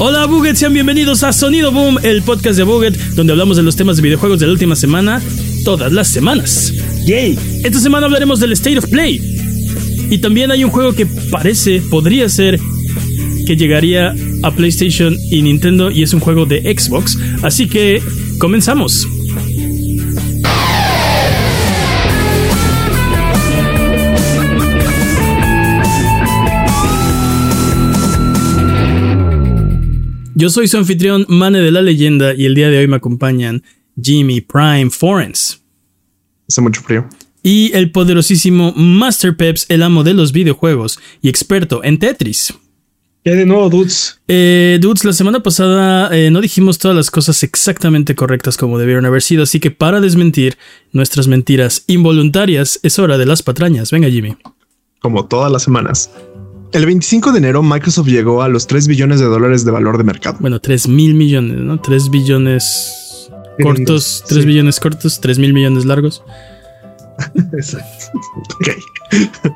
Hola Buget, sean bienvenidos a Sonido Boom, el podcast de Buget, donde hablamos de los temas de videojuegos de la última semana, todas las semanas. Yay. Esta semana hablaremos del State of Play. Y también hay un juego que parece, podría ser, que llegaría a PlayStation y Nintendo y es un juego de Xbox. Así que comenzamos. Yo soy su anfitrión, Mane de la Leyenda, y el día de hoy me acompañan Jimmy Prime Forens. Hace mucho frío. Y el poderosísimo Master Peps, el amo de los videojuegos y experto en Tetris. ¿Qué de nuevo, dudes? Eh, dudes, la semana pasada eh, no dijimos todas las cosas exactamente correctas como debieron haber sido, así que para desmentir nuestras mentiras involuntarias es hora de las patrañas. Venga, Jimmy. Como todas las semanas. El 25 de enero Microsoft llegó a los 3 billones de dólares de valor de mercado. Bueno, 3 mil millones, ¿no? 3 billones cortos, 3 sí. billones cortos, 3 mil millones largos. Exacto. Ok.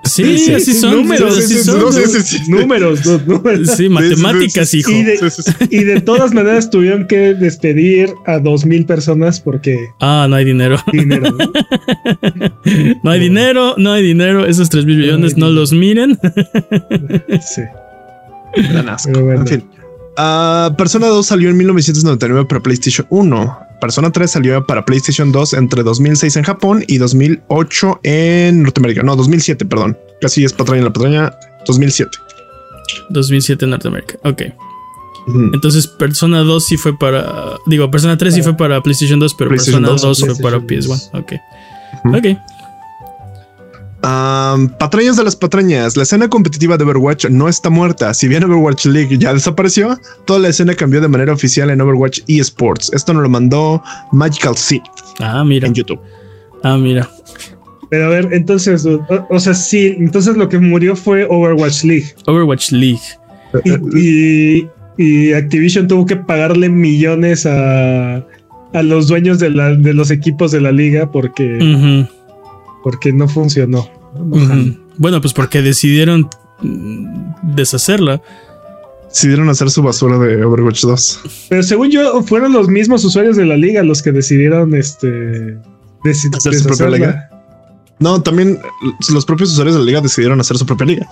Sí, Sí, así sí, son. números, así sí, son. no, dude. sí, sí, sí. Números, dude, números. Sí, matemáticas, hijo. Y de, Sí, sí, sí. y de todas maneras tuvieron que despedir a dos mil personas porque Ah, no hay dinero. dinero. ¿no? No hay dinero, no hay dinero. Esos 3 mil millones no los miren. Sí. Dan asco. Pero bueno. En fin. Ah, Persona 2 salió en 1999 para PlayStation 1. Persona 3 salió para PlayStation 2 entre 2006 en Japón y 2008 en Norteamérica. No, 2007, perdón. Casi es patraña la patraña. 2007. 2007 en Norteamérica. Ok. Entonces, Persona 2 sí fue para. Digo, Persona 3 sí fue para PlayStation 2, pero PlayStation Persona 2, 2, fue para PlayStation PS1. Ok. Ujú. Ok. Am, patrañas de las patrañas. La escena competitiva de Overwatch no está muerta. Si bien Overwatch League ya desapareció, toda la escena cambió de manera oficial en Overwatch eSports. Esto nos lo mandó Magical Seed Ah, mira. en YouTube. Ah, mira. Pero a ver, entonces, o, o sea, sí, entonces lo que murió fue Overwatch League. Overwatch League. Y, y- y Activision tuvo que pagarle millones a, a los dueños de, la- de los equipos de la liga porque, porque no funcionó. No. Bueno, pues porque decidieron deshacerla. Decidieron hacer su basura de Overwatch 2. Pero según yo, fueron los mismos usuarios de la liga los que decidieron este deci- Hacer su propia deshacerla. liga. No, también los propios usuarios de la liga decidieron hacer su propia liga.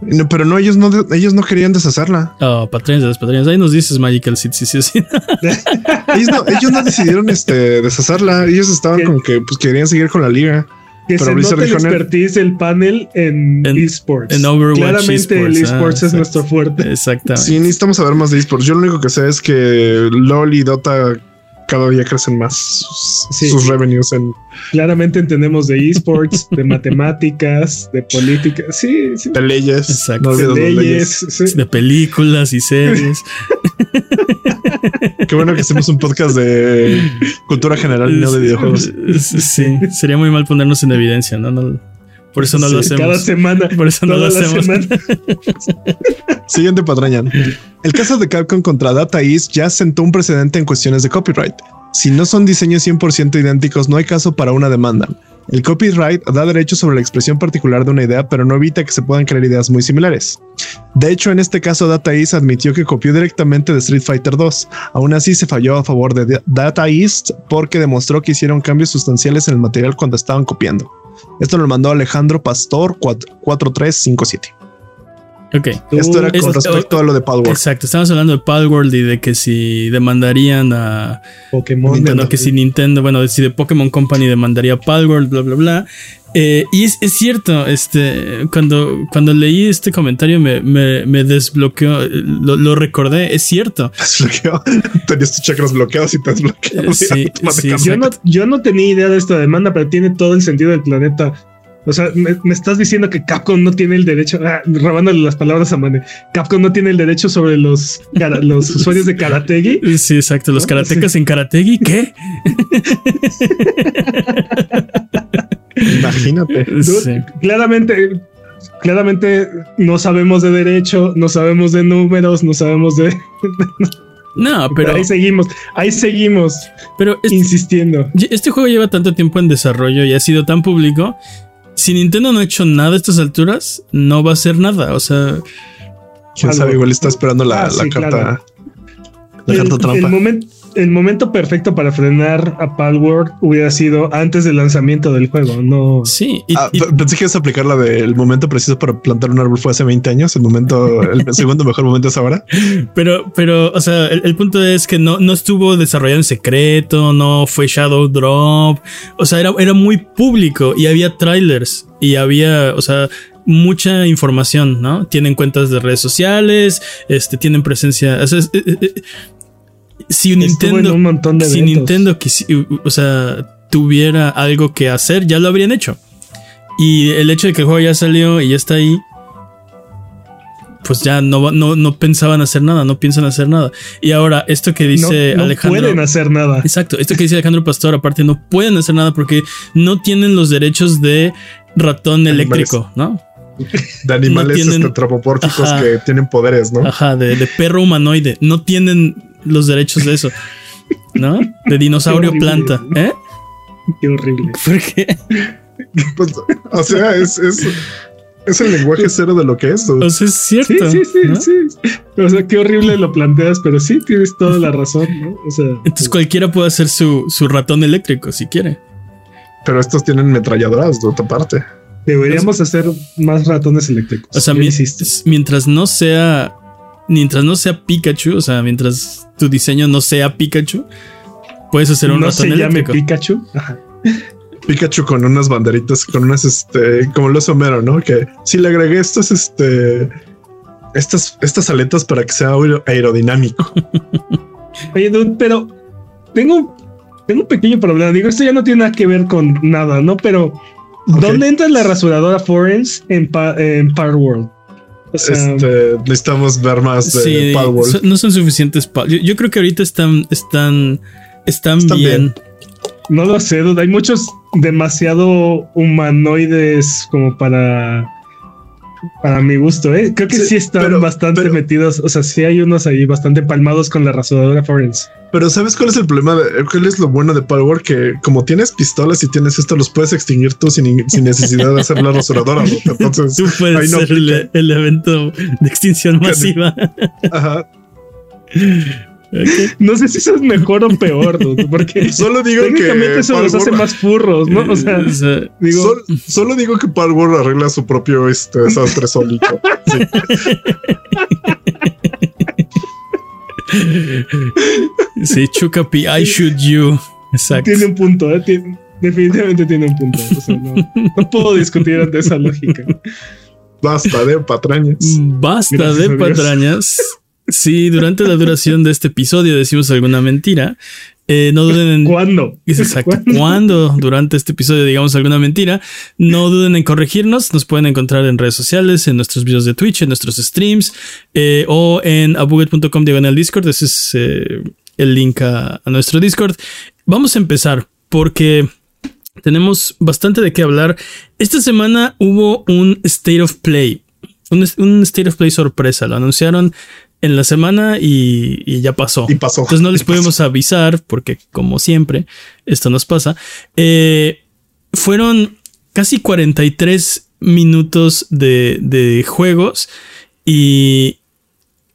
No, pero no, ellos no, ellos no querían deshacerla. Oh, patrañas de las patrañas. Ahí nos dices Magical Seed, sí, sí, sí. Ellos no, ellos no decidieron este, deshacerla. Ellos estaban como que pues, querían seguir con la liga. Que Pero se Blizzard nota el panel en, En- esports. en Overwatch Claramente el esports, ah, es nuestro fuerte. Exactamente. Sí, necesitamos saber más de esports. Yo lo único que sé es que LOL y Dota cada día crecen más sus, Sí. sus revenues en Claramente entendemos de esports, de matemáticas, de política. Sí, sí. de leyes. Exacto. No De leyes. sí. De películas y series. Qué bueno que hacemos un podcast de cultura general y no de videojuegos. Sí, sería muy mal ponernos en evidencia, ¿no? No- por eso no lo hacemos. Cada semana. Por eso no lo hacemos. semana. Siguiente patraña. El caso de Capcom contra Data East ya sentó un precedente en cuestiones de copyright. Si no son diseños 100% idénticos, no hay caso para una demanda. El copyright da derecho sobre la expresión particular de una idea, pero no evita que se puedan crear ideas muy similares. De hecho, en este caso, Data East admitió que copió directamente de Street Fighter 2. Aún así, se falló a favor de Da- Data East porque demostró que hicieron cambios sustanciales en el material cuando estaban copiando. Esto lo mandó Alejandro Pastor 4- 4357. Ok. Esto era Es- con respecto a lo de Palworld. Exacto, estamos hablando de Palworld y de que si demandarían a Pokémon. Nintendo. que si Nintendo, bueno, si de Pokémon Company demandaría a Palworld, bla, bla, bla. Eh, y es, es cierto, este, cuando, cuando leí este comentario me, me, me desbloqueó, lo, lo recordé, es cierto. desbloqueó. Tenías tus chakras bloqueados y te desbloquearon Eh, sí, automáticamente. Yo no, yo no tenía idea de esta demanda, pero tiene todo el sentido del planeta. O sea, me, me estás diciendo que Capcom no tiene el derecho, ah, robándole las palabras a Mane. Capcom no tiene el derecho sobre los, cara- los usuarios de Karategi. Sí, exacto, los ¿No? karatecas en Karategi, ¿qué? Imagínate. Sí. Claramente, claramente no sabemos de derecho, no sabemos de números, no sabemos de. No, pero, ahí seguimos, ahí seguimos pero este, insistiendo. este juego lleva tanto tiempo en desarrollo y ha sido tan público. Si Nintendo no ha hecho nada a estas alturas, no va a hacer nada. O sea, Quién sabe, igual está esperando la, Ah, la sí, carta. claro. La el, carta el trampa. El momento perfecto para frenar a Palworld hubiera sido antes del lanzamiento del juego, no. Sí, y, Ah, y- pensé que ibas a aplicar la del momento preciso para plantar un árbol fue hace 20 años. El momento, el segundo mejor momento es ahora. pero, pero, o sea, el, el punto es que no, no estuvo desarrollado en secreto, no fue Shadow Drop. O sea, era, era muy público y había trailers y había, o sea, mucha información, ¿no? Tienen cuentas de redes sociales, este, tienen presencia. O sea, es- si Nintendo, un montón de si. Nintendo quisi- o sea, tuviera algo que hacer, ya lo habrían hecho. Y el hecho de que el juego ya salió y ya está ahí, pues ya no, no, no pensaban hacer nada, no piensan hacer nada. Y ahora, esto que dice no, no Alejandro. pueden hacer nada. Exacto, esto que dice Alejandro Pastor, aparte, no pueden hacer nada porque no tienen los derechos de ratón Animales. eléctrico, ¿no? De animales No tienen- este, Ajá. que tienen poderes, ¿no? Ajá, de, de perro humanoide. No tienen los derechos de eso, ¿no? De dinosaurio planta, ¿eh? Qué horrible. ¿Por qué? Pues, o sea, es, es, es el lenguaje cero de lo que es. O sea, es cierto. Sí, sí, sí, ¿no? sí. O sea, qué horrible lo planteas, pero sí tienes toda la razón, ¿no? O sea, Entonces cualquiera puede hacer su, su ratón eléctrico si quiere. Pero estos tienen metralladoras de otra parte. deberíamos hacer más ratones eléctricos. O sea, mi- mientras no sea. Mientras no sea Pikachu, o sea, mientras tu diseño no sea Pikachu, puedes hacer un no se ratón llame eléctrico. Pikachu. Ajá. Pikachu con unas banderitas, con unas, este, como los Homero, ¿no? Que si le agregué estos, este, estas, estas aletas para que sea aero- aerodinámico. Oye, dude, pero tengo, tengo un pequeño problema. Digo, esto ya no tiene nada que ver con nada, ¿no? Pero. ¿dónde entra la rasuradora Forens en, Pa- en Power World? O sea, Este, necesitamos ver más de Sí, Palworld. so- no son suficientes. Yo, yo creo que ahorita están, están, están, Están bien. bien. no lo sé, dude. Hay muchos demasiado humanoides como para. Para mi gusto, ¿eh? Creo que sí, Sí, están pero- bastante pero- metidos. O sea, sí hay unos ahí bastante palmados con la rasuradora Forens. Pero ¿sabes cuál es el problema? De, ¿Cuál es lo bueno de Palworld? Que como tienes pistolas y tienes esto, los puedes extinguir tú sin, sin necesidad de hacer la rasuradora. ¿no? Entonces, Tú puedes ahí no ser el, el evento de extinción masiva. Ajá. No sé si eso es mejor o peor, dude, porque Solo digo que técnicamente eso los hace más furros, ¿no? O sea, O sea, digo, Sol- solo digo que Palworld arregla su propio este, desastre solito. sí, Chucapi, I shoot you. Exacto. tiene un punto, ¿eh? Tiene- definitivamente tiene un punto. O sea, no, no puedo discutir ante esa lógica. Basta de patrañas. Basta Gracias de patrañas. Si durante la duración de este episodio decimos alguna mentira, eh, no duden en. ¿Cuándo? Exacto. ¿Cuándo? Cuando durante este episodio digamos alguna mentira, no duden en corregirnos. Nos pueden encontrar en redes sociales, en nuestros videos de Twitch, en nuestros streams eh, o en abuget.com diagonal Discord. Ese es eh, el link a, a nuestro Discord. Vamos a empezar porque tenemos bastante de qué hablar. Esta semana hubo un State of Play. Un, un State of Play sorpresa. Lo anunciaron en la semana y, y ya pasó. Y pasó. Entonces no les pasó. podemos avisar porque como siempre esto nos pasa. Eh, fueron casi 43 minutos de, de juegos y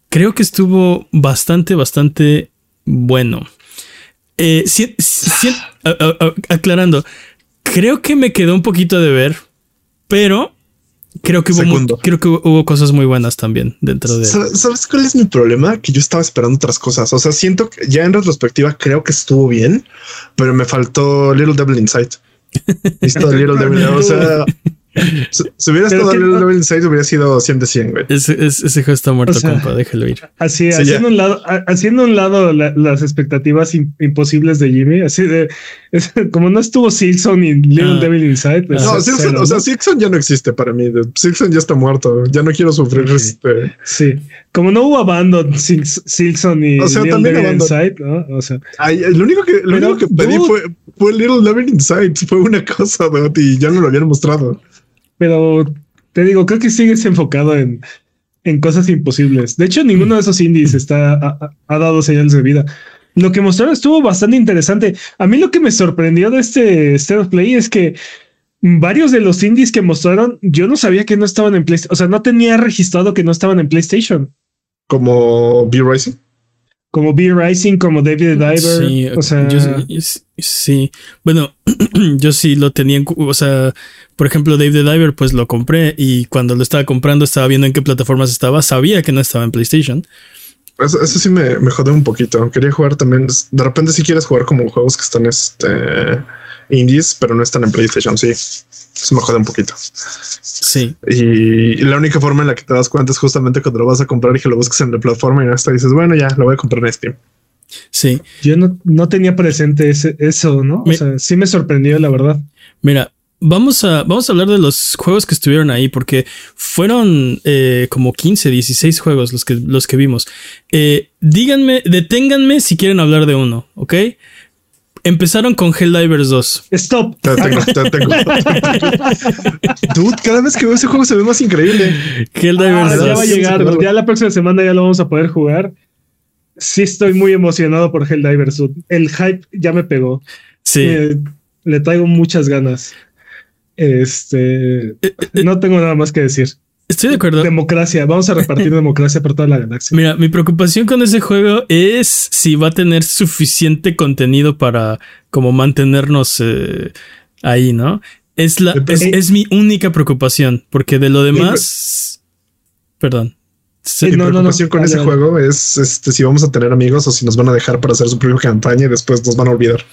creo que estuvo bastante, bastante bueno. Eh, si- si- a- a- a- aclarando, creo que me quedó un poquito de ver, pero creo que hubo, mu- Segundo. creo que hubo, cosas muy buenas también dentro de Sa- ¿Sabes cuál es mi problema? Que yo estaba esperando otras cosas. O sea, siento que ya en retrospectiva creo que estuvo bien, pero me faltó Little Devil Inside. Listo, Little Devil. O sea, si, si hubiera Pero estado que- Little Devil Inside, hubiera sido 100 de 100, güey. Ese, ese, ese juego está muerto, O sea, compa, déjelo ir. Así, Sí, haciendo, un lado, ha- haciendo un lado la- las expectativas im- imposibles de Jimmy, así de es- como no estuvo Silson y Little Ah. Devil Inside. pues, No, cero, o sea, ¿no? Silkson ya no existe para mí. Silkson ya está muerto. Ya no quiero sufrir Ok. este. sí, como no hubo Abandon, Sil- Silson y O sea, Little también Devil. Inside, ¿no? O sea, Ay, lo único que, lo único que pedí dude. fue, fue Little Devil Inside. Fue una cosa, dude, y ya no lo habían mostrado. Pero te digo, creo que sigues enfocado en, en cosas imposibles. De hecho, ninguno de esos indies está, ha, dado señales de vida. Lo que mostraron estuvo bastante interesante. A mí lo que me sorprendió de este State of Play es que varios de los indies que mostraron, yo no sabía que no estaban en PlayStation. O sea, no tenía registrado que no estaban en PlayStation. Como B-Rising. Como B-Rising, como David the Diver. Sí, o sea, yo sí- sí. Bueno, yo sí lo tenía. O sea, por ejemplo, Dave the Diver, pues lo compré y cuando lo estaba comprando estaba viendo en qué plataformas estaba. Sabía que no estaba en PlayStation. Eso, eso sí me, me jode un poquito. Quería jugar también. De repente, si quieres jugar como juegos que están este, indies, pero no están en PlayStation, sí. Eso me jode un poquito. Sí, Y la única forma en la que te das cuenta es justamente cuando lo vas a comprar y que lo busques en la plataforma y hasta dices, bueno, ya lo voy a comprar en Steam. sí. yo no, no tenía presente ese, eso, ¿no? O sea, sí me sorprendió, la verdad. Mira, vamos a, vamos a hablar de los juegos que estuvieron ahí, porque fueron eh, como 15, 16 juegos los que, los que vimos. Eh, díganme, deténganme si quieren hablar de uno, ¿ok? Empezaron con Helldivers 2. Stop. Te tengo, te tengo. Dude, cada vez que veo ese juego se ve más increíble. Helldivers Ah, ya 2. va a llegar, ya la próxima semana ya lo vamos a poder jugar. Sí estoy muy emocionado por Helldivers. El hype ya me pegó. Sí. Eh, le traigo muchas ganas. Este, Eh, eh, no tengo nada más que decir. Estoy de acuerdo. Democracia, vamos a repartir democracia por toda la galaxia. Mira, mi preocupación con ese juego es si va a tener suficiente contenido para como mantenernos eh, ahí, ¿no? Es la es, Eh, es mi única preocupación, porque de lo demás, perdón. Sí, Mi no, no, no. preocupación con Dale, ese dale. juego es este, si vamos a tener amigos o si nos van a dejar para hacer su propia campaña y después nos van a olvidar.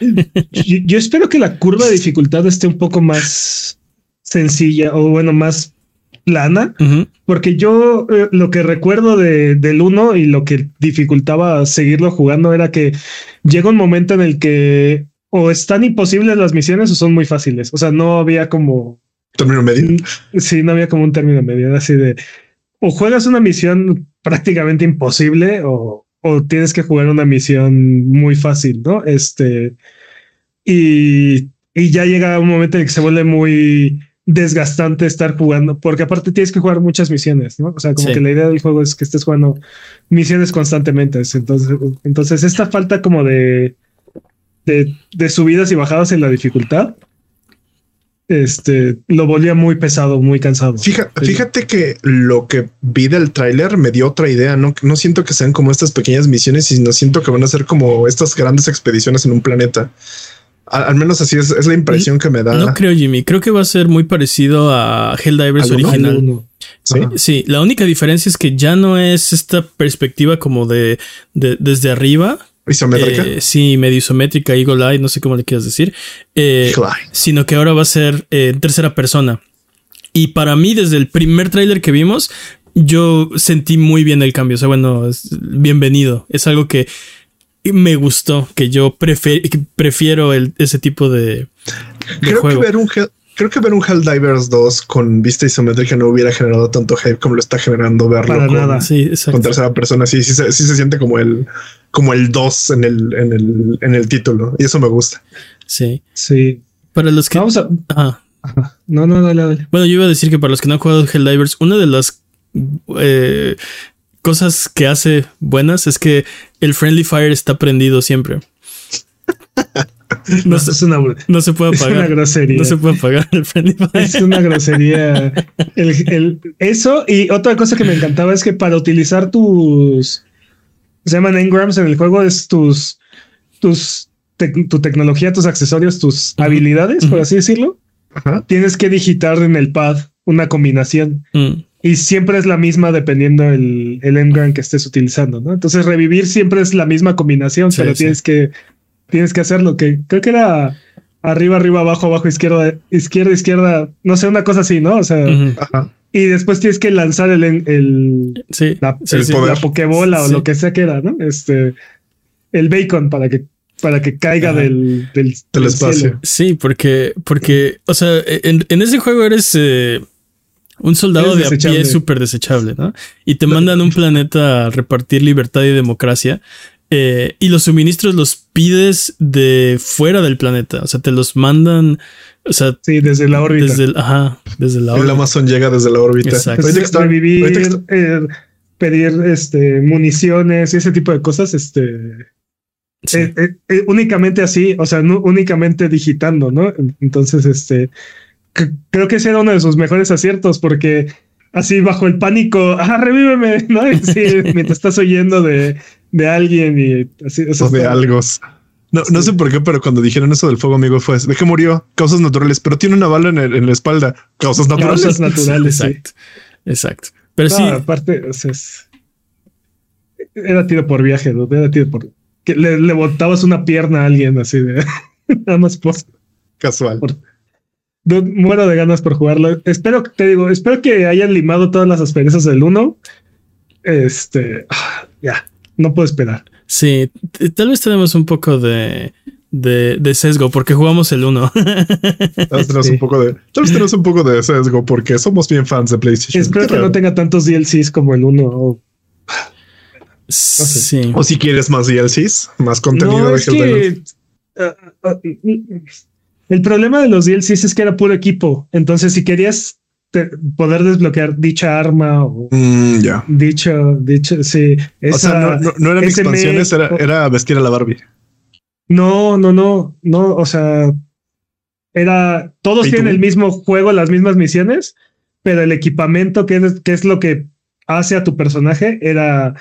Yo, yo espero que la curva de dificultad esté un poco más sencilla o bueno, más plana, porque yo eh, lo que recuerdo de, del 1 y lo que dificultaba seguirlo jugando era que llega un momento en el que o están imposibles las misiones o son muy fáciles. O sea, no había como Término medio. Sí, no había como un término medio, así de o juegas una misión prácticamente imposible o, o tienes que jugar una misión muy fácil, ¿no? Este, y, y ya llega un momento en el que se vuelve muy desgastante estar jugando, porque aparte tienes que jugar muchas misiones, ¿no? O sea, como Sí. que la idea del juego es que estés jugando misiones constantemente. Entonces, entonces esta falta como de, de, de subidas y bajadas en la dificultad, este, lo volvía muy pesado, muy cansado. Fija- fíjate que lo que vi del tráiler me dio otra idea. No, no siento que sean como estas pequeñas misiones, sino siento que van a ser como estas grandes expediciones en un planeta. Al, al menos así es, es la impresión que me da. No creo, Jimmy. Creo que va a ser muy parecido a Helldivers original. ¿Sí? Sí, la única diferencia es que ya no es esta perspectiva como de, de- desde arriba. Isométrica. eh, sí, medio isométrica, Eagle Eye, no sé cómo le quieras decir. eh, sino que ahora va a ser eh, en tercera persona. Y para mí, desde el primer tráiler que vimos, yo sentí muy bien el cambio. O sea, bueno, es- bienvenido. Es algo que me gustó, que yo prefiero el- ese tipo de, de Creo juego. que ver un Creo que ver un Helldivers 2 con vista isométrica no hubiera generado tanto hype como lo está generando verlo Para con, nada. Sí, con tercera persona. Sí, sí, se- sí se siente como el, como el 2 en el, en el, en el título. Y eso me gusta. Sí. Sí. Para los que. Vamos a. Ajá. No, no, dale, dale. Bueno, yo iba a decir que para los que no han jugado Helldivers, una de las eh, cosas que hace buenas es que el Friendly Fire está prendido siempre. No, No, se, es una, no se puede es una grosería. No se puede apagar el Friendly Es una grosería. El, el- eso y otra cosa que me encantaba es que para utilizar tus se llaman engrams en el juego es tus tus tu tecnología, tus accesorios, tus habilidades, por así decirlo. Ajá. Tienes que digitar en el pad una combinación Mm, y siempre es la misma dependiendo el, el engram que estés utilizando, ¿no? Entonces revivir siempre es la misma combinación, Sí, pero sí. tienes que tienes que hacerlo que creo que era arriba, arriba, abajo, abajo, izquierda, izquierda, izquierda, no sé, una cosa así, ¿no? O sea, y después tienes que lanzar el, el Sí, la, sí, el sí. poder. la pokebola o lo que sea que era, ¿no? Este el bacon para que para que caiga del, del, Del espacio. cielo. Sí, porque, porque, o sea, en, en ese juego eres eh, un soldado Eres de a pie súper desechable, ¿no? Y te mandan a un planeta a repartir libertad y democracia. Eh, y los suministros los pides de fuera del planeta. O sea, te los mandan, o sea, Sí, desde la órbita. desde el, ajá, desde la El. Amazon llega desde la órbita. Exacto. Está- revivir, eh, pedir este municiones y ese tipo de cosas, este Sí. Eh, eh, eh, únicamente así, o sea, no únicamente digitando, ¿no? Entonces, este, creo que ese era uno de sus mejores aciertos porque así bajo el pánico, ah, revíveme, ¿no? Sí, mientras estás oyendo de, de alguien y así. O, de algo. No, no sé por qué, pero cuando dijeron eso del fuego amigo fue de que murió, causas naturales, pero tiene una bala en, en la espalda, causas naturales. Causas naturales, exacto. Exacto. Pero sí. Aparte, o sea, era tiro por viaje, ¿no? era tiro por que le, le botabas una pierna a alguien así de nada más por casual. muero de ganas por jugarlo. Espero que te digo, espero que hayan limado todas las asperezas del 1. Este ah, ya no puedo esperar. Sí, tal vez tenemos un poco de, de, sesgo porque jugamos el 1. tal vez tenemos un poco de, tal vez tenemos un poco de sesgo porque somos bien fans de PlayStation. Espero que no tenga tantos DLCs como el 1. Sí. O si quieres más DLCs, más contenido no, es que, uh, uh, el problema de los DLCs es que era puro equipo. Entonces, si querías poder desbloquear dicha arma o mm, ya dicho, dicho, sí. Esa, o sea, no, no eran expansiones, era, era, vestir a la Barbie. No, no, no, no. O sea, era todos tienen el mismo juego, las mismas misiones, pero el equipamiento, que es, que es lo que hace a tu personaje, era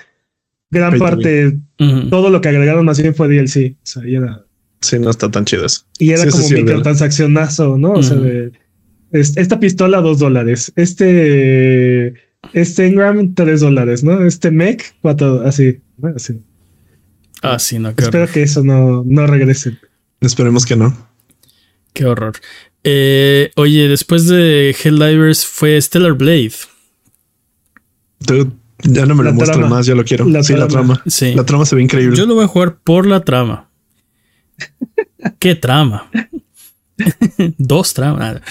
gran parte, todo lo que agregaron más bien fue DLC. O sea, y era. Sí, no está tan chido eso. Y era como un microtransaccionazo, ¿no? O sea, de esta pistola, dos dólares. Este, este Engram, tres dólares, ¿no? Este Mech, cuatro, así, así. Ah, sí, no, Espero que eso no, no regrese. Esperemos que no. Qué horror. Eh, oye, después de Helldivers fue Stellar Blade. ya no me lo muestran más, ya lo quiero. sí, la trama. Sí. La trama se ve increíble. Yo lo voy a jugar por la trama. ¿Qué trama? Dos tramas.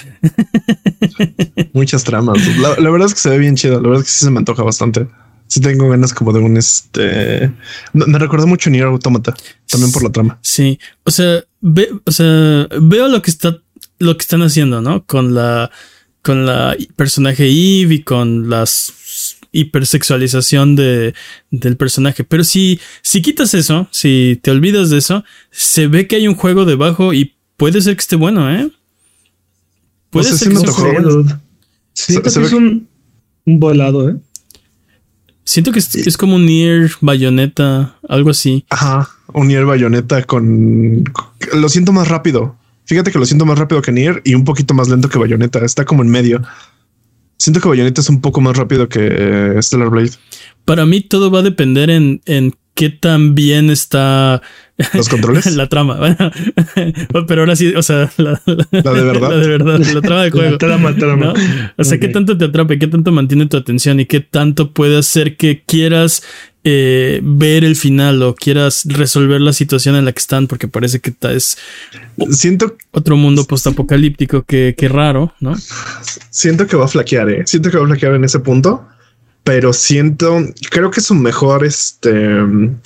Muchas tramas. La, verdad es que se ve bien chido. La verdad es que sí se me antoja bastante. Sí tengo ganas como de un este. Me recuerda mucho Nier Automata también por la trama. Sí, o sea, o sea, veo lo que está, lo que están haciendo, ¿no? Con la, con la personaje Eve y con las hipersexualización de, del personaje. Pero si, si quitas eso, si te olvidas de eso, se ve que hay un juego debajo y Puede ser que esté bueno, ¿eh? Puede ser que Siento que es un, un, volado, ¿eh? Siento que es, como un Nier Bayonetta, algo así. Ajá, un Nier Bayonetta con... Lo siento más rápido. Fíjate que lo siento más rápido que Nier y un poquito más lento que Bayonetta. Está como en medio. Siento que Bayonetta es un poco más rápido que eh, Stellar Blade. Para mí todo va a depender en, en qué tan bien está los controles. la trama. pero ahora sí, o sea, la, de verdad. La de verdad, la trama de juego. La trama, trama. O sea, qué tanto te atrape, qué tanto mantiene tu atención y qué tanto puede hacer que quieras eh, ver el final o quieras resolver la situación en la que están, porque parece que es siento otro mundo postapocalíptico que, que raro, ¿no? Siento que va a flaquear, ¿eh? Siento que va a flaquear en ese punto pero siento, creo que su mejor este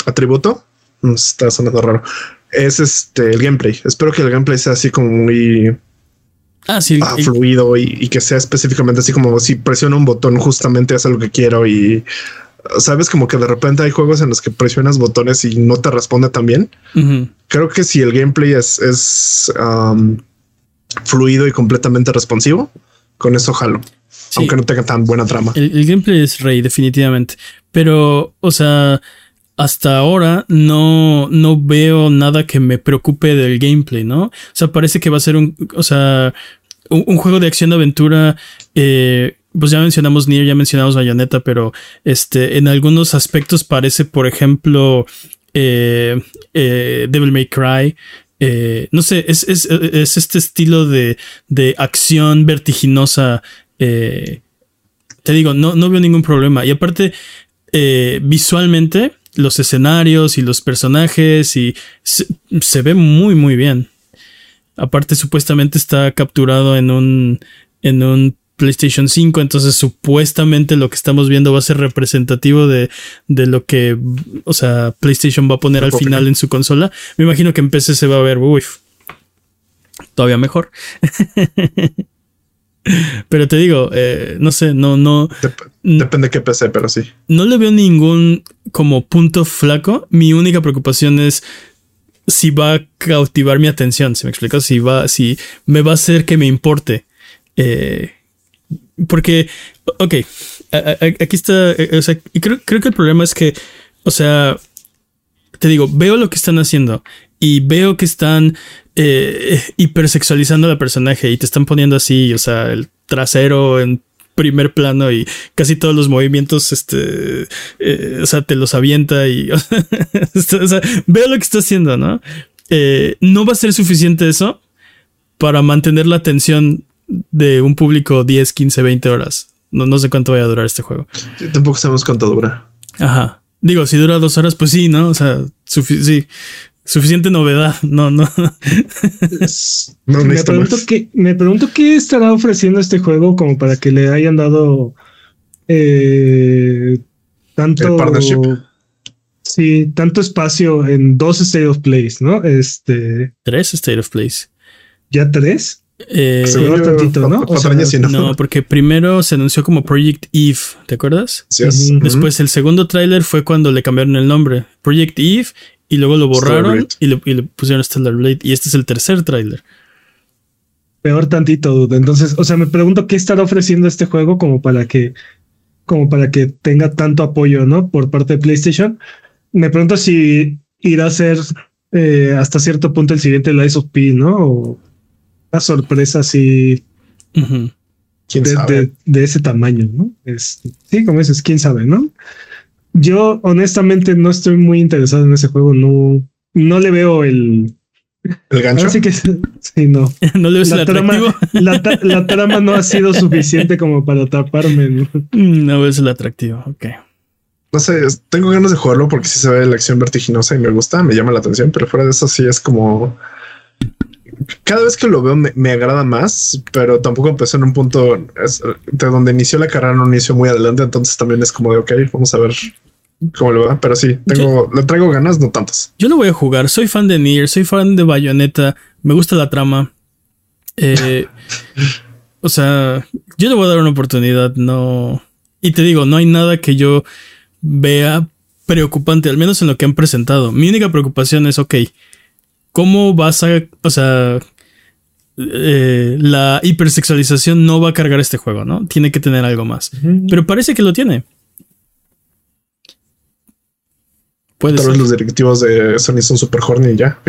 atributo está sonando raro. Es este el gameplay. Espero que el gameplay sea así como muy ah, sí, ah, fluido y, que sea específicamente así como si presiono un botón, justamente hace lo que quiero. Y sabes, como que de repente hay juegos en los que presionas botones y no te responde tan bien. Creo que si el gameplay es, es fluido y completamente responsivo, con eso jalo aunque no tenga tan buena trama. El, gameplay es rey, definitivamente. Pero, o sea, hasta ahora no, no veo nada que me preocupe del gameplay, ¿no? O sea, parece que va a ser un, o sea, un, juego de acción de aventura. Eh, pues ya mencionamos Nier, ya mencionamos Bayonetta, pero este, en algunos aspectos parece, por ejemplo, eh, eh, Devil May Cry. no sé, es, es, es, este estilo de, de acción vertiginosa eh, te digo, no, no veo ningún problema. Y aparte, eh, visualmente, los escenarios y los personajes y se, ve muy, muy bien. Aparte, supuestamente está capturado en un, en un PlayStation 5, entonces supuestamente lo que estamos viendo va a ser representativo de, de lo que, o sea, PlayStation va a poner al final en su consola. Me imagino que en PC se va a ver, uy, todavía mejor. Pero te digo, eh, no sé, no, no. depende de qué PC, pero sí. No le veo ningún como punto flaco. Mi única preocupación es si va a cautivar mi atención, ¿se me explica? Si va, si me va a hacer que me importe. Eh, porque, ok, aquí está, eh, o sea, creo que el problema es que, o sea, te digo, veo lo que están haciendo y veo que están eh, hipersexualizando al personaje y te están poniendo así, o sea, el trasero en primer plano y casi todos los movimientos, este, eh, o sea, te los avienta y, o sea, veo lo que está haciendo, ¿no? Eh, no va a ser suficiente eso para mantener la atención de un público 10, 15, 20 horas. No, no sé cuánto vaya a durar este juego. tampoco sabemos cuánto dura. Ajá. Digo, si dura dos horas, pues sí, ¿no? O sea, sí, suficiente novedad. No, no. me, pregunto qué, me pregunto qué estará ofreciendo este juego como para que le hayan dado eh, tanto. Sí, tanto espacio en dos State of Plays, ¿no? Este. Tres State of Plays. ¿Ya tres? Eh, ¿no? ¿no? porque primero se anunció como Project Eve, ¿te acuerdas? Sí, Después el segundo tráiler fue cuando le cambiaron el nombre, Project Eve, y luego lo borraron y le, pusieron Stellar Blade. Y este es el tercer tráiler. Peor tantito, dude. Entonces, o sea, me pregunto qué estará ofreciendo este juego como para que, como para que tenga tanto apoyo, ¿no? Por parte de PlayStation. Me pregunto si irá a ser eh, hasta cierto punto el siguiente Lies of P, ¿no? O, una sorpresa así de, ese tamaño, ¿no? Es, sí, como dices, quién sabe, ¿no? Yo honestamente no estoy muy interesado en ese juego, no, no le veo el... ¿El gancho? Así que sí, no. no le ves la el trama, la, la, trama no ha sido suficiente como para atraparme. No, mm, no ves el atractivo, ok. No sé, tengo ganas de jugarlo porque sí se ve la acción vertiginosa y me gusta, me llama la atención, pero fuera de eso sí es como cada vez que lo veo me, agrada más, pero tampoco empezó en un punto de donde inició la carrera, no inició muy adelante. Entonces también es como de ok, vamos a ver cómo lo va. Pero sí, tengo, le traigo ganas, no tantas. Yo lo voy a jugar. Soy fan de Nier, soy fan de Bayonetta, me gusta la trama. Eh, o sea, yo le voy a dar una oportunidad. No, y te digo, no hay nada que yo vea preocupante, al menos en lo que han presentado. Mi única preocupación es ok ¿Cómo vas a, o sea, eh, la hipersexualización no va a cargar este juego, ¿no? Tiene que tener algo más. Pero parece que lo tiene. Puede Tal vez los directivos de Sony son super horny ya.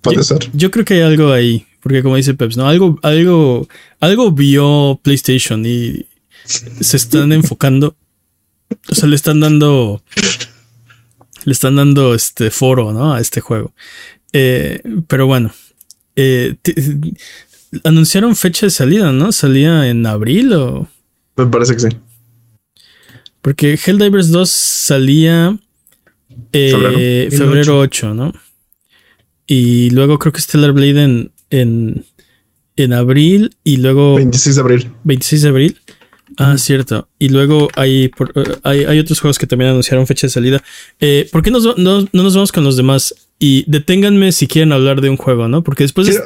Puede ser. Yo creo que hay algo ahí. Porque como dice Peps, ¿no? Algo, algo, algo vio PlayStation y se están enfocando. O sea, le están dando le están dando este foro, ¿no? A este juego. Eh, pero bueno, eh, anunciaron fecha de salida, ¿no? ¿Salía en abril o...? Me parece que sí. Porque Helldivers 2 salía eh, febrero, 8. ¿no? Y luego creo que Stellar Blade en, en, en abril y luego... 26 de abril. 26 de abril. Ah, cierto. Y luego hay, eh, hay, hay, otros juegos que también anunciaron fecha de salida. Eh, ¿Por qué no, no, nos vamos con los demás? Y deténganme si quieren hablar de un juego, ¿no? Porque después de,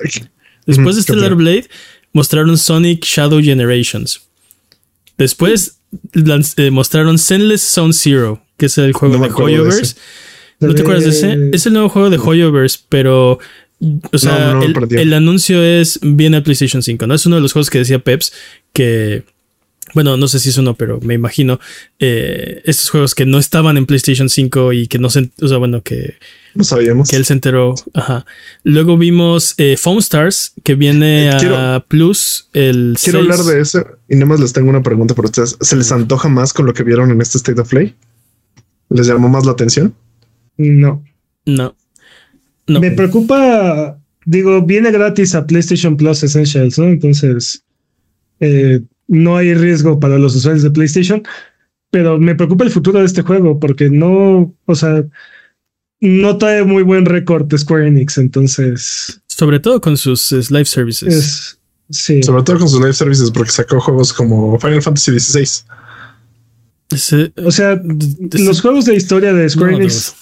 después de Stellar Blade mostraron Sonic Shadow Generations. Después eh, mostraron Zenless Zone Zero, que es el juego de Hoyoverse. ¿No te acuerdas de ese? Es el nuevo juego de Hoyoverse, pero o sea, el, el, anuncio es viene a PlayStation 5, ¿no? Es uno de los juegos que decía Peps que bueno, no sé si es uno, pero me imagino eh, estos juegos que no estaban en PlayStation 5 y que no se, o sea, bueno, que no sabíamos que él se enteró. Ajá. Luego vimos eh, Phone Stars que viene eh, a Plus el. Quiero hablar de eso y nada más les tengo una pregunta para ustedes. ¿Se les antoja más con lo que vieron en este State of Play? ¿Les llamó más la atención? No, no, no. Me preocupa. Digo, viene gratis a PlayStation Plus Essentials, ¿no? Entonces, eh, no hay riesgo para los usuarios de PlayStation, pero me preocupa el futuro de este juego porque no, o sea, no trae muy buen récord de Square Enix, entonces. Sobre todo con sus live services. sí. Sobre todo con sus live services porque sacó juegos como Final Fantasy XVI. o sea, los juegos de historia de Square Enix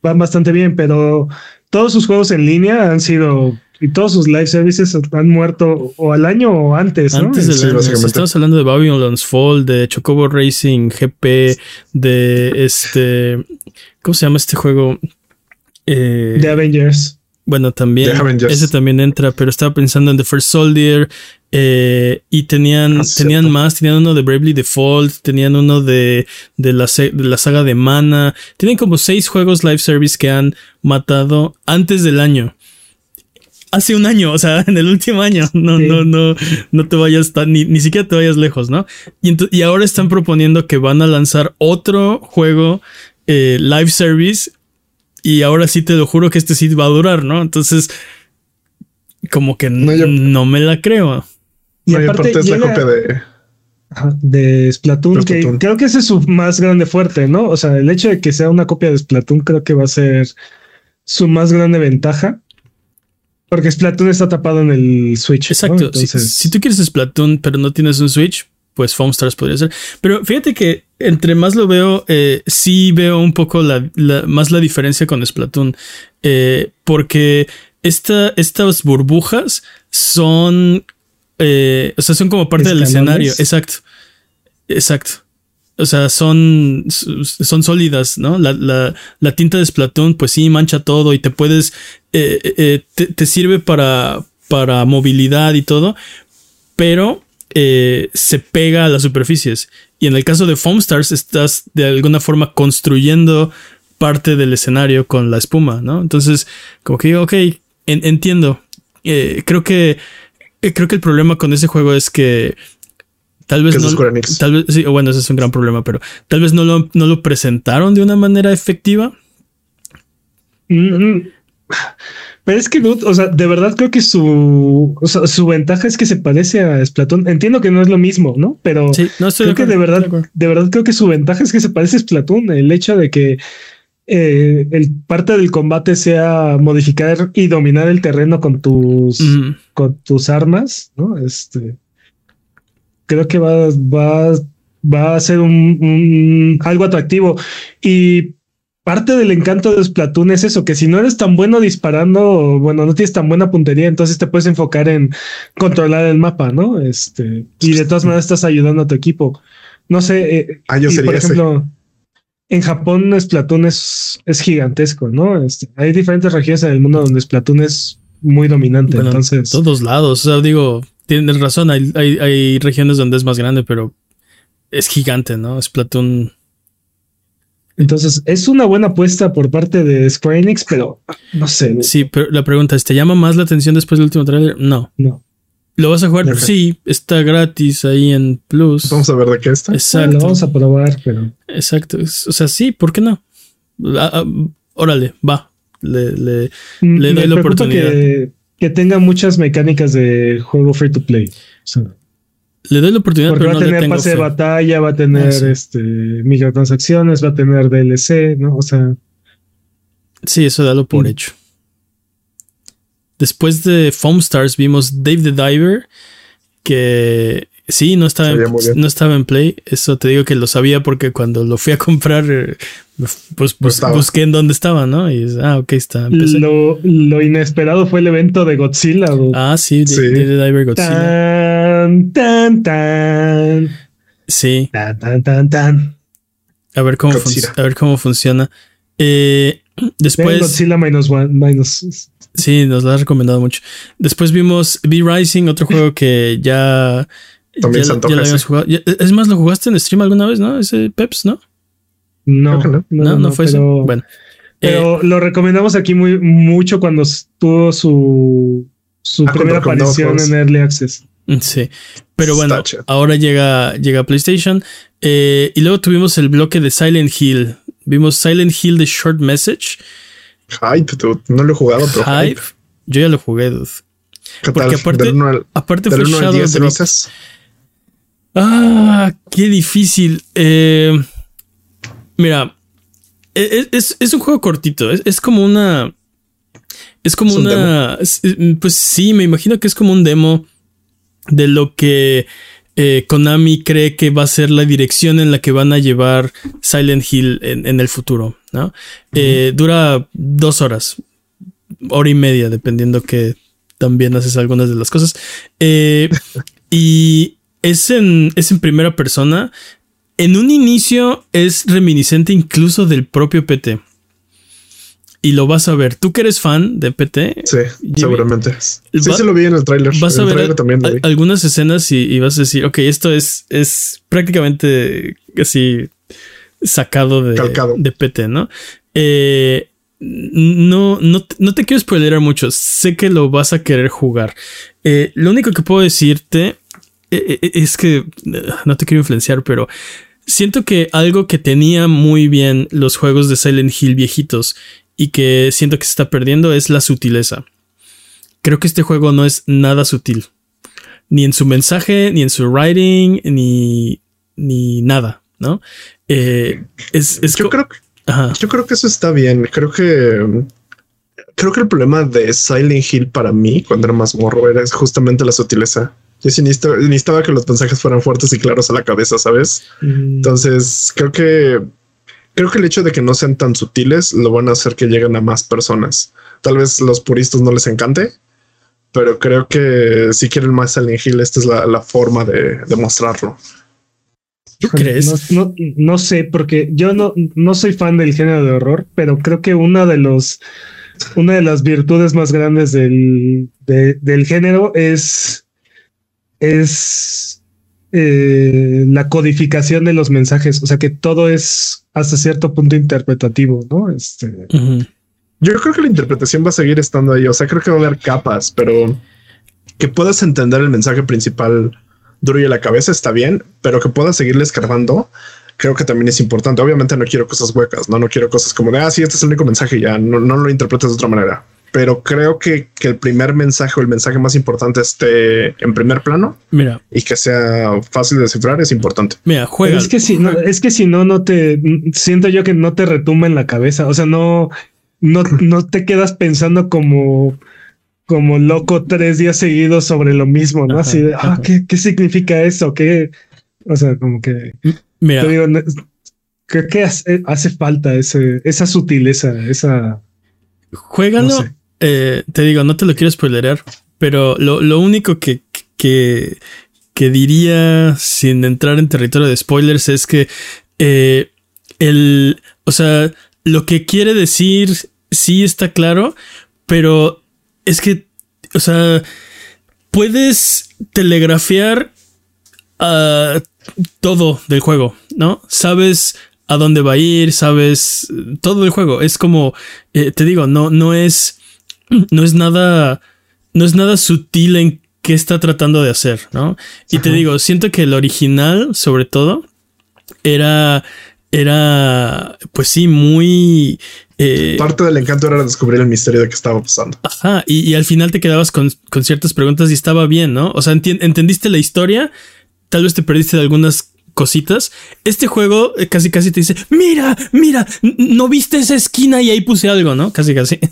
van bastante bien, pero todos sus juegos en línea han sido y todos sus live services han muerto o al año o antes. Antes del Estamos hablando de Babylon's Fall, de Chocobo Racing, GP, de este. ¿Cómo se llama este juego? Eh, The Avengers. Bueno, también. The Avengers. Ese también entra, pero estaba pensando en The First Soldier. eh, y tenían, Ah, tenían cierto. más, tenían uno de Bravely Default, tenían uno de, de, la, de la saga de Mana. Tienen como seis juegos live service que han matado antes del año. Hace un año, o sea, en el último año. No, Sí. no, no, no te vayas tan, ni, ni siquiera te vayas lejos, ¿no? Y, y ahora están proponiendo que van a lanzar otro juego eh, live service. Y ahora sí te lo juro que este sí va a durar, ¿no? Entonces, como que No, no, me la creo. Y No, aparte, aparte es la llega- copia de. Ajá, de Splatoon, que Splatoon. creo que ese es su más grande fuerte, ¿no? O sea, el hecho de que sea una copia de Splatoon creo que va a ser su más grande ventaja. Porque Splatoon está tapado en el Switch. Exacto. Si- Entonces, Si, tú quieres Splatoon, pero no tienes un Switch, pues Foam Stars podría ser. Pero fíjate que entre más lo veo, eh, sí veo un poco la, la- más la diferencia con Splatoon. Eh, porque esta, estas burbujas son. eh, o sea, son como parte del escenario. Exacto. Exacto. O sea, son, son sólidas, ¿no? La, la, la tinta de Splatoon, pues sí, mancha todo y te puedes. Eh, eh, te, te sirve para, para movilidad y todo, pero eh, se pega a las superficies. Y en el caso de Foam Stars, estás de alguna forma construyendo parte del escenario con la espuma, ¿no? Entonces, como que digo, ok, en- entiendo. Eh, creo que. eh, Creo que el problema con ese juego es que. Tal vez no. Tal vez, sí, o bueno, ese es un gran problema, pero tal vez no lo, no lo presentaron de una manera efectiva. Mm, mm. Pero es que, o sea, de verdad creo que su, o sea, su ventaja es que se parece a Splatoon. Entiendo que no es lo mismo, ¿no? Pero Sí, no estoy creo que de acuerdo, verdad, de verdad creo que su ventaja es que se parece a Splatoon. El hecho de que eh, el parte del combate sea modificar y dominar el terreno con tus, con tus armas, ¿no? Este creo que va, va, va a ser un, un- algo atractivo. Y parte del encanto de Splatoon es eso, que si no eres tan bueno disparando, bueno, no tienes tan buena puntería, entonces te puedes enfocar en controlar el mapa, ¿no? Este, y de todas maneras estás ayudando a tu equipo. No sé, eh, Ah, yo y, sería por ese. ejemplo, en Japón Splatoon es, es gigantesco, ¿no? Este, hay diferentes regiones en el mundo donde Splatoon es muy dominante, Bueno, entonces... todos lados. O sea, digo, tienes razón. Hay, hay, hay regiones donde es más grande, pero es gigante, ¿no? Splatoon. Entonces, es una buena apuesta por parte de Square Enix, pero no sé. Sí, pero la pregunta es: ¿te llama más la atención después del último trailer? No. No. ¿Lo vas a jugar? Ok. Sí, está gratis ahí en Plus. Vamos a ver de qué está. Lo Exacto. vamos a probar, pero Exacto. O sea, sí, ¿por qué no? Órale, va. Le, le- mm, Le doy me la oportunidad. Que, que tenga muchas mecánicas de juego free to play. O sea, le doy la oportunidad, porque pero va no a le tener tengo pase de batalla, va a tener sí. este microtransacciones, va a tener DLC, ¿no? O sea, Sí, eso dalo por Mm. hecho. Después de Foam Stars vimos Dave the Diver, que sí, no estaba, en, no estaba en Play. Eso te digo que lo sabía porque cuando lo fui a comprar, eh, pues, pues, busqué en dónde estaba, ¿no? Y es, ah, ok, está. Lo, lo inesperado fue el evento de Godzilla. dude. Ah, sí, Dave, Sí. Diver Godzilla. tan, tan, tan, Sí, tan, tan, tan, tan. a ver cómo, a ver cómo funciona. Eh, después, Godzilla minus one, minus. sí, nos lo has recomendado mucho. Después vimos V-Rising, otro juego que ya. También ya, se lo- antoja ya lo habíamos ese. jugado. Ya- Es más, lo jugaste en stream alguna vez, ¿no? Ese Peps, ¿no? No, que No, no, fue eso. Bueno. pero lo recomendamos aquí muy mucho cuando tuvo su, su Ah, primera aparición en Early Access. eh, sí. Pero bueno, ahora llega, llega PlayStation. eh, y luego tuvimos el bloque de Silent Hill. Vimos Silent Hill de Short Message. Hype, dude. No lo he jugado, pero Hype. hype. Yo ya lo jugué, dude. ¿Qué Porque tal? aparte- al, Aparte fue Shadow 10 Drop. cenizas. Ah, qué difícil. Eh, mira, e- e- es, es un juego cortito. Es, es como una. Es como ¿Es un una. es- Pues sí, me imagino que es como un demo de lo que eh, Konami cree que va a ser la dirección en la que van a llevar Silent Hill en, en el futuro. ¿no? Eh, dura dos horas, hora y media, dependiendo que también haces algunas de las cosas. Eh, y es en, es en primera persona. En un inicio es reminiscente incluso del propio PT. y lo vas a ver. Tú que eres fan de PT. Sí, Jimmy, seguramente. Sí, va- se lo vi en el tráiler. Vas En a ver también a- algunas escenas y, y vas a decir, ok, esto es, es prácticamente así sacado de, Calcado. de PT, ¿no? Eh, no, no, te- no te quiero spoilerar mucho. Sé que lo vas a querer jugar. Eh, lo único que puedo decirte eh, es que no te quiero influenciar, pero siento que algo que tenía muy bien los juegos de Silent Hill viejitos y que siento que se está perdiendo es la sutileza. Creo que este juego no es nada sutil. Ni en su mensaje, ni en su writing, ni, ni nada, ¿no? Eh, es, es Yo creo que. Yo creo que eso está bien. Creo que creo que el problema de Silent Hill para mí cuando era más morro era justamente la sutileza. Yo sí necesitaba, necesitaba que los mensajes fueran fuertes y claros a la cabeza, ¿sabes? Mm, Entonces creo que creo que el hecho de que no sean tan sutiles lo van a hacer que lleguen a más personas. Tal vez los puristas no les encante, pero creo que si quieren más Silent Hill, esta es la, la forma de, de mostrarlo. ¿Tú crees? No, no, no sé, porque yo no, no soy fan del género de horror, pero creo que una de los una de las virtudes más grandes del, de- del género es, es eh, la codificación de los mensajes. O sea que todo es hasta cierto punto interpretativo, ¿no? Este. Yo creo que la interpretación va a seguir estando ahí. O sea, creo que va a haber capas, pero que puedas entender el mensaje principal duro y a la cabeza está bien, pero que puedas seguirle escarbando, creo que también es importante. Obviamente no quiero cosas huecas, no, no quiero cosas como de, ah, sí, este es el único mensaje, y ya no, no lo interpretes de otra manera. Pero creo que, que el primer mensaje o el mensaje más importante esté en primer plano Mira, y que sea fácil de descifrar es importante. mira, juega. es que si no, es que si no, no te siento yo que no te retumba en la cabeza. O sea, no, no, no te quedas pensando como, como loco tres días seguidos sobre lo mismo, ¿no? Ajá, Así de, ah. ¿qué, ¿qué significa eso? ¿Qué? O sea, como que Mira, te digo, no- creo que hace, hace falta ese, esa sutileza, esa. juégalo. no sé. Eh, te digo, no te lo quiero spoilerear, pero lo, lo único que, que, que diría sin entrar en territorio de spoilers es que eh, el, o sea, lo que quiere decir sí está claro, pero es que, o sea, puedes telegrafiar a todo del juego, ¿no? Sabes a dónde va a ir, sabes eh, todo el juego. Es como, te digo, no, no es, no es nada, no es nada sutil en qué está tratando de hacer, ¿no? Y te digo, siento que el original, sobre todo, era, era, pues sí, muy... eh, Parte del encanto era descubrir el misterio de qué estaba pasando. Ajá, y, y al final te quedabas con, con ciertas preguntas y estaba bien, ¿no? O sea, entendiste la historia, tal vez te perdiste de algunas cositas. Este juego eh, casi casi te dice, mira, mira, no viste esa esquina y ahí puse algo, ¿no? Casi casi.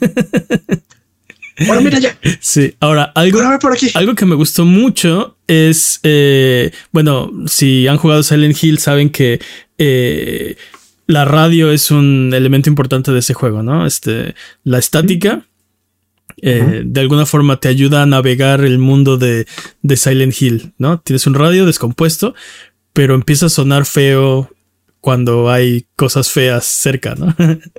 Ahora mira ya, sí, ahora algo... ahora ve por aquí. Algo que me gustó mucho es, eh, bueno, si han jugado Silent Hill saben que eh, la radio es un elemento importante de ese juego, ¿no? Este, la estática eh, de alguna forma te ayuda a navegar el mundo de, de Silent Hill, ¿no? Tienes un radio descompuesto, pero empieza a sonar feo cuando hay cosas feas cerca, ¿no?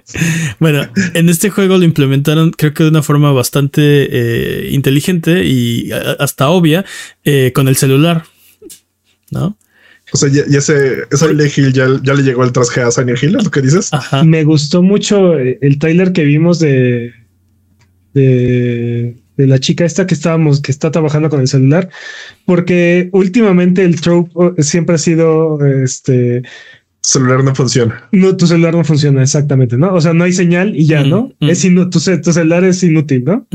bueno, en este juego lo implementaron creo que de una forma bastante eh, inteligente y hasta obvia eh, con el celular, ¿no? O sea, ya, ya se, Silent Hill ya, ya le llegó el traje a Silent Hill, es lo que dices. Ajá. Me gustó mucho eh, el trailer que vimos de, de, de la chica esta que estábamos, que está trabajando con el celular, porque últimamente el trope siempre ha sido este Celular no funciona. no, tu celular no funciona exactamente, ¿no? O sea, no hay señal y ya, Mm, ¿no? mm. Es tu, tu celular es inútil, ¿no?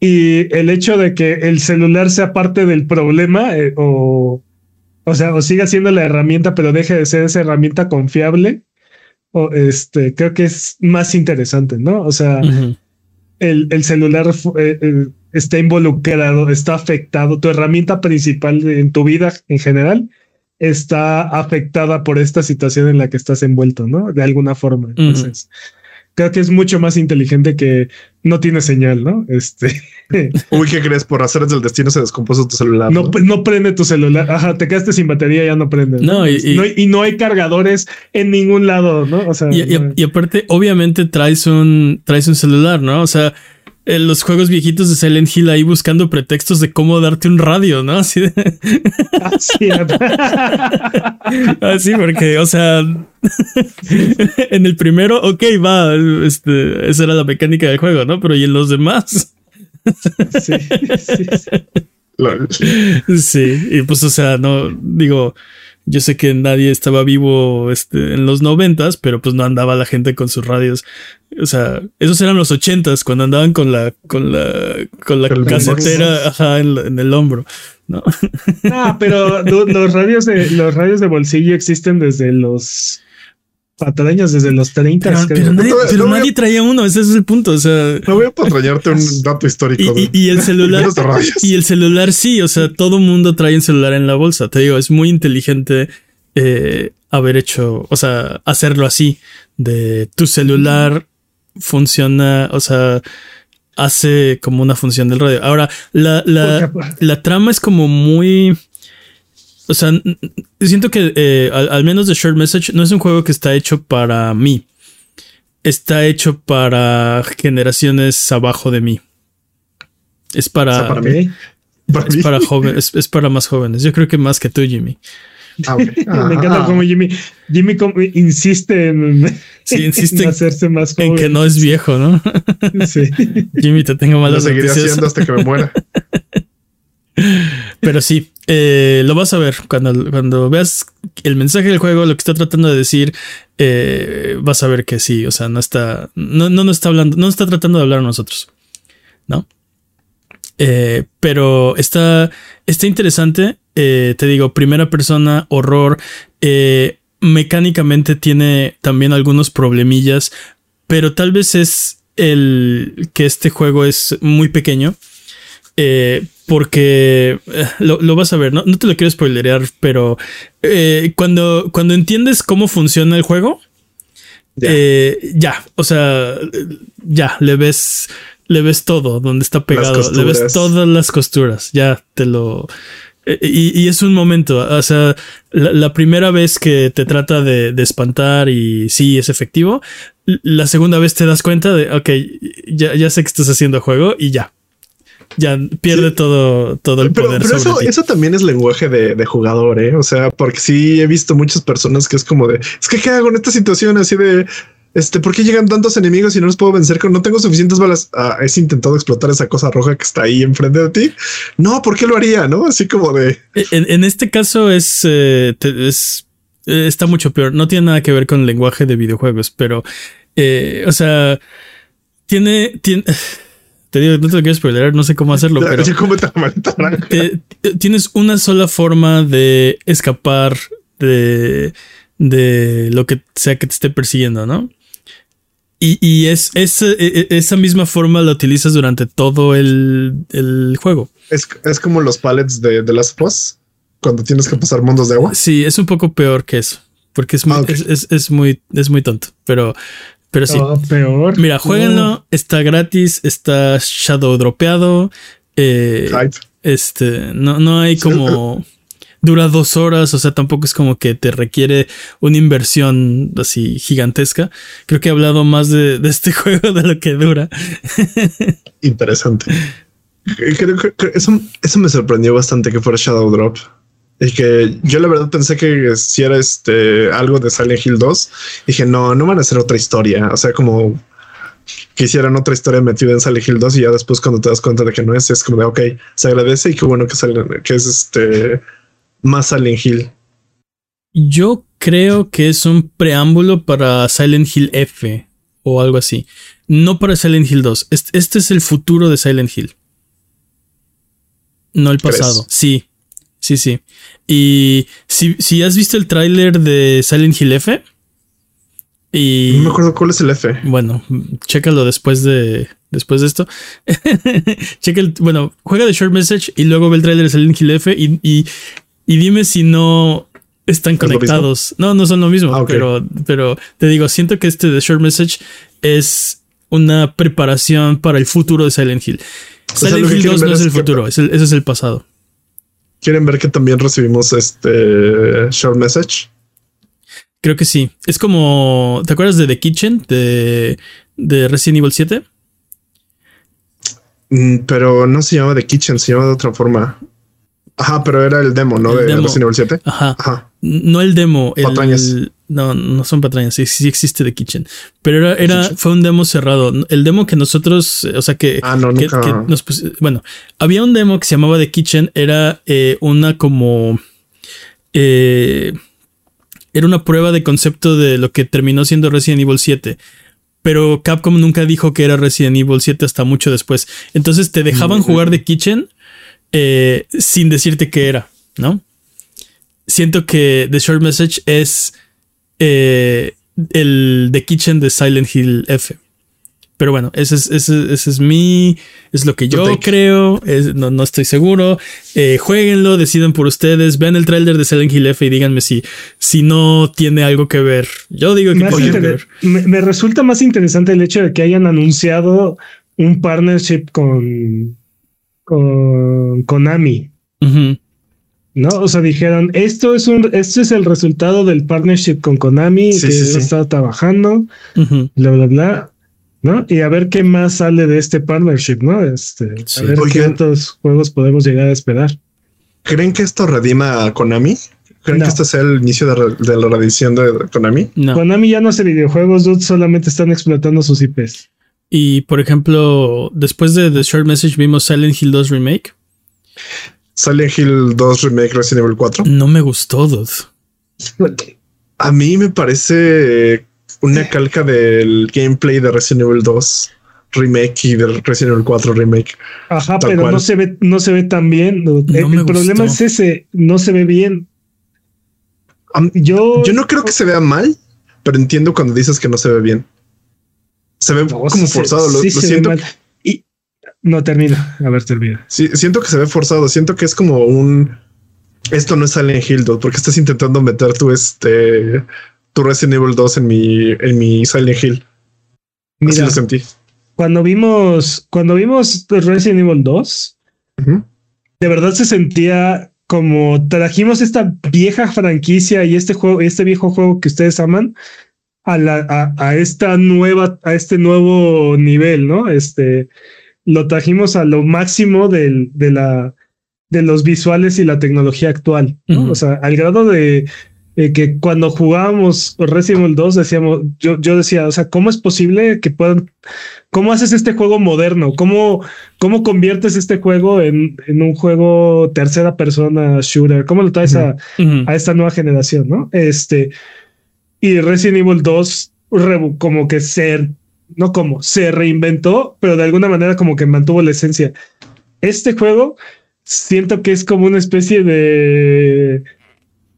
Y el hecho de que el celular sea parte del problema eh, o, o sea, o siga siendo la herramienta, pero deje de ser esa herramienta confiable, o este, creo que es más interesante, ¿no? O sea, el, el celular eh, eh, está involucrado, está afectado, tu herramienta principal en tu vida en general está afectada por esta situación en la que estás envuelto, ¿no? De alguna forma. Entonces, creo que es mucho más inteligente que no tiene señal, ¿no? Este. Uy, ¿qué crees? Por hacer el destino se descompuso tu celular. No, no, prende tu celular. Ajá, te quedaste sin batería, ya no prende. No, Y, no, hay cargadores en ningún lado, ¿no? O sea, y, aparte, obviamente traes un, traes un celular, ¿no? O sea, en los juegos viejitos de Silent Hill ahí buscando pretextos de cómo darte un radio, ¿no? Así de... Así, Así porque, o sea, en el primero, ok, va, este, esa era la mecánica del juego, ¿no? Pero y en los demás. sí, sí, sí. sí, y pues, o sea, no, digo, yo sé que nadie estaba vivo este, en los noventas, pero pues no andaba la gente con sus radios. O sea, esos eran los ochentas, cuando andaban con la, con la, con la casetera ajá, en, el hombro. No, ah, pero los radios de, los radios de bolsillo existen desde los patrañas desde los 30. Pero, nadie, traía uno, ese es el punto. O sea, no voy a patrañarte un dato histórico. Y, el celular, y el celular sí, o sea, todo mundo trae un celular en la bolsa. Te digo, es muy inteligente eh, haber hecho, o sea, hacerlo así. De tu celular funciona, o sea, hace como una función del radio. Ahora, la, la, la trama es como muy o sea, siento que eh, al, menos The Short Message no es un juego que está hecho para mí. Está hecho para generaciones abajo de mí. Es para. ¿Para mí? es para jóvenes, es, para más jóvenes. Yo creo que más que tú, Jimmy. Ah, Me encanta cómo Jimmy, Jimmy insiste en, insiste en hacerse más joven. En que no es viejo, ¿no? Sí. Jimmy, te tengo malas Lo seguiré haciendo hasta que me muera. Pero sí, eh, lo vas a ver cuando, cuando veas el mensaje del juego, lo que está tratando de decir, eh, vas a ver que sí, o sea, no está, no, no, está hablando, no está tratando de hablar a nosotros, ¿no? Eh, pero está, está interesante, te digo, primera persona, horror, mecánicamente tiene también algunos problemillas, pero tal vez es el que este juego es muy pequeño. Eh, porque eh, lo, vas a ver, ¿no? no te lo quiero spoilerear, pero eh, cuando, cuando entiendes cómo funciona el juego, ya. Eh, ya, o sea, ya le ves, le ves todo donde está pegado, le ves todas las costuras, ya te lo. Y, es un momento, o sea, la, primera vez que te trata de, de, espantar y sí es efectivo, la segunda vez te das cuenta de, ok, ya, ya sé que estás haciendo juego y ya, ya pierde todo, todo el poder. Pero eso, eso también es lenguaje de, jugador, ¿eh? O sea, porque sí he visto muchas personas que es como de, es que ¿qué hago en esta situación así de... Este, ¿por qué llegan tantos enemigos y no los puedo vencer? Con no tengo suficientes balas. Ah, es intentado explotar esa cosa roja que está ahí enfrente de ti. No, ¿por qué lo haría? No, así como de. E, en, este caso es, eh, es eh, está mucho peor. No tiene nada que ver con el lenguaje de videojuegos, pero, eh, o sea, tiene, tiene te digo, no te lo quiero spoiler, no sé cómo hacerlo, pero tienes una sola forma de escapar de, de lo que sea que te esté persiguiendo, ¿no? Y, es, es, e, e, esa misma forma la utilizas durante todo el, juego. Es, como los pallets de, de las POS cuando tienes que pasar mundos de agua. Sí, es un poco peor que eso. Porque es muy, ah, es, muy, es muy tonto. Pero pero sí. peor. Mira, jueguenlo. Está gratis. Está shadow dropeado. Eh, este, no, no hay como. Dura dos horas, o sea, tampoco es como que te requiere una inversión así gigantesca. Creo que he hablado más de, este juego de lo que dura. Interesante. Creo que eso, eso me sorprendió bastante que fuera Shadow Drop. Y que yo la verdad pensé que si era este algo de Silent Hill 2, dije no, no van a hacer otra historia. O sea, como que hicieran otra historia metida en Silent Hill 2 y ya después cuando te das cuenta de que no es, es como de ok, se agradece y qué bueno que salen, que es este más Silent Hill. Yo creo que es un preámbulo para Silent Hill F o algo así. No para Silent Hill 2. Este, este es el futuro de Silent Hill. No el pasado. Sí, Sí, sí. Y si, si has visto el tráiler de Silent Hill F. Y. No me acuerdo cuál es el F. Bueno, chécalo después de. Después de esto. Checa el. Bueno, juega de Short Message y luego ve el tráiler de Silent Hill F y, y, dime si no. están conectados. No, no son lo mismo, Ah, pero, pero te digo, siento que este de Short Message es una preparación para el futuro de Silent Hill. Silent Hill quieren 2 no es el que- futuro, es el- ese es el pasado. ¿Quieren ver que también recibimos este short message? Creo que sí. Es como. ¿Te acuerdas de The Kitchen de, de Resident Evil 7? Mm, pero no se llama The Kitchen, se llama de otra forma. Ajá, pero era el demo, ¿no? El de demo. Resident Evil 7. Ajá. Ajá. No el demo. El, Patrañas. No, no son patrañas. Sí, sí existe The Kitchen. Pero era, era, fue un demo cerrado. El demo que nosotros, o sea que, Ah, no, que- que nos bueno, había un demo que se llamaba The Kitchen. Era eh, una como, eh, era una prueba de concepto de lo que terminó siendo Resident Evil 7. Pero Capcom nunca dijo que era Resident Evil 7 hasta mucho después. Entonces te dejaban Mm. jugar The Kitchen eh, sin decirte qué era, ¿no? Siento que The Short Message es eh, el The Kitchen de Silent Hill F. Pero bueno, ese es, ese, ese es mi. Es lo que yo creo. es- no, no estoy seguro. Eh, jueguenlo, decidan por ustedes. Vean el tráiler de Silent Hill F y díganme si, si no tiene algo que ver. Yo digo que tiene que inter- ver. me, me resulta más interesante el hecho de que hayan anunciado un partnership con, con Konami. Ujú, ¿No? O sea, dijeron, esto es un, esto es el resultado del partnership con Konami Sí, que sí, sí. está trabajando, ujú. bla, bla, bla. ¿No? Y a ver qué más sale de este partnership, ¿no? Este, Sí. a ver qué Oigan. otros juegos podemos llegar a esperar. ¿Creen que esto redima a Konami? ¿Creen No. que este sea el inicio de la reedición de Konami? No. Konami ya no hace videojuegos, dude, solamente están explotando sus IPs. Y por ejemplo, después de The Short Message vimos Silent Hill 2 Remake. Silent Hill 2 Remake Resident Evil 4. No me gustó, dude. A mí me parece una calca del gameplay de Resident Evil 2 Remake y de Resident Evil 4 Remake. Ajá, pero cual. no se ve, no se ve tan bien. No el problema gustó. es ese, no se ve bien. Yo, Yo no creo que se vea mal, pero entiendo cuando dices que no se ve bien. Se ve No, como sí forzado. lo, sí lo se ve siento. mal. No termina. A ver, termina. Sí, siento que se ve forzado. Siento que es como un. Esto no es Silent Hill 2 porque estás intentando meter tu este tu Resident Evil 2 en mi en mi Silent Hill. Así Mira, lo sentí. cuando vimos, cuando vimos Resident Evil 2, Ujú. de verdad se sentía como trajimos esta vieja franquicia y este juego, este viejo juego que ustedes aman a la, a, a esta nueva, a este nuevo nivel, ¿no? Este lo trajimos a lo máximo del, de la de los visuales y la tecnología actual. O sea, al grado de eh, que cuando jugábamos Resident Evil 2 decíamos, yo, yo decía, o sea, ¿cómo es posible que puedan, cómo haces este juego moderno? ¿Cómo, cómo conviertes este juego en, en un juego tercera persona shooter? ¿Cómo lo traes a, a esta nueva generación, no? Este, y Resident Evil 2 re- como que se, no como, se reinventó, pero de alguna manera como que mantuvo la esencia. Este juego siento que es como una especie de...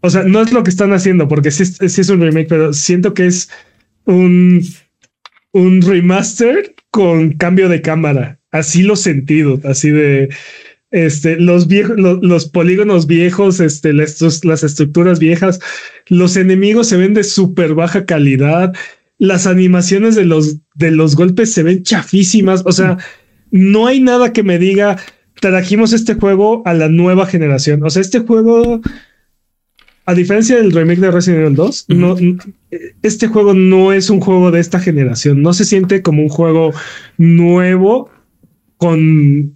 O sea, no es lo que están haciendo, porque sí es, un remake, pero siento que es un, un remaster con cambio de cámara. Así lo sentido, así de este, los viejos, lo- los, polígonos viejos, este, las, las estructuras viejas, los enemigos se ven de súper baja calidad, las animaciones de los, de los golpes se ven chafísimas, o sea, no hay nada que me diga, trajimos este juego a la nueva generación, o sea, este juego, a diferencia del remake de Resident Evil 2, Ujú. no, este juego no es un juego de esta generación, no se siente como un juego nuevo con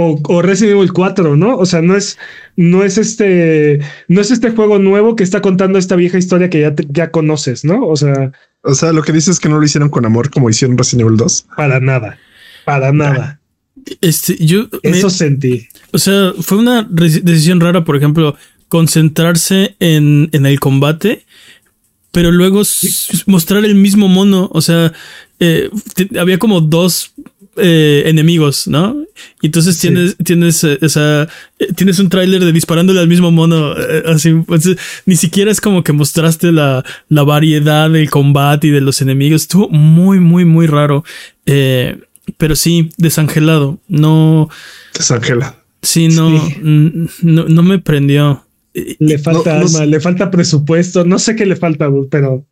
o, o Resident Evil 4, ¿no? O sea, no es, no es este, no es este juego nuevo que está contando esta vieja historia que ya, te- ya conoces, ¿no? O sea, O sea, lo que dices es que no lo hicieron con amor como hicieron Resident Evil 2. para nada, para nada. Este, yo. me- Eso sentí. O sea, fue una decisión rara, por ejemplo, concentrarse en, en el combate, pero luego mostrar el mismo mono. O sea, eh, te- había como dos eh, enemigos, ¿no? Y entonces Sí. tienes, tienes eh, esa, eh, tienes un tráiler de disparándole al mismo mono, eh, así, pues, ni siquiera es como que mostraste la, la variedad del combate y de los enemigos. Estuvo muy, muy, muy raro. Eh, pero sí, desangelado. No, Desangela. Sí, no, Sí. no, no me prendió. Le falta alma, le falta presupuesto, no sé qué le falta, pero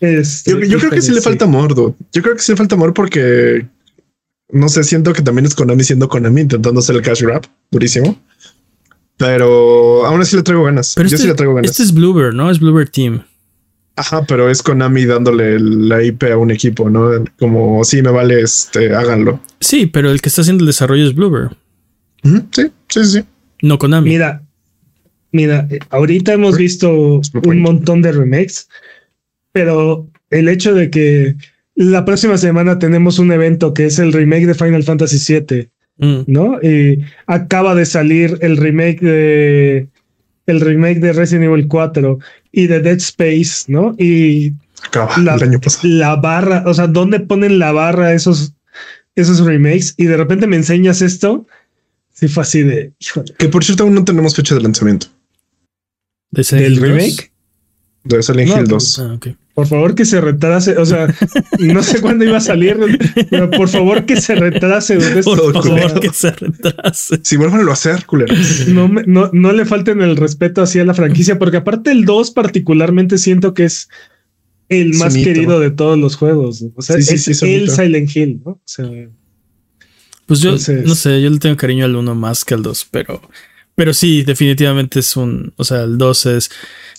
este, yo, creo que sí le falta amor, Yo creo que sí le falta amor porque no sé, siento que también es Konami siendo Konami intentando hacer el cash grab durísimo. Pero aún así le traigo ganas. Pero yo este, sí le traigo ganas. Este es Bluebird, ¿no? Es Bluebird Team. Ajá, pero es Konami dándole la IP a un equipo, ¿no? Como sí me vale, este, háganlo. Sí, pero el que está haciendo el desarrollo es Bluebird. Sí, sí, sí. No Konami. Mira, mira, eh, ahorita hemos visto un montón de remakes, pero el hecho de que la próxima semana tenemos un evento que es el remake de Final Fantasy VII, mm. ¿no? Y acaba de salir el remake de el remake de Resident Evil 4 y de Dead Space, ¿no? Y la, la barra, o sea, ¿dónde ponen la barra esos, esos remakes? Y de repente me enseñas esto. Sí, fue así de. Que por cierto, aún no tenemos fecha de lanzamiento. ¿Del remake? De Silent Hill 2. Ah, por favor que se retrase, o sea, no sé cuándo iba a salir, pero por favor que se retrase. Por, favor que se retrase. Si vuelvan a hacer, culeros. No, no, no le falten el respeto hacia la franquicia, porque aparte el 2 particularmente siento que es el más querido de todos los juegos. O sea, es el Silent Hill, ¿no? O sea, pues yo no sé, yo le tengo cariño al 1 más que al 2, pero, pero sí, definitivamente es un, o sea, el 2 es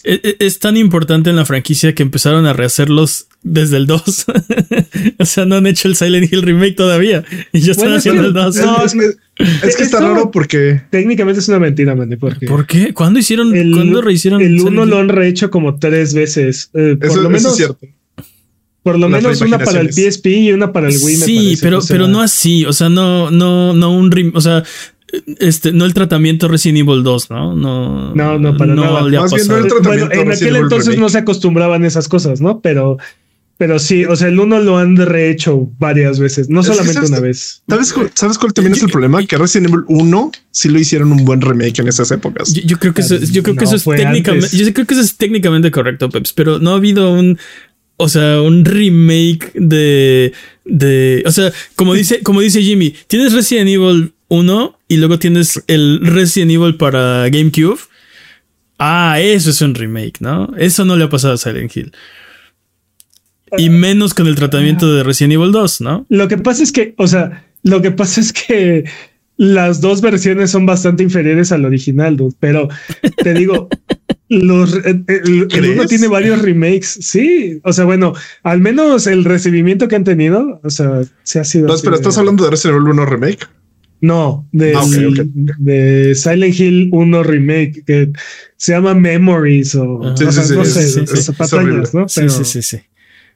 e, e, es, tan importante en la franquicia que empezaron a rehacerlos desde el 2. o sea, no han hecho el Silent Hill remake todavía. Y ya están haciendo el 2. No, es, que, está raro porque. Técnicamente es una mentira, man. ¿Por qué? ¿Por qué? ¿Cuándo hicieron? El, ¿Cuándo rehicieron? El 1 lo han rehecho como tres veces. Eh, por lo menos. es cierto. Por lo menos una para el PSP y una para el Wii. Sí, pero, pero no así. O sea, no, no, no un. O sea, este, no el tratamiento Resident Evil 2, ¿no? No, no, no para nada. Más bien no el tratamiento bueno, en aquel entonces no se acostumbraban esas cosas, ¿no? Pero, pero sí, o sea, el uno lo han rehecho varias veces, no solamente una vez. ¿Sabes, ¿Sabes cuál también es el problema? Que Resident Evil 1 sí lo hicieron un buen remake en esas épocas. Yo, creo que eso, yo creo que eso es técnicamente, yo creo que eso es técnicamente correcto, Peps, pero no ha habido un o sea, un remake de, de, o sea, como dice, como dice Jimmy, tienes Resident Evil 1 y luego tienes el Resident Evil para GameCube. Ah, eso es un remake, ¿no? Eso no le ha pasado a Silent Hill. Y menos con el tratamiento de Resident Evil 2, ¿no? Lo que pasa es que, o sea, lo que pasa es que las dos versiones son bastante inferiores al original, pero te digo, los, el, el, uno tiene varios remakes. Sí, o sea, bueno, al menos el recibimiento que han tenido, o sea, se ha sido. No, pero estás hablando de Resident Evil 1 remake. No, de, ah, de Silent Hill 1 remake que se llama Memories o, sí, no sé, ¿no? sí, sí, sí, sí.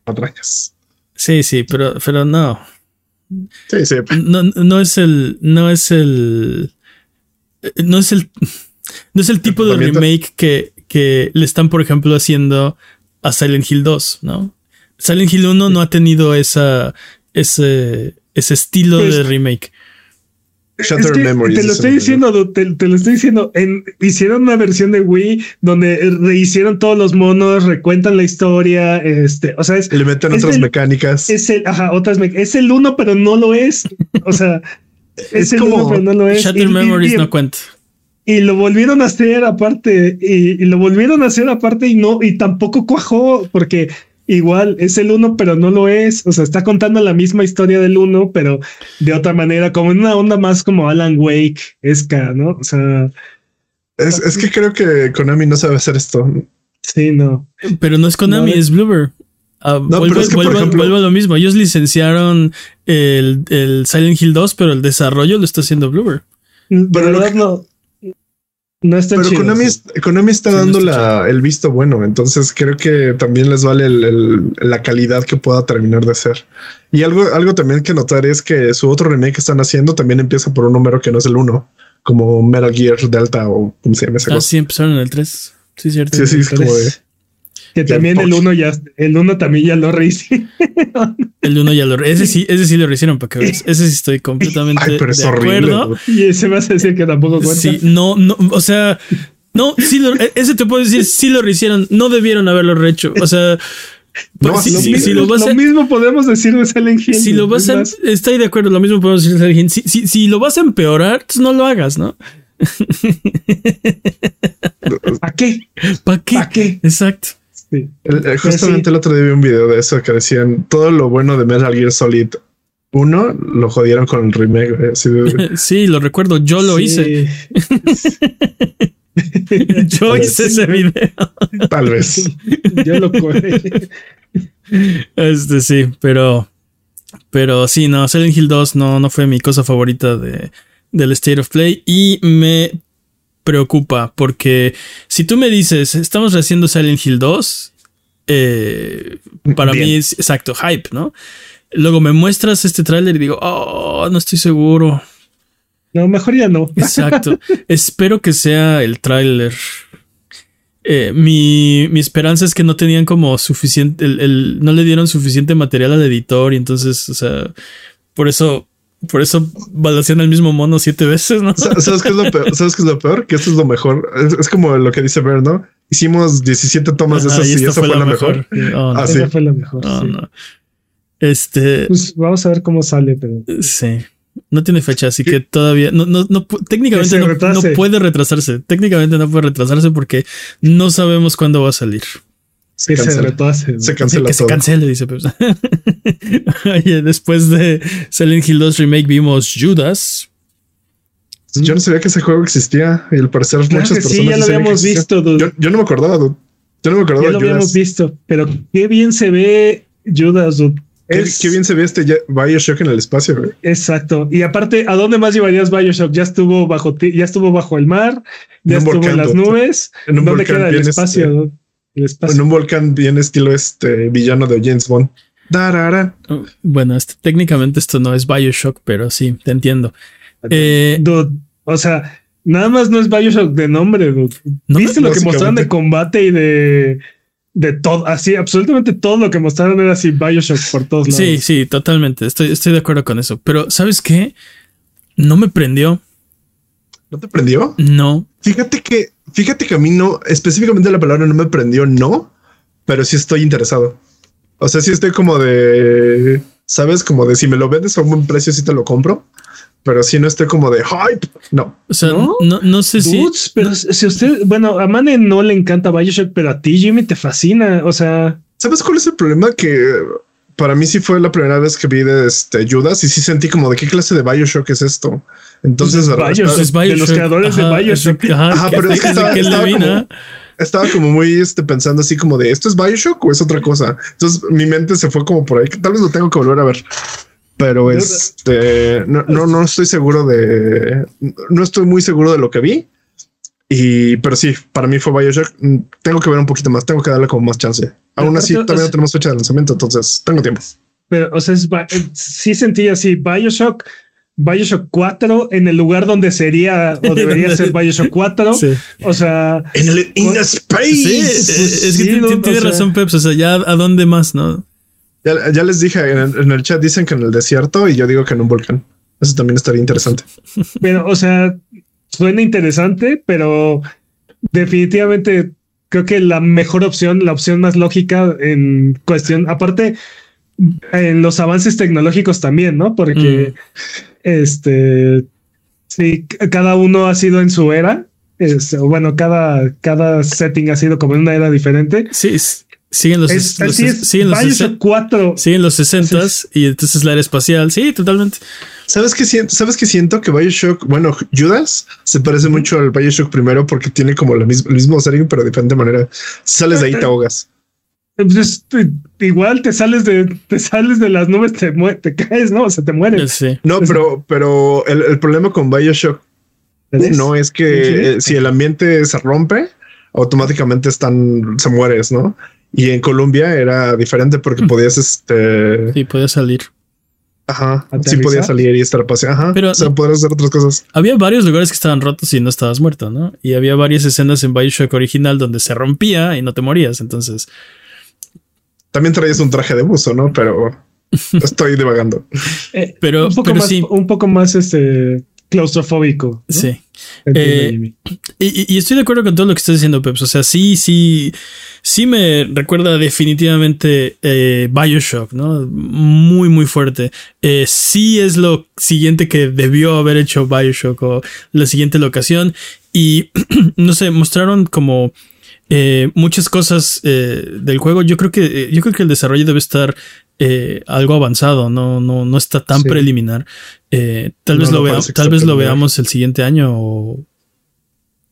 Patrañas. Sí, sí, pero, pero no. Sí, sí. No, no es el, no es el, no es el, no es el tipo de remake que, que le están, por ejemplo, haciendo a Silent Hill 2, ¿no? Silent Hill 1 no ha tenido esa, ese, ese estilo de remake. Memories. Te lo estoy diciendo, te, lo estoy diciendo. hicieron una versión de Wii donde rehicieron todos los monos, recuentan la historia. Este, o sea, es. Le meten otras mecánicas. Es el, ajá, otras Es el uno, pero no lo es. O sea, es, el como, uno, pero no lo es. Shattered Memories no cuenta. Y lo volvieron a hacer aparte, y, lo volvieron a hacer aparte y no, y tampoco cuajó, porque igual es el uno, pero no lo es. O sea, está contando la misma historia del uno, pero de otra manera, como en una onda más como Alan Wake, esca, ¿no? O sea. Es, que creo que Konami no sabe hacer esto. Sí, no. Pero no es Konami, es Bloober. Ah, no, vuelvo, a lo mismo. Ellos licenciaron el, el, Silent Hill 2, pero el desarrollo lo está haciendo Bloober. Pero no, no está Pero Konami, está dando la, el visto bueno, entonces creo que también les vale la calidad que pueda terminar de ser. Y algo, algo también que notar es que su otro remake que están haciendo también empieza por un número que no es el 1, como Metal Gear Delta o como se llama esa ah, Sí, empezaron en el 3. Sí, cierto. Sí, sí, es como de, que también el 1 ya, el uno también ya lo rehicieron. El 1 ya lo ese sí, ese sí lo rehicieron para que veas. Ese sí estoy completamente de acuerdo. y ese vas a decir que tampoco cuenta. Sí, no, no, o sea, no, sí lo, e, ese te puedo decir, sí lo rehicieron, no debieron haberlo rehecho. O sea, no, si, lo, mismo podemos decir de Silent Hill. Si lo vas a, estoy de acuerdo, lo mismo podemos decir de Silent Hill. Si, si, si lo vas a empeorar, pues no lo hagas, ¿no? ¿Para qué? ¿Para qué? ¿Para qué? Exacto. Sí. El- el- justamente sí. el otro día vi un video de eso que decían todo lo bueno de Metal Gear Solid 1 lo jodieron con el remake. así de- Sí, lo recuerdo. Yo lo hice. Yo hice ese video. tal vez. Yo lo. Este sí, pero. Pero sí, no, Silent Hill 2 no, no fue mi cosa favorita de, del State of Play. Y me preocupa porque si tú me dices, estamos haciendo Silent Hill 2, eh, para Bien. mí es exacto, hype, ¿no? Luego me muestras este tráiler y digo, oh, no estoy seguro. No, mejor ya no. Exacto. Espero que sea el tráiler. Eh, mi, mi esperanza es que no tenían como suficiente, el, el- no le dieron suficiente material al editor y entonces, o sea, por eso, por eso balancean el mismo mono siete veces, ¿no? Sa- ¿Sabes qué es lo peor? ¿Sabes qué es lo peor? Que esto es lo mejor. Es, es como lo que dice Ver, ¿no? Hicimos 17 tomas de esas y, esta esa fue la mejor. Oh, no. Ah, sí. Esa fue la mejor. Oh, sí. no. Este, Pues vamos a ver cómo sale, pero sí. No tiene fecha, así que todavía no, no, no técnicamente no, no puede retrasarse. Técnicamente no puede retrasarse porque no sabemos cuándo va a salir. Se cancela. retrase. Se cancela que se todo. cancele, dice Peps. Oye, después de Silent Hill 2 Remake vimos Judas. Yo no sabía que ese juego existía y al parecer Claro muchas que personas sí, ya lo habíamos visto, dude. Yo, yo no me acordaba, dude. Yo no me acordaba ya lo Judas. habíamos visto, pero qué bien se ve Judas. dude. Qué, Es- qué bien se ve este Bioshock en el espacio, güey. Exacto. Y aparte, ¿a dónde más llevarías Bioshock? Ya estuvo bajo ti- ya estuvo bajo el mar, ya En estuvo volcán, en las nubes. ¿Dónde volcán queda el espacio? este? El espacio. en un volcán bien estilo este villano de James Bond. Darara. Bueno, este- técnicamente esto no es Bioshock, pero sí, te entiendo. Eh, Dude, o sea, nada más no es Bioshock de nombre. dude. No, ¿Viste lo que mostraron de combate y de de todo? Así, absolutamente todo lo que mostraron era así Bioshock por todos lados. sí, sí, totalmente. Estoy, estoy de acuerdo con eso. Pero, ¿sabes qué? No me prendió. ¿No te prendió? No. Fíjate que, fíjate que a mí no, específicamente la palabra no me prendió, no, pero sí estoy interesado. O sea, sí estoy como de, sabes, como de si me lo vendes a un buen precio, sí te lo compro, pero sí no estoy como de hype. No, O sea, ¿No? no, no, sé si. Dudes, pero si usted, bueno, a Mane no le encanta Bioshock, pero a ti, Jimmy, te fascina. O sea, ¿sabes cuál es el problema? Que para mí sí fue la primera vez que vi de este Judas y sí sentí como de qué clase de Bioshock es esto. Entonces, es Bioshock. Es de los Bioshock. creadores de Bioshock. es- Ajá, pero es que estaba- como- estaba como muy este, pensando así como de esto es Bioshock o es otra cosa. Entonces mi mente se fue como por ahí. que Tal vez lo tengo que volver a ver, pero este no, no, no estoy seguro de, no estoy muy seguro de lo que vi. Y pero sí, para mí fue Bioshock. Mm, Tengo que ver un poquito más, tengo que darle como más chance. Aún así, todavía sea- no tenemos fecha de lanzamiento, entonces tengo tiempo. Pero, o sea, es eh, sí sentí así Bioshock, Bioshock 4 en el lugar donde sería o debería ser Bioshock 4. Sí. O sea, En el in space. Sí, eh, es que sí, no, tiene sea- razón, Peps. O sea, ya a dónde más, ¿no? Ya, ya les dije en el, en el chat, dicen que en el desierto y yo digo que en un volcán. Eso también estaría interesante. pero, o sea, suena interesante, pero definitivamente creo que la mejor opción, la opción más lógica en cuestión, aparte en los avances tecnológicos también, ¿no? Porque este, sí, cada uno ha sido en su era. Este, o bueno, cada, cada setting ha sido como en una era diferente. Sí, siguen los, Es, los- así es, siguen los, Bioshock sesen- 4. siguen los 60 y entonces la era espacial. Sí, totalmente. ¿Sabes qué siento? ¿Sabes qué siento? Que Bioshock, bueno, Judas se parece mucho al Bioshock primero porque tiene como la misma, el mismo setting, pero de diferente manera. Si sales de ahí, te ahogas. Pues, te- igual te sales de, te sales de las nubes, te, te caes, ¿no? O sea, te mueres. Sí. No, pero, pero el, el problema con Bioshock no es que eh, si el ambiente se rompe, automáticamente están, se mueres, ¿no? Y en Colombia era diferente porque podías, este, Sí, podía salir. ajá, sí podías salir y estar paseando, ajá, Pero- o sea, poder hacer otras cosas. Había varios lugares que estaban rotos y no estabas muerto, ¿no? Y había varias escenas en Bioshock original donde se rompía y no te morías. Entonces, También traías un traje de buzo, ¿no? Pero estoy divagando. Eh, Pero- un poco pero más, sí. un poco más este claustrofóbico. Sí. Eh, y, estoy de acuerdo con todo lo que estás diciendo, Peps. O sea, sí, sí, sí me recuerda definitivamente eh, Bioshock, ¿no? Muy, muy fuerte. Eh, sí es lo siguiente que debió haber hecho Bioshock o la siguiente locación. Y no sé, mostraron como muchas cosas del juego. Yo creo que yo creo que el desarrollo debe estar algo avanzado, no, no, no está tan preliminar. Eh, tal vez, lo, veamos, tal vez lo veamos el siguiente año o...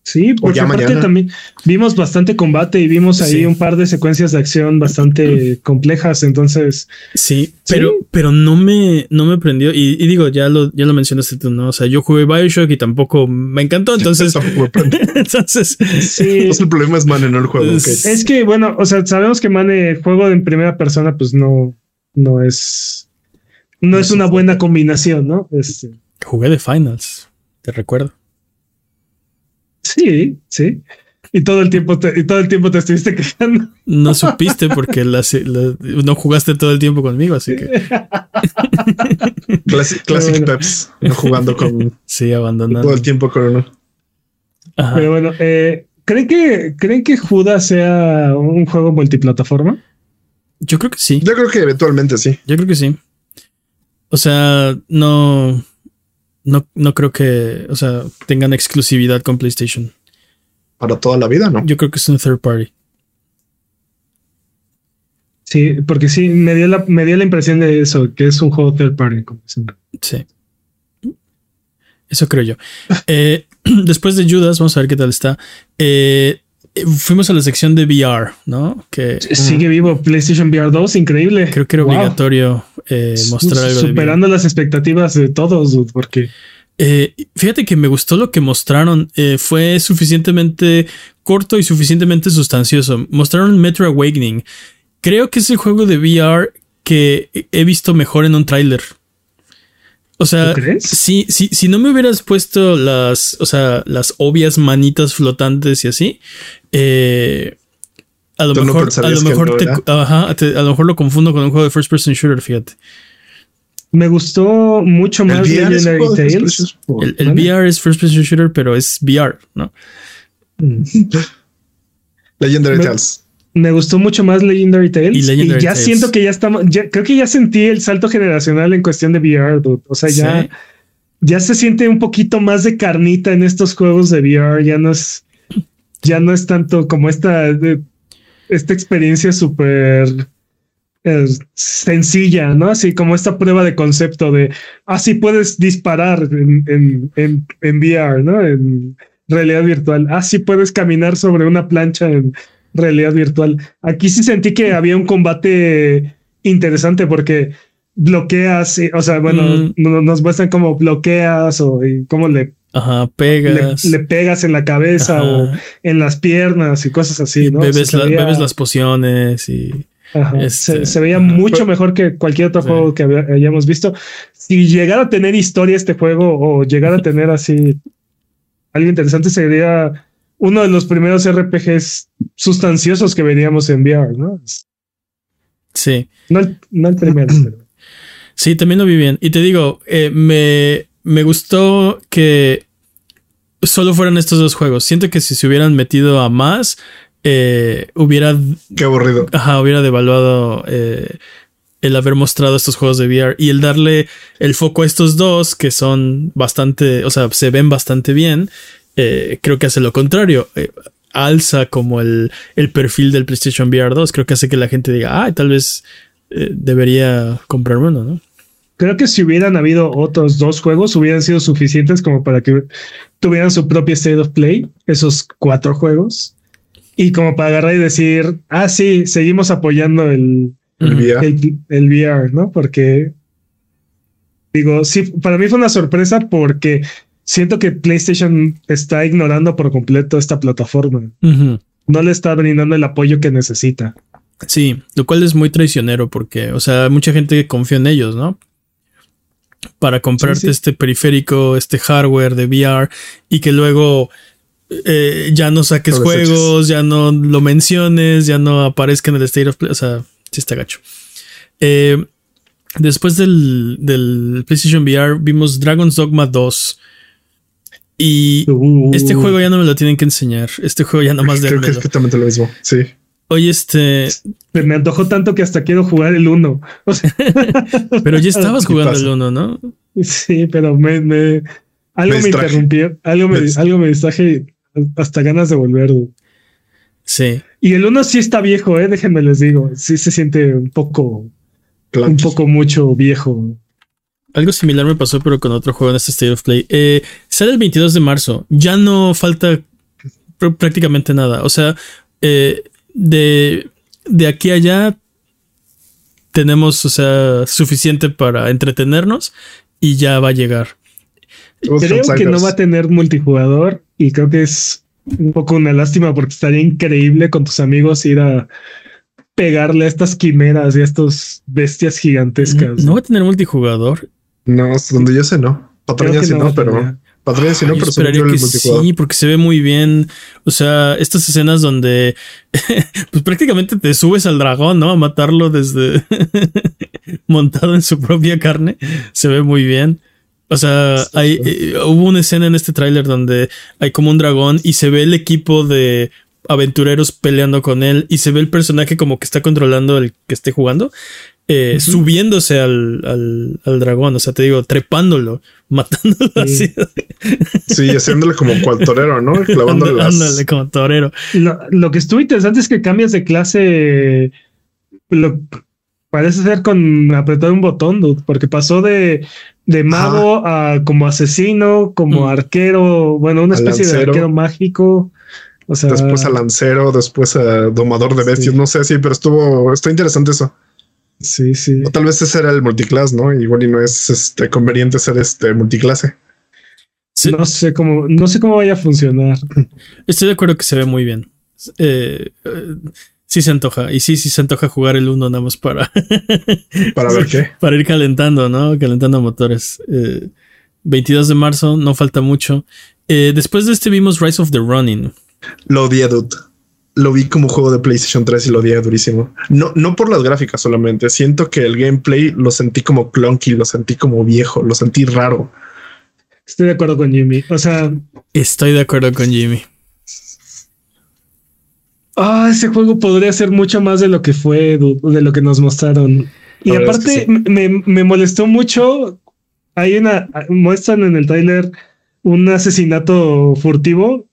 Sí, porque aparte también vimos bastante combate y vimos ahí un par de secuencias de acción bastante complejas, entonces... Sí, pero, pero no me, no me prendió y, digo, ya lo, ya lo mencionaste tú, ¿no? O sea, yo jugué Bioshock y tampoco me encantó, entonces... entonces... Sí. el problema es Mane, no el juego. Es que, bueno, o sea, sabemos que Mane, juego en primera persona, pues no, no es no es una buena combinación, ¿no? Este. Jugué de finals, te recuerdo. Sí, sí. Y todo el tiempo te, y todo el tiempo te estuviste quejando. No supiste porque no jugaste todo el tiempo conmigo, así que. Classic, Peps, no jugando con. Sí, abandonando. Todo el tiempo con uno. Pero bueno, eh, ¿creen que creen que Judas sea un juego multiplataforma? Yo creo que sí. Yo creo que eventualmente sí. Yo creo que sí. O sea, no, no, no creo que, o sea, tengan exclusividad con PlayStation. Para toda la vida, ¿no? Yo creo que es un third party. Sí, porque sí, me dio la, me dio la impresión de eso, que es un juego third party. Sí. Eso creo yo. Eh, después de Judas, vamos a ver qué tal está. Eh, eh, fuimos a la sección de VR, ¿no? Que sigue vivo PlayStation VR 2, increíble. Creo que era obligatorio eh, mostrar algo. Superando las expectativas de todos, porque eh, fíjate que me gustó lo que mostraron. fue suficientemente corto y suficientemente sustancioso. Mostraron Metro Awakening. Creo que es el juego de VR que he visto mejor en un tráiler. O sea, Si, si, si, no me hubieras puesto las, o sea, las obvias manitas flotantes y así, eh, a lo mejor, a lo mejor te, ajá, a lo mejor lo confundo con un juego de first person shooter, fíjate. Me gustó mucho más Legendary Tales. El, VR es first person shooter, pero es VR, ¿no? Legendary Tales me gustó mucho más Legendary Tales. Y, ya siento que ya estamos, creo que ya sentí el salto generacional en cuestión de VR, O sea, ya, ya se siente un poquito más de carnita en estos juegos de VR. Ya no es, ya no es tanto como esta, esta experiencia súper eh, sencilla, ¿no? Así como esta prueba de concepto de, así ah, puedes disparar en, en, en VR, ¿no? En realidad virtual. Así ah, puedes caminar sobre una plancha en realidad virtual. Aquí sí sentí que había un combate interesante porque bloqueas, o sea, bueno, mm. nos muestran cómo bloqueas o cómo le, pegas. Le, pegas en la cabeza o en las piernas y cosas así, ¿no? Bebes, las pociones y... se, este, veía mucho mejor que cualquier otro juego que hayamos visto. Si llegara a tener historia este juego o llegara a tener así algo interesante, sería uno de los primeros RPGs sustanciosos que veníamos en VR, ¿no? Sí. No el, primero. Sí, también lo vi bien. Y te digo, eh, me, me gustó que solo fueran estos dos juegos. Siento que si se hubieran metido a más, eh, hubiera... Qué aburrido. Ajá, hubiera devaluado eh, el haber mostrado estos juegos de VR y el darle el foco a estos dos que son bastante, o sea, se ven bastante bien eh, creo que hace lo contrario. Eh, alza como el, perfil del PlayStation VR 2. Creo que hace que la gente diga, ah, tal vez eh, debería comprar uno, ¿no? Creo que si hubieran habido otros dos juegos, hubieran sido suficientes como para que tuvieran su propia State of Play, esos cuatro juegos. Y como para agarrar y decir, ah, sí, seguimos apoyando el, el VR, ¿no? Porque digo, sí, para mí fue una sorpresa porque siento que PlayStation está ignorando por completo esta plataforma. No le está brindando el apoyo que necesita. Sí, lo cual es muy traicionero porque, o sea, mucha gente confía en ellos, ¿no? Para comprarte este periférico, este hardware de VR y que luego eh, ya no saques juegos, ya no lo menciones, ya no aparezca en el State of Play. O sea, sí está gacho. Eh, después del, del PlayStation VR vimos Dragon's Dogma 2 Y Uh, este juego ya no me lo tienen que enseñar. Este juego ya nomás Creo que es de justamente lo mismo. Sí. Oye, este, me antojó tanto que hasta quiero jugar el 1. O sea, pero ya estabas ¿Qué jugando el uno, ¿no? sí, pero me, me- algo Me interrumpió, algo me, Me algo me distraje hasta ganas de volver. Sí. Y el 1 sí está viejo, eh, déjenme les digo. Sí se siente un poco, un poco mucho viejo. Algo similar me pasó, pero con otro juego en este State of Play. Eh, sale el 22 de marzo. Ya no falta pr- prácticamente nada. O sea, eh, de, de aquí a allá tenemos, o sea, suficiente para entretenernos y ya va a llegar. Creo que no va a tener multijugador y creo que es un poco una lástima porque estaría increíble con tus amigos ir a pegarle a estas quimeras y a estos bestias gigantescas. No va a tener multijugador. No, hasta donde yo sé, no. Patraña sí no pero. Patraña sí no, pero esperaría que sí, porque se ve muy bien. O sea, estas escenas donde pues prácticamente te subes al dragón, ¿no? A matarlo desde montado en su propia carne. Se ve muy bien. O sea, hay, eh, hubo una escena en este tráiler donde hay como un dragón y se ve el equipo de aventureros peleando con él y se ve el personaje como que está controlando el que esté jugando, eh, subiéndose al, al, al dragón, o sea, te digo, trepándolo, matándolo Sí. así. Sí, haciéndole como cual torero, ¿no? Clavándole las. Ándale, como torero. Lo, lo que estuvo interesante es que cambias de clase. Lo, parece ser con apretar un botón, dude, porque pasó de, de mago a como asesino, como Mm. arquero, bueno, una especie de arquero mágico. O sea, Después a lancero, después a domador de bestias, Sí. no sé, sí, pero estuvo, está interesante eso. Sí, sí. O tal vez ese era el multiclass, ¿no? Igual y no es este conveniente ser este multiclase. Sí, No sé cómo, no sé cómo vaya a funcionar. estoy de acuerdo que se ve muy bien. Eh, eh, sí se antoja. Y sí, sí se antoja jugar el 1 nada más para, Para ver qué. para ir calentando, ¿no? Calentando motores. Eh, 22 de marzo, no falta mucho. Eh, después de este vimos Rise of the Running. Lo odié, dude. Lo vi como juego de PlayStation 3 y lo odié durísimo. No, no por las gráficas solamente. Siento que el gameplay lo sentí como clunky, lo sentí como viejo, lo sentí raro. Estoy de acuerdo con Jimmy. O sea, Estoy de acuerdo con Jimmy. ah, ese juego podría ser mucho más de lo que fue, de lo que nos mostraron. Y es aparte, me, me molestó mucho. Hay una, muestran en el tráiler un asesinato furtivo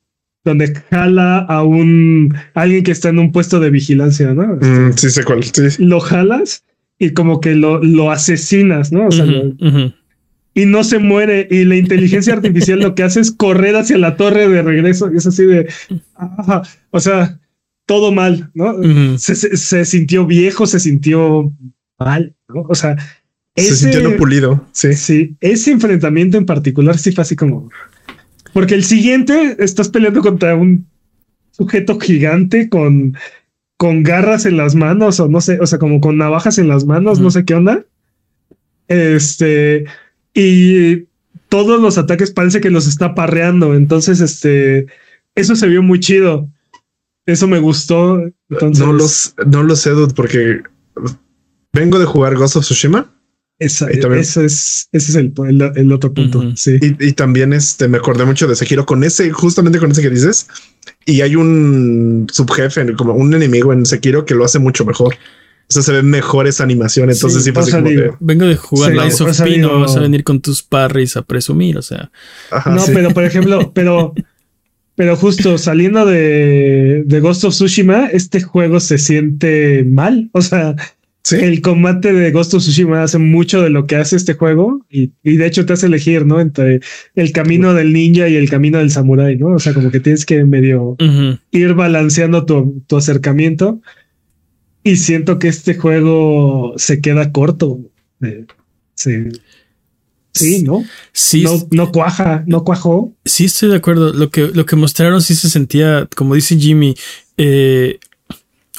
donde jala a un alguien que está en un puesto de vigilancia, ¿no? Mm, sí sé cuál. Sí. Lo jalas y como que lo, lo asesinas, ¿no? O sea, lo- y no se muere. Y la inteligencia artificial lo que hace es correr hacia la torre de regreso. Y es así de, ah, o sea, todo mal, ¿no? Se, se- se sintió viejo, se sintió mal, ¿no? O sea, Se sintió no pulido. Sí. sí, ese enfrentamiento en particular sí fue así como, porque el siguiente estás peleando contra un sujeto gigante con, con garras en las manos o no sé, o sea, como con navajas en las manos, no sé qué onda. Este, y todos los ataques parece que los está parreando. Entonces, este, eso se vio muy chido. Eso me gustó. Entonces, No los, no lo sé, dude, porque vengo de jugar Ghost of Tsushima esa- y también- eso es, ese es el, el, el otro punto. Sí. y, y también este, me acordé mucho de Sekiro con ese, justamente con ese que dices. Y hay un subjefe, como un enemigo en Sekiro que lo hace mucho mejor. O sea, se ve mejor esa animación. Entonces Sí, sí, sea, como de, Vengo de jugar Sí, Lies o of P, no vas a venir con tus parries a presumir, o sea. ajá, no, sí. pero por ejemplo, pero, pero justo saliendo de, de Ghost of Tsushima, este juego se siente mal. O sea, Sí. el combate de Ghost of Tsushima hace mucho de lo que hace este juego y, y de hecho te hace elegir, ¿no? Entre el camino del ninja y el camino del samurái, ¿no? O sea, como que tienes que medio ir balanceando tu, tu acercamiento y siento que este juego se queda corto. Eh, sí. Sí, ¿no? Sí, no, no cuaja, no cuajó. sí estoy de acuerdo. Lo que, lo que mostraron sí se sentía, como dice Jimmy, eh,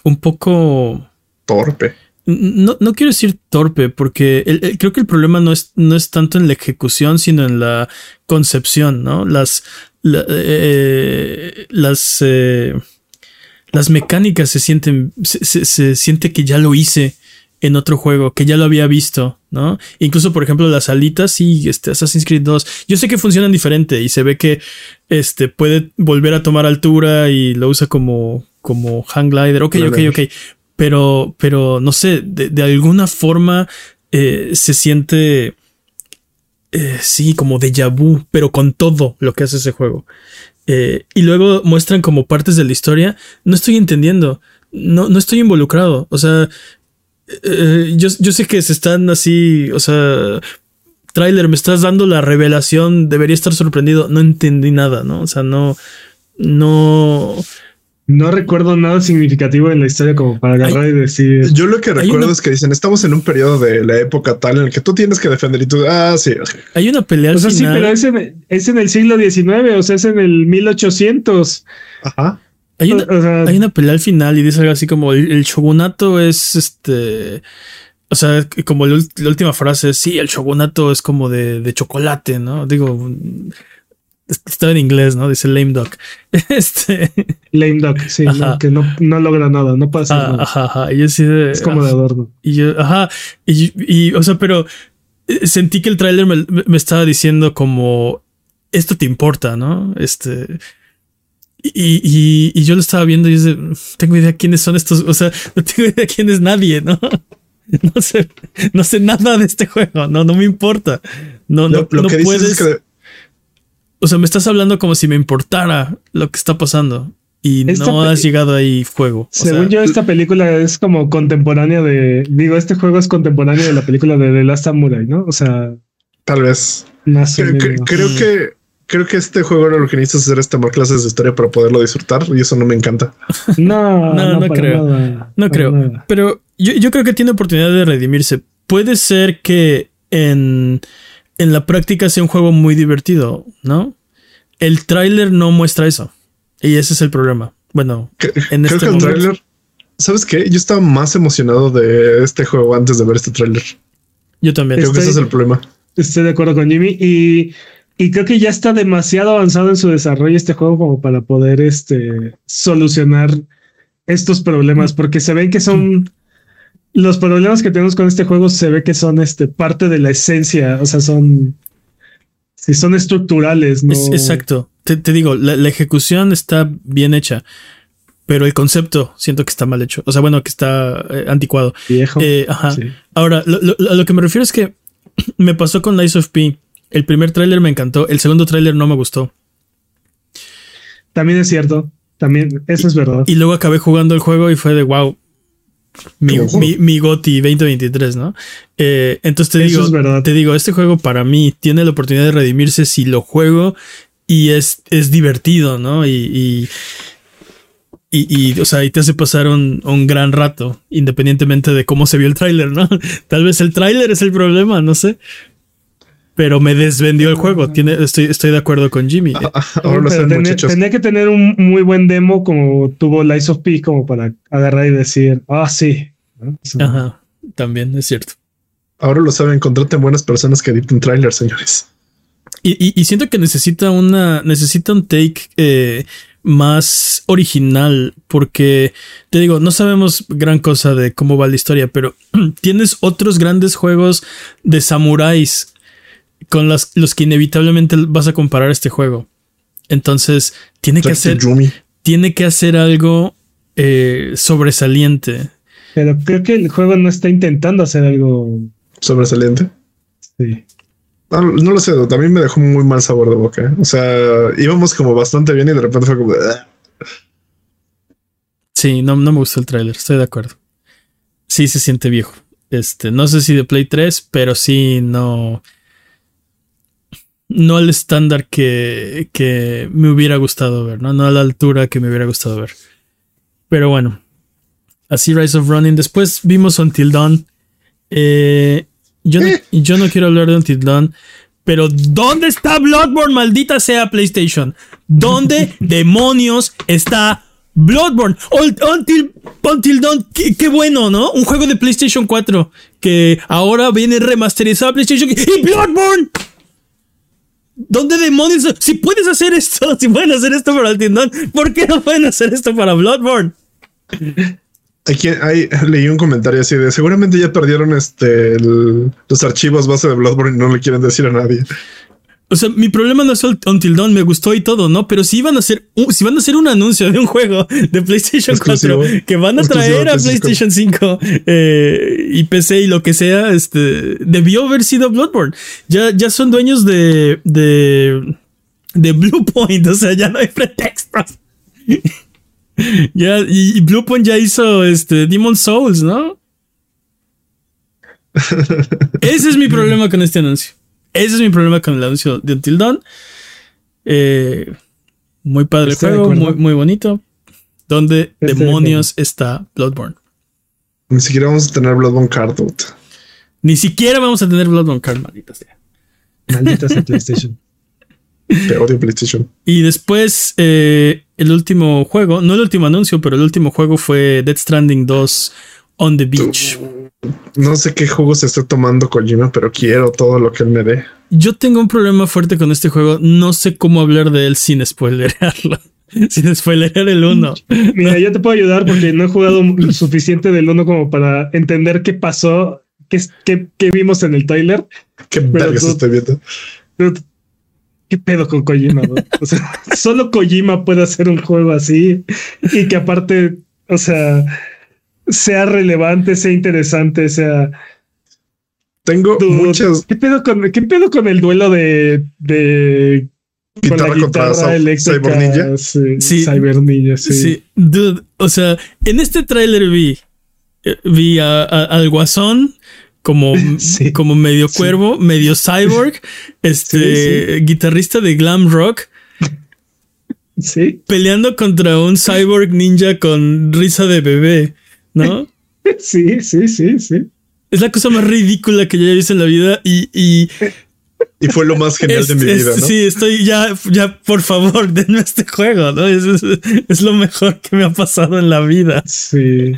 un poco. torpe. No, no quiero decir torpe, porque el- el- creo que el problema no es, no es tanto en la ejecución, sino en la concepción, ¿no? Las, la- eh, las, eh, las mecánicas se sienten, se, se- se siente que ya lo hice en otro juego, que ya lo había visto ¿no? Incluso, por ejemplo, las alitas, sí, este, Assassin's Creed 2. Yo sé que funcionan diferente y se ve que este, puede volver a tomar altura y lo usa como, como hang glider. Ok, ok, ok. Pero, pero no sé, de, alguna forma eh, se siente. Eh, sí, como déjà vu, pero con todo lo que hace ese juego. Eh, y luego muestran como partes de la historia. No estoy entendiendo. No, no estoy involucrado. O sea, yo, yo, sé que se están así. O sea, trailer, me estás dando la revelación. Debería estar sorprendido. No entendí nada, ¿no? O sea, no. No. No recuerdo nada significativo en la historia como para agarrar y decir. Yo lo que recuerdo es que dicen: Estamos en un periodo de la época tal en el que tú tienes que defender y tú. Ah, sí. Hay una pelea. o sea, sí, pero es en, es en, el siglo XIX, o sea, es en el 1800. Ajá. Hay una, hay una pelea al final y dice algo así como: el, shogunato es este. O sea, como la, última frase, sí, el shogunato es como de, de chocolate, ¿no? Digo, estaba en inglés, ¿no? Dice lame duck. Este. Lame duck, sí, que no, no, logra nada, no pasa ah, nada. Ajá, ajá. Y yo sí de, es como de adorno. Y yo, ajá. Y, y, o sea, pero eh, sentí que el tráiler me, me, estaba diciendo como esto te importa, ¿no? Este. Y, y, y yo lo estaba viendo y yo tengo idea quiénes son estos, o sea, no tengo idea quién es nadie, ¿no? No sé, no sé nada de este juego, no, no me importa. No, no, lo, que puedes. Dices es que o sea, me estás hablando como si me importara lo que está pasando. Y no has llegado ahí fuego. Según yo, esta película es como contemporánea de. Digo, este juego es contemporáneo de la película de The Last Samurai, ¿no? O sea. Tal vez. creo, que. Creo que este juego era lo que necesitas hacer esta tomar clases de historia para poderlo disfrutar y eso no me encanta. No, no, no, creo. no creo. Pero yo, yo creo que tiene oportunidad de redimirse. Puede ser que en en la práctica sea un juego muy divertido, ¿no? El tráiler no muestra eso. Y ese es el problema. Bueno, en este que el tráiler, ¿sabes qué? Yo estaba más emocionado de este juego antes de ver este tráiler. Yo también. Creo que ese es el problema. Estoy de acuerdo con Jimmy y, y creo que ya está demasiado avanzado en su desarrollo este juego como para poder este, solucionar estos problemas, porque se ven que son los problemas que tenemos con este juego se ve que son este, parte de la esencia, o sea, son, si son estructurales. ¿no? exacto, te, digo, la, ejecución está bien hecha, pero el concepto siento que está mal hecho, o sea, bueno, que está eh, anticuado. Viejo. Eh, ajá. Ahora, lo, lo, que me refiero es que me pasó con Lies of P. El primer tráiler me encantó, el segundo tráiler no me gustó. También es cierto, también, eso es verdad. Y luego acabé jugando el juego y fue de wow, mi, mi, GOTI 2023, ¿no? Eh, entonces te digo, te digo, este juego para mí tiene la oportunidad de redimirse si lo juego y es, es divertido, ¿no? Y, y, y, o sea, y te hace pasar un, un, gran rato, independientemente de cómo se vio el tráiler, ¿no? Tal vez el tráiler es el problema, no sé pero me desvendió el juego. Tiene, estoy, estoy de acuerdo con Jimmy. Ah, ah, ahora tenía, que tener un muy buen demo como tuvo Lies of P como para agarrar y decir, ah, sí. Ajá, también es cierto. Ahora lo saben, contraten buenas personas que editen trailers, señores. Y, siento que necesita una, necesita un take eh, más original, porque te digo, no sabemos gran cosa de cómo va la historia, pero tienes otros grandes juegos de samuráis con los que inevitablemente vas a comparar este juego. Entonces, tiene que hacer. Tiene que hacer algo eh, sobresaliente. Pero creo que el juego no está intentando hacer algo sobresaliente. Sí. No, lo sé, también me dejó muy mal sabor de boca. ¿eh? O sea, íbamos como bastante bien y de repente fue como. Ah". Sí, no, no me gustó el tráiler, estoy de acuerdo. Sí se siente viejo. Este, no sé si de Play 3, pero sí no no al estándar que, que, me hubiera gustado ver, ¿no? No a la altura que me hubiera gustado ver. Pero bueno, así Rise of Running. Después vimos Until Dawn. Eh, yo, no, yo no quiero hablar de Until Dawn, pero ¿dónde está Bloodborne? Maldita sea PlayStation. ¿Dónde demonios está Bloodborne? Until, Until Dawn, qué, qué, bueno, ¿no? Un juego de PlayStation 4 que ahora viene remasterizado a PlayStation y Bloodborne. ¿Dónde demonios? Si puedes hacer esto, si pueden hacer esto para Dawn, ¿por qué no pueden hacer esto para Bloodborne? Aquí hay, leí un comentario así de seguramente ya perdieron este el- los archivos base de Bloodborne y no le quieren decir a nadie. O sea, mi problema no es Until Dawn, me gustó y todo, ¿no? Pero si iban a hacer un, si van a hacer un anuncio de un juego de PlayStation Exclusivo. 4 que van a traer a PlayStation PlayStation 5 eh, y PC y lo que sea, este debió haber sido Bloodborne. Ya, ya son dueños de, de, de Bluepoint, o sea, ya no hay pretextos. ya, y, y Bluepoint ya hizo este Demon Souls, ¿no? Ese es mi problema con este anuncio. Ese es mi problema con el anuncio de Until Dawn. Eh, muy padre el juego, muy, muy bonito. ¿Dónde de demonios está Bloodborne? Ni siquiera vamos a tener Bloodborne Card. dude. Ni siquiera vamos a tener Bloodborne Card, maldita sea. Maldita sea PlayStation. Te odio PlayStation. Y después, eh, el último juego, no el último anuncio, pero el último juego fue Dead Stranding 2 On the Beach. No sé qué jugo se está tomando Kojima, pero quiero todo lo que él me dé. Yo tengo un problema fuerte con este juego. No sé cómo hablar de él sin spoilerearlo. sin spoilerear el 1. Mira, yo te puedo ayudar porque no he jugado lo suficiente del uno como para entender qué pasó, qué, qué, qué vimos en el trailer. Qué vergas estoy viendo. Pero, ¿Qué pedo con Kojima? bro? O sea, solo Kojima puede hacer un juego así y que aparte, o sea, sea relevante, sea interesante, sea. Tengo Dude, muchas ¿Qué pedo con, qué pedo con el duelo de, de con la guitarra contra guitarra eléctrica? Cyber Ninja. Sí, Sí. Cyber Ninja, sí. Sí, dude, o sea, en este tráiler vi, eh, vi a- a- al guasón como, Sí. como medio cuervo, medio cyborg, este guitarrista de glam rock, Sí, peleando contra un cyborg ninja con risa de bebé, ¿no? sí, sí, sí, sí. Es la cosa más ridícula que yo he visto en la vida y, y y fue lo más genial de mi es- vida, ¿no? sí, estoy ya, ya, por favor, denme este juego, ¿no? Es, es- es lo mejor que me ha pasado en la vida. Sí,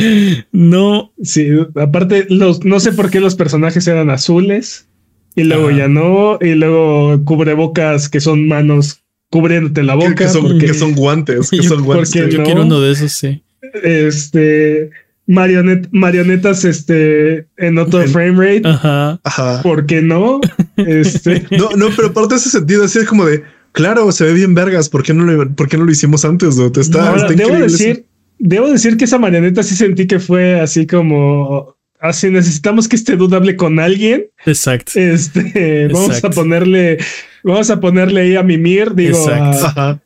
No, sí. Aparte, los, no sé por qué los personajes eran azules y luego ya no, y luego cubrebocas que son manos cubriéndote la boca. que, son, porque, que son guantes, que Yo- son guantes. yo no. quiero uno de esos, sí. este marionet, marionetas este en otro En- frame rate. Ajá. Ajá. ¿Por qué no? Este, No, no, pero aparte de ese sentido, así es como de, claro, se ve bien vergas, ¿por qué no lo, por qué no lo hicimos antes? Está, ahora, está debo increíble decir, debo decir que esa marioneta sí sentí que fue así como así necesitamos que este dude hable con alguien. Exacto. Este, vamos a ponerle, vamos a ponerle ahí a mimir, digo, Exacto. a- Ajá.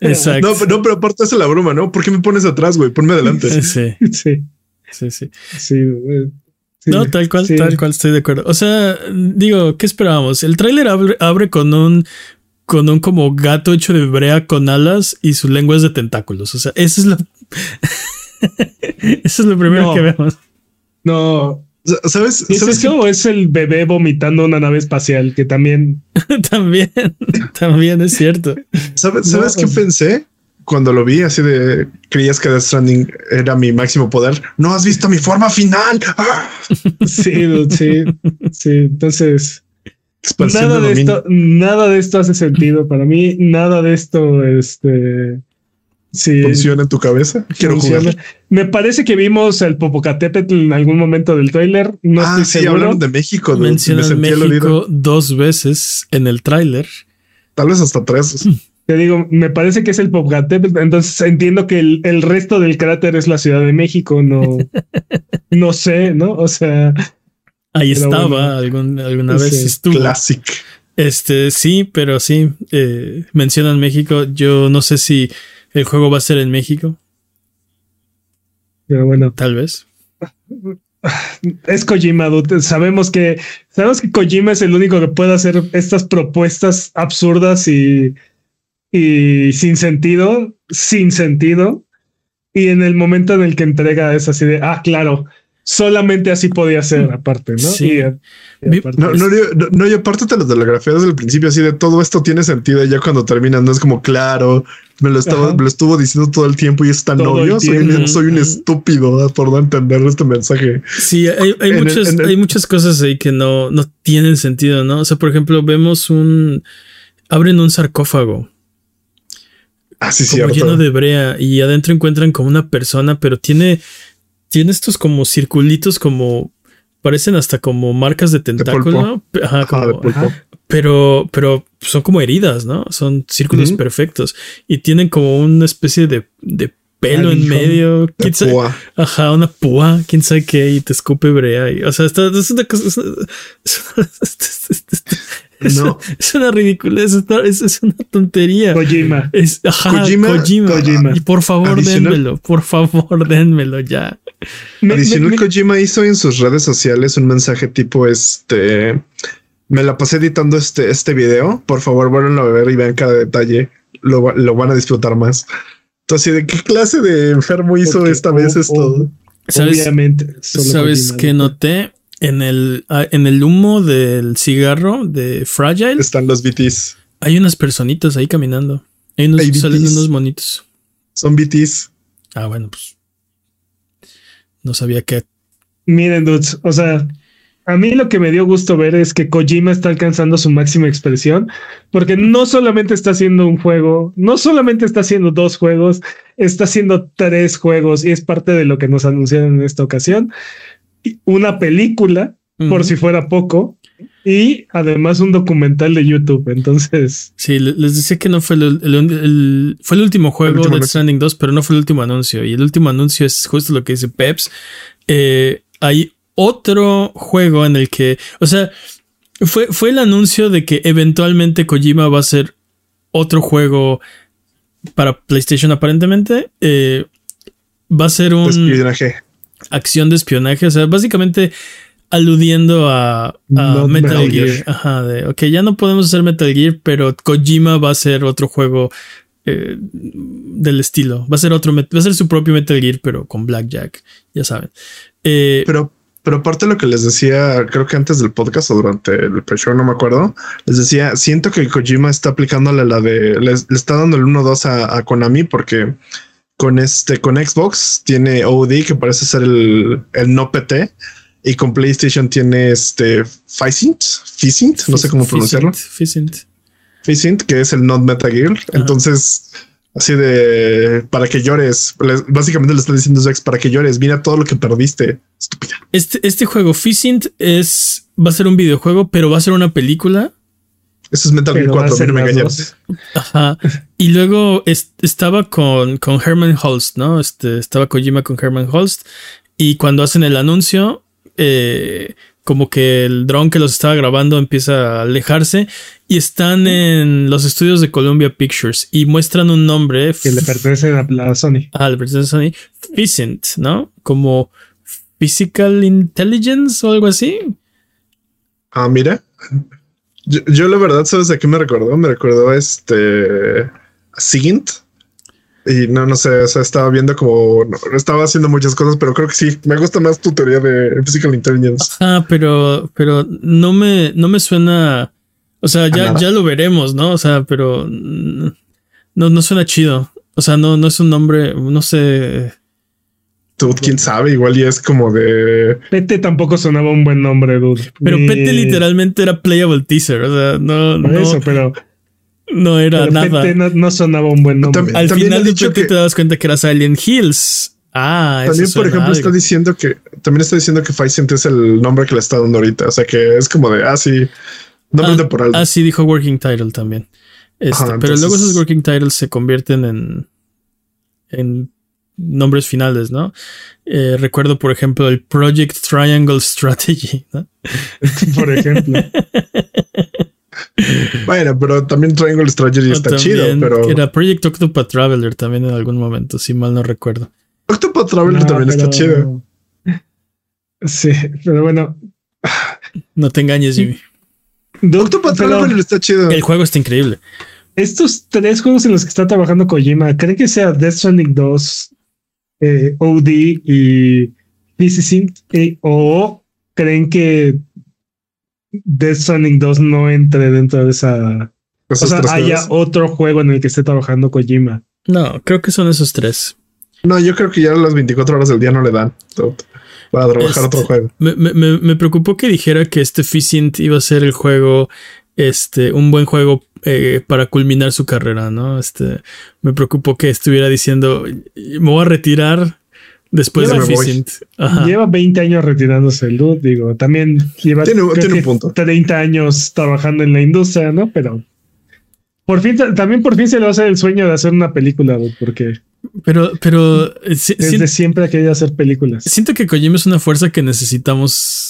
Exacto. No, pero- no, pero aparte es la broma, ¿no? ¿Por qué me pones atrás, güey? Ponme adelante. Sí, sí, sí, sí. sí, sí. No, tal cual, Sí. tal cual, estoy de acuerdo. O sea, digo, ¿qué esperábamos? El tráiler abre, abre con un con un como gato hecho de brea con alas y su lengua es de tentáculos. O sea, eso es lo eso es lo primero No. que vemos. No, ¿Sabes? ¿es ¿Sabes eso o es el bebé vomitando una nave espacial? Que también también, también es cierto. ¿sabes, ¿sabes No. qué pensé? Cuando lo vi, así de creías que Death Stranding era mi máximo poder. No has visto mi forma final. ¡Ah! sí, sí, sí. Entonces, nada de de dominio. esto, nada de esto hace sentido para mí. Nada de esto, este, sí, funciona en tu cabeza. Quiero funciona. jugar. Me parece que vimos el Popocatépetl en algún momento del tráiler. No ah, estoy sí, seguro. hablaron de México. Me Mencionan sentí aludido. México dos veces en el tráiler. Tal vez hasta tres. Te digo, me parece que es el Popocatépetl, entonces entiendo que el, el resto del cráter es la Ciudad de México, no, no sé, ¿no? O sea, Ahí Pero estaba, bueno. algún- alguna vez estuvo. Classic. Este, sí, pero sí, eh, mencionan México. Yo no sé si el juego va a ser en México, pero bueno, tal vez. es Kojima, dude. sabemos que, sabemos que Kojima es el único que puede hacer estas propuestas absurdas y, y sin sentido, sin sentido. Y en el momento en el que entrega es así de, ah, claro, solamente así podía ser, aparte, ¿no? Sí. Y, y Vi- aparte- No, no, yo- no, no, y aparte te lo telegrafía desde el principio, así de todo esto tiene sentido. Y ya cuando termina, no es como claro, me lo, estaba, me lo estuvo diciendo todo el tiempo y es tan obvio. Soy, un- soy un Ujú. estúpido ah, por no entender este mensaje. Sí, hay, hay En muchas, en el- hay muchas cosas ahí que no, no tienen sentido, ¿no? O sea, por ejemplo, vemos un. Abren un sarcófago Así como cierto. lleno de brea y adentro encuentran como una persona, pero tiene tiene estos como circulitos como parecen hasta como marcas de tentáculo. Ajá, como, pero, pero son como heridas, ¿no? Son círculos perfectos y tienen como una especie de, de pelo en medio. ¿Quién sabe? Ajá, una púa, quién sabe qué, y te escupe brea. Y, o sea, está, es una cosa. Es, no. es una ridiculez, es, es, una tontería. Kojima. Es, ajá, Kojima. Y por favor, dénmelo, por favor, dénmelo ya. Adicional, Kojima hizo en sus redes sociales un mensaje tipo este. Me la pasé editando este, este video. Por favor, vuelvan a ver y vean cada detalle. Lo, lo van a disfrutar más. Entonces, ¿de qué clase de enfermo hizo esta vez esto? ¿Sabes, Obviamente. ¿Sabes qué noté? En el, ah, en el humo del cigarro de Fragile. Están los BTs. Hay unas personitas ahí caminando. Hay unos, salen unos monitos. Son BTs. Ah, bueno, pues. No sabía que. Miren, dudes, o sea, a mí lo que me dio gusto ver es que Kojima está alcanzando su máxima expresión, porque no solamente está haciendo un juego, no solamente está haciendo dos juegos, está haciendo tres juegos y es parte de lo que nos anunciaron en esta ocasión una película, por si fuera poco, y además un documental de YouTube. Entonces, sí, les decía que no fue el, fue el último juego de Stranding 2, pero no fue el último anuncio. Y el último anuncio es justo lo que dice Peps. Eh, hay otro juego en el que, o sea, fue, fue el anuncio de que eventualmente Kojima va a ser otro juego para PlayStation aparentemente. Eh, va a ser un acción de espionaje. O sea, básicamente aludiendo a, Metal, Gear. Ajá, de, ok, ya no podemos hacer Metal Gear, pero Kojima va a ser otro juego eh, del estilo. Va a ser otro, va a ser su propio Metal Gear, pero con Blackjack, ya saben. Eh, pero, pero aparte de lo que les decía, creo que antes del podcast o durante el pre-show, no me acuerdo, les decía, siento que Kojima está aplicándole la de, le, está dando el 1-2 a, a Konami porque con este, con Xbox tiene OD, que parece ser el, no PT. Y con PlayStation tiene este Physint, Physint, no sé cómo pronunciarlo. Physint. Physint, que es el Not Meta Gear. Entonces, así de para que llores. Básicamente le está diciendo Zex para que llores. Mira todo lo que perdiste. Estúpida. Este, este juego, Physint, es va a ser un videojuego, pero va a ser una película eso es Metal Gear 4, no me Ajá. Y luego estaba con, con Herman Holst, ¿no? Este, estaba Kojima con Herman Holst. Y cuando hacen el anuncio, eh, como que el dron que los estaba grabando empieza a alejarse y están en los estudios de Columbia Pictures y muestran un nombre que le pertenece a la Sony. Ah, le pertenece a Sony. Physint, ¿no? Como Physical Intelligence o algo así. Ah, mira. Yo, la verdad, ¿sabes de qué me recordó? Me recordó este Sint. Y no, no sé, o sea, estaba viendo como estaba haciendo muchas cosas, pero creo que sí, me gusta más tu teoría de Physical Intelligence. Ah, pero, pero no me, no me suena. O sea, ya, ya lo veremos, ¿no? O sea, pero no, no suena chido. O sea, no, no es un nombre, no sé quién sabe, igual y es como de. Pete tampoco sonaba un buen nombre, dude. Pero Pete literalmente era playable teaser, o sea, no. no eso, pero. No era nada. Pete no, sonaba un buen nombre. Al final de Pete te das cuenta que era Silent Hills. Ah, también, por ejemplo, está diciendo que también está diciendo que Faisent es el nombre que le está dando ahorita. O sea que es como de ah, sí, nombre ah, temporal. Ah, sí, dijo Working Title también. Este, pero luego esos Working Titles se convierten en, en nombres finales, ¿no? Eh, recuerdo, por ejemplo, el Project Triangle Strategy, ¿no? por ejemplo. bueno, pero también Triangle Strategy está chido, pero... Era Project Octopath Traveler también en algún momento, si mal no recuerdo. Octopath Traveler también está chido. Sí, pero bueno. No te engañes, Jimmy. Octopath Traveler está chido. El juego está increíble. Estos tres juegos en los que está trabajando Kojima, ¿creen que sea Death Stranding 2, eh, OD y Physicint eh, o creen que Death Stranding 2 no entre dentro de esa o sea, haya otro juego en el que esté trabajando Kojima. No, creo que son esos tres. No, yo creo que ya las 24 horas del día no le dan para trabajar otro este, juego. Me, me, me, preocupó que dijera que este Physint iba a ser el juego, este, un buen juego eh, para culminar su carrera, ¿no? Este, me preocupó que estuviera diciendo, me voy a retirar, Después de. Lleva 20 años retirándose el dude, digo, también lleva Tiene- creo tiene un que punto. 30 años trabajando en la industria, ¿no? Pero por fin, también por fin se le va a hacer el sueño de hacer una película, dude, porque Pero, pero eh, si- desde si- siempre ha querido hacer películas. siento que Kojima es una fuerza que necesitamos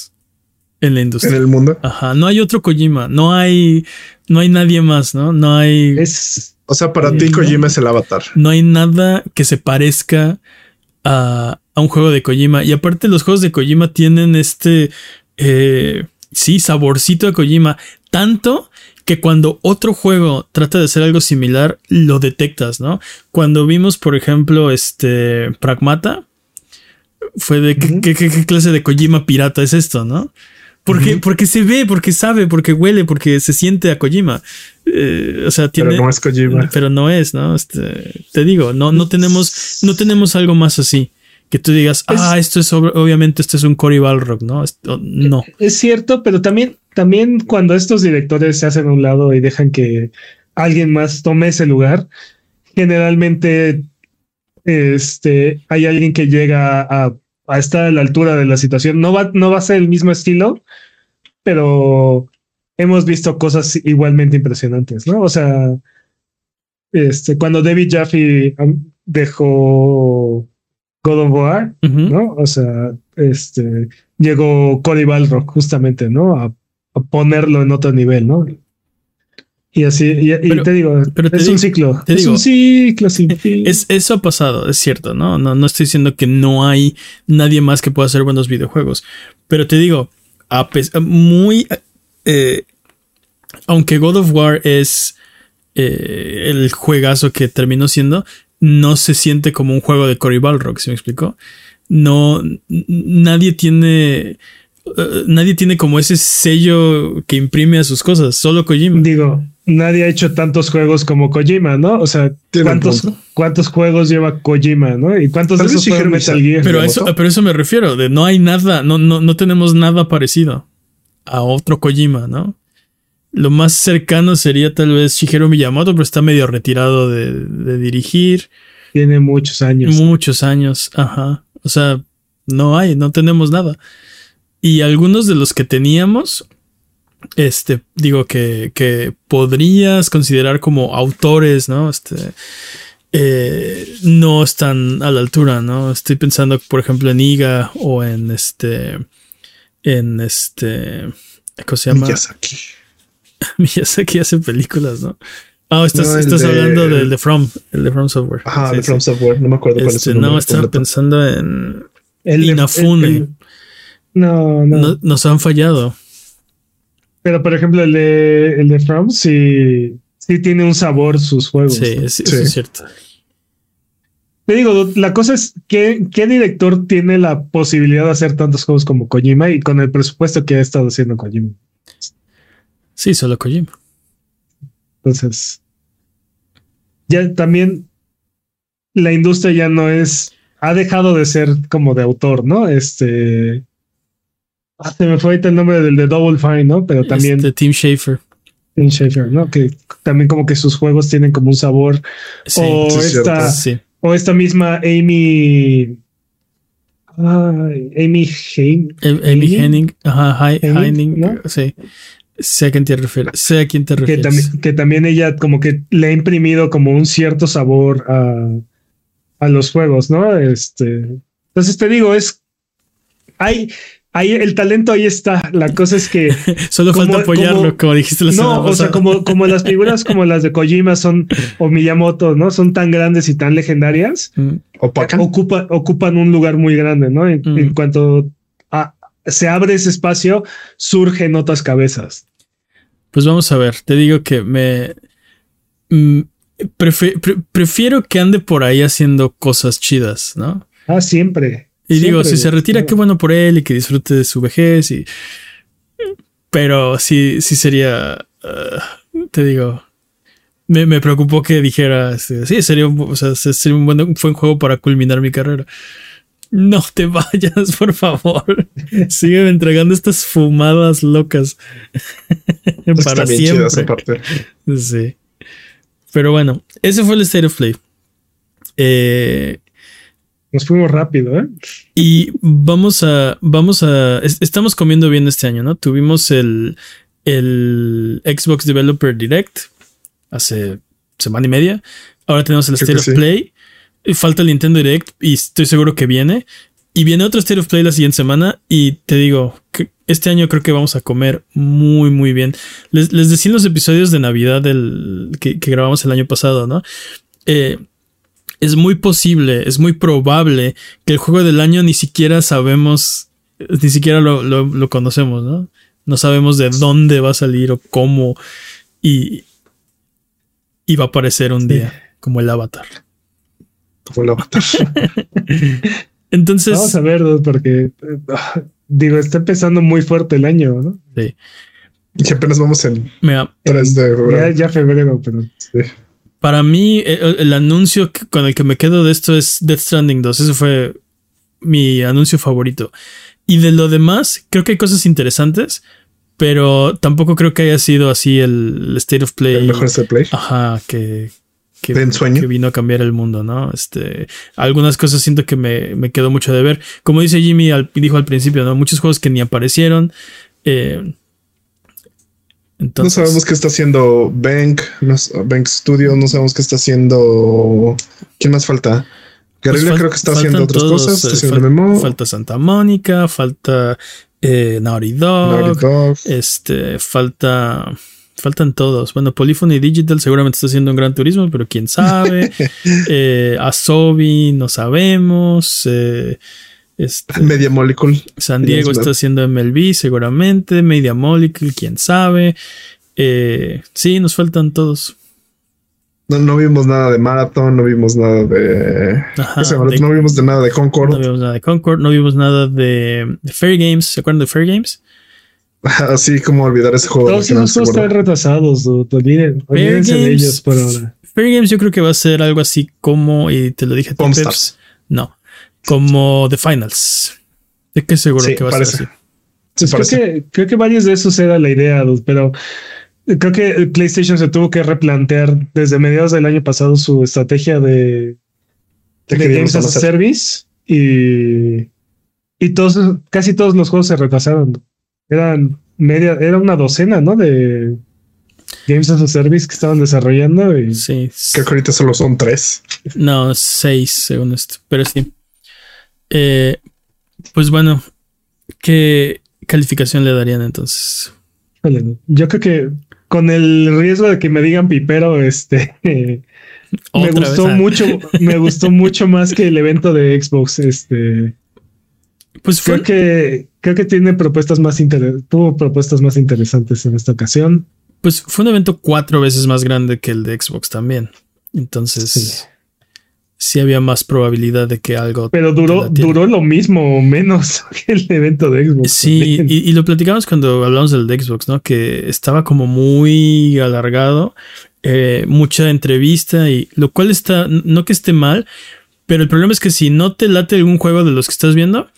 en la En industria. el mundo. Ajá. No hay otro Kojima. No hay, no hay nadie más, ¿no? No hay. Es O sea, para ti ¿no? Kojima es el avatar. no hay nada que se parezca a, a un juego de Kojima. Y aparte, los juegos de Kojima tienen este. eh, sí, saborcito de Kojima. Tanto que cuando otro juego trata de hacer algo similar, lo detectas, ¿no? Cuando vimos, por ejemplo, este. Pragmata. Fue de ¿qué, Ujú. qué- qué- qué clase de Kojima pirata es esto, ¿no? Porque, porque se ve, porque sabe, porque huele, porque se siente a Kojima. Eh, o sea, tiene. pero no es Kojima. Pero no es, ¿no? Este, te digo, no, no tenemos, no tenemos algo más así. Que tú digas, ah, esto es ob- obviamente esto es un Cory Balrog, ¿no? Esto- no. Es cierto, pero también, también cuando estos directores se hacen a un lado y dejan que alguien más tome ese lugar, generalmente este, hay alguien que llega a, a estar a la altura de la situación. No va, no va a ser el mismo estilo, pero hemos visto cosas igualmente impresionantes, ¿no? O sea, este, cuando David Jaffe um, dejó God of War. ¿no? O sea, este llegó Cory Balrog justamente, ¿no? A, a ponerlo en otro nivel, ¿no? Y así, y, te digo, pero te es digo- un ciclo, es digo, un ciclo sin fin. Es, eso ha pasado, es cierto, ¿no? ¿no? No estoy diciendo que no hay nadie más que pueda hacer buenos videojuegos. Pero te digo, a muy. eh, aunque God of War es eh, el juegazo que terminó siendo, no se siente como un juego de Cory Balrog, ¿se me explicó? No, nadie tiene. eh, nadie tiene como ese sello que imprime a sus cosas, solo Kojima. Digo, nadie ha hecho tantos juegos como Kojima, ¿no? O sea, ¿cuántos, juegos lleva Kojima, ¿no? Y cuántos Tal de vez esos fueron Metal. Gear. Pero a ¿Miyamoto? eso, pero a eso me refiero, de no hay nada, no, no, no tenemos nada parecido a otro Kojima, ¿no? Lo más cercano sería tal vez Shigeru Miyamoto, pero está medio retirado de, de dirigir Tiene muchos años. muchos años, ajá. O sea, no hay, no tenemos nada. Y algunos de los que teníamos, este, digo que, que podrías considerar como autores, ¿no? Este, eh, no están a la altura, ¿no? Estoy pensando, por ejemplo, en Iga o en este, en este, ¿cómo se llama? Miyazaki. Miyazaki hace películas, ¿no? Ah, estás, No, el estás de- hablando del de From, el de From Software. Ajá, Sí, de sí. From Software. No me acuerdo cuál es Este, su nombre no, estaba completo. pensando en. El Inafune. el- el- no, no, no- nos han fallado. Pero por ejemplo, el de, el de From sí, sí tiene un sabor sus juegos. Sí, ¿no? sí, eso Sí. es cierto. Te digo, la cosa es que qué director tiene la posibilidad de hacer tantos juegos como Kojima y con el presupuesto que ha estado haciendo Kojima. Sí, solo Kojima. Entonces, ya también la industria ya no es, ha dejado de ser como de autor, ¿no? Este, ah, se me fue ahorita el nombre del de Double Fine, ¿no? Pero también Este, Tim Schafer. Tim Schafer, ¿no? Que también como que sus juegos tienen como un sabor. Sí, o es esta, sí. o esta misma Amy. Ay, Amy Haim. Em- Amy Henning. Henning. Ajá, Henning, Henning, ¿no? Sí. Sé a quién te refieres. Sé a quién te Que refieres. también, que también ella como que le ha imprimido como un cierto sabor a, a los juegos, ¿no? Este. Entonces te digo, es. Hay. Ahí el talento ahí está. La cosa es que Solo como- falta apoyarlo, como, como- dijiste la semana no, o sea, pasada. como, como las figuras como las de Kojima son o Miyamoto, ¿no? Son tan grandes y tan legendarias. Mm, Opacan. ocupa, ocupan un lugar muy grande, ¿no? En, Mm. en cuanto a- se abre ese espacio, surgen otras cabezas. Pues vamos a ver. Te digo que me. mm, pre- prefiero que ande por ahí haciendo cosas chidas, ¿no? Ah, siempre. Y digo, si se retira, qué bueno por él y que disfrute de su vejez. Y... Pero sí, sí sería. ah, te digo. Me, me preocupó que dijera. este, Sí, sería, un- o sea, sería un buen, un buen juego para culminar mi carrera. No te vayas, por favor. Sigue entregando estas fumadas locas. Para siempre. Sí. Pero bueno, ese fue el State of Play. Eh, Nos fuimos rápido, ¿eh? Y vamos a, vamos a, estamos comiendo bien este año, ¿no? Tuvimos el, el Xbox Developer Direct hace semana y media. Ahora tenemos el State of Play. Falta el Nintendo Direct y estoy seguro que viene. Y viene otro State of Play la siguiente semana. Y te digo, que este año creo que vamos a comer muy, muy bien. Les, les decía en los episodios de Navidad del, que, grabamos el año pasado, ¿no? Eh, es muy posible, es muy probable que el juego del año ni siquiera sabemos, ni siquiera lo, conocemos, ¿no? No sabemos de dónde va a salir o cómo. Y, y va a aparecer un día como el avatar. Como el avatar. Entonces. Vamos a ver, porque digo, está empezando muy fuerte el año, ¿no? Sí. Y apenas vamos en 3 de febrero. Ya, febrero, pero Para mí, el, anuncio con el que me quedo de esto es Death Stranding 2. Ese fue mi anuncio favorito. Y de lo demás, creo que hay cosas interesantes, pero tampoco creo que haya sido así el, State of Play. El mejor State Play. Ajá, que, que, vino a cambiar el mundo, ¿no? Este, algunas cosas siento que me, me quedó mucho de ver. Como dice Jimmy, dijo al principio, ¿no? Muchos juegos que ni aparecieron. Eh, no sabemos qué está haciendo Bank, Bank Studio, no sabemos qué está haciendo. ¿Quién más falta? Guerrilla pues creo que está haciendo otras cosas. Está eh, haciendo falta Santa Mónica, falta eh, Naughty, Dog, Este, falta. Faltan todos. Bueno, Polyphony Digital seguramente está haciendo un gran turismo, pero quién sabe. eh, Asobi, no sabemos. Eh, este, Media Molecule. San Diego está haciendo MLB, seguramente. Media Molecule, quién sabe. Eh, sí, nos faltan todos. No, vimos nada de Marathon, no vimos nada de, No vimos de nada de Concord. No vimos nada de Concord, no vimos nada de, de Fair Games. ¿Se acuerdan de Fair Games? Así como olvidar ese juego. Todos esos juegos están retrasados, olvídense de ellos por ahora. Fair Games yo creo que va a ser algo así como, y te lo dije, Peps, no, como The Finals. ¿De qué seguro que va a ser así? creo, que, creo que varios de esos era la idea, pero creo que PlayStation se tuvo que replantear desde mediados del año pasado su estrategia de, de Games as a Service y, y todos, casi todos los juegos se retrasaron. Eran media, era una docena, ¿no? De Games as a Service que estaban desarrollando y sí. Creo que ahorita solo son tres. No, seis según esto, pero sí. Eh, pues bueno, ¿qué calificación le darían entonces? Yo creo que con el riesgo de que me digan pipero, este me gustó ah. mucho, me gustó mucho más que el evento de Xbox. Este pues creo que creo que tiene propuestas más tuvo propuestas más interesantes en esta ocasión. Pues fue un evento cuatro veces más grande que el de Xbox también. Entonces, sí había más probabilidad de que algo. Pero duró, duró lo mismo o menos que el evento de Xbox. Sí, y, lo platicamos cuando hablamos del de Xbox, ¿no? Que estaba como muy alargado, eh, mucha entrevista y lo cual está, no que esté mal, pero el problema es que si no te late algún juego de los que estás viendo,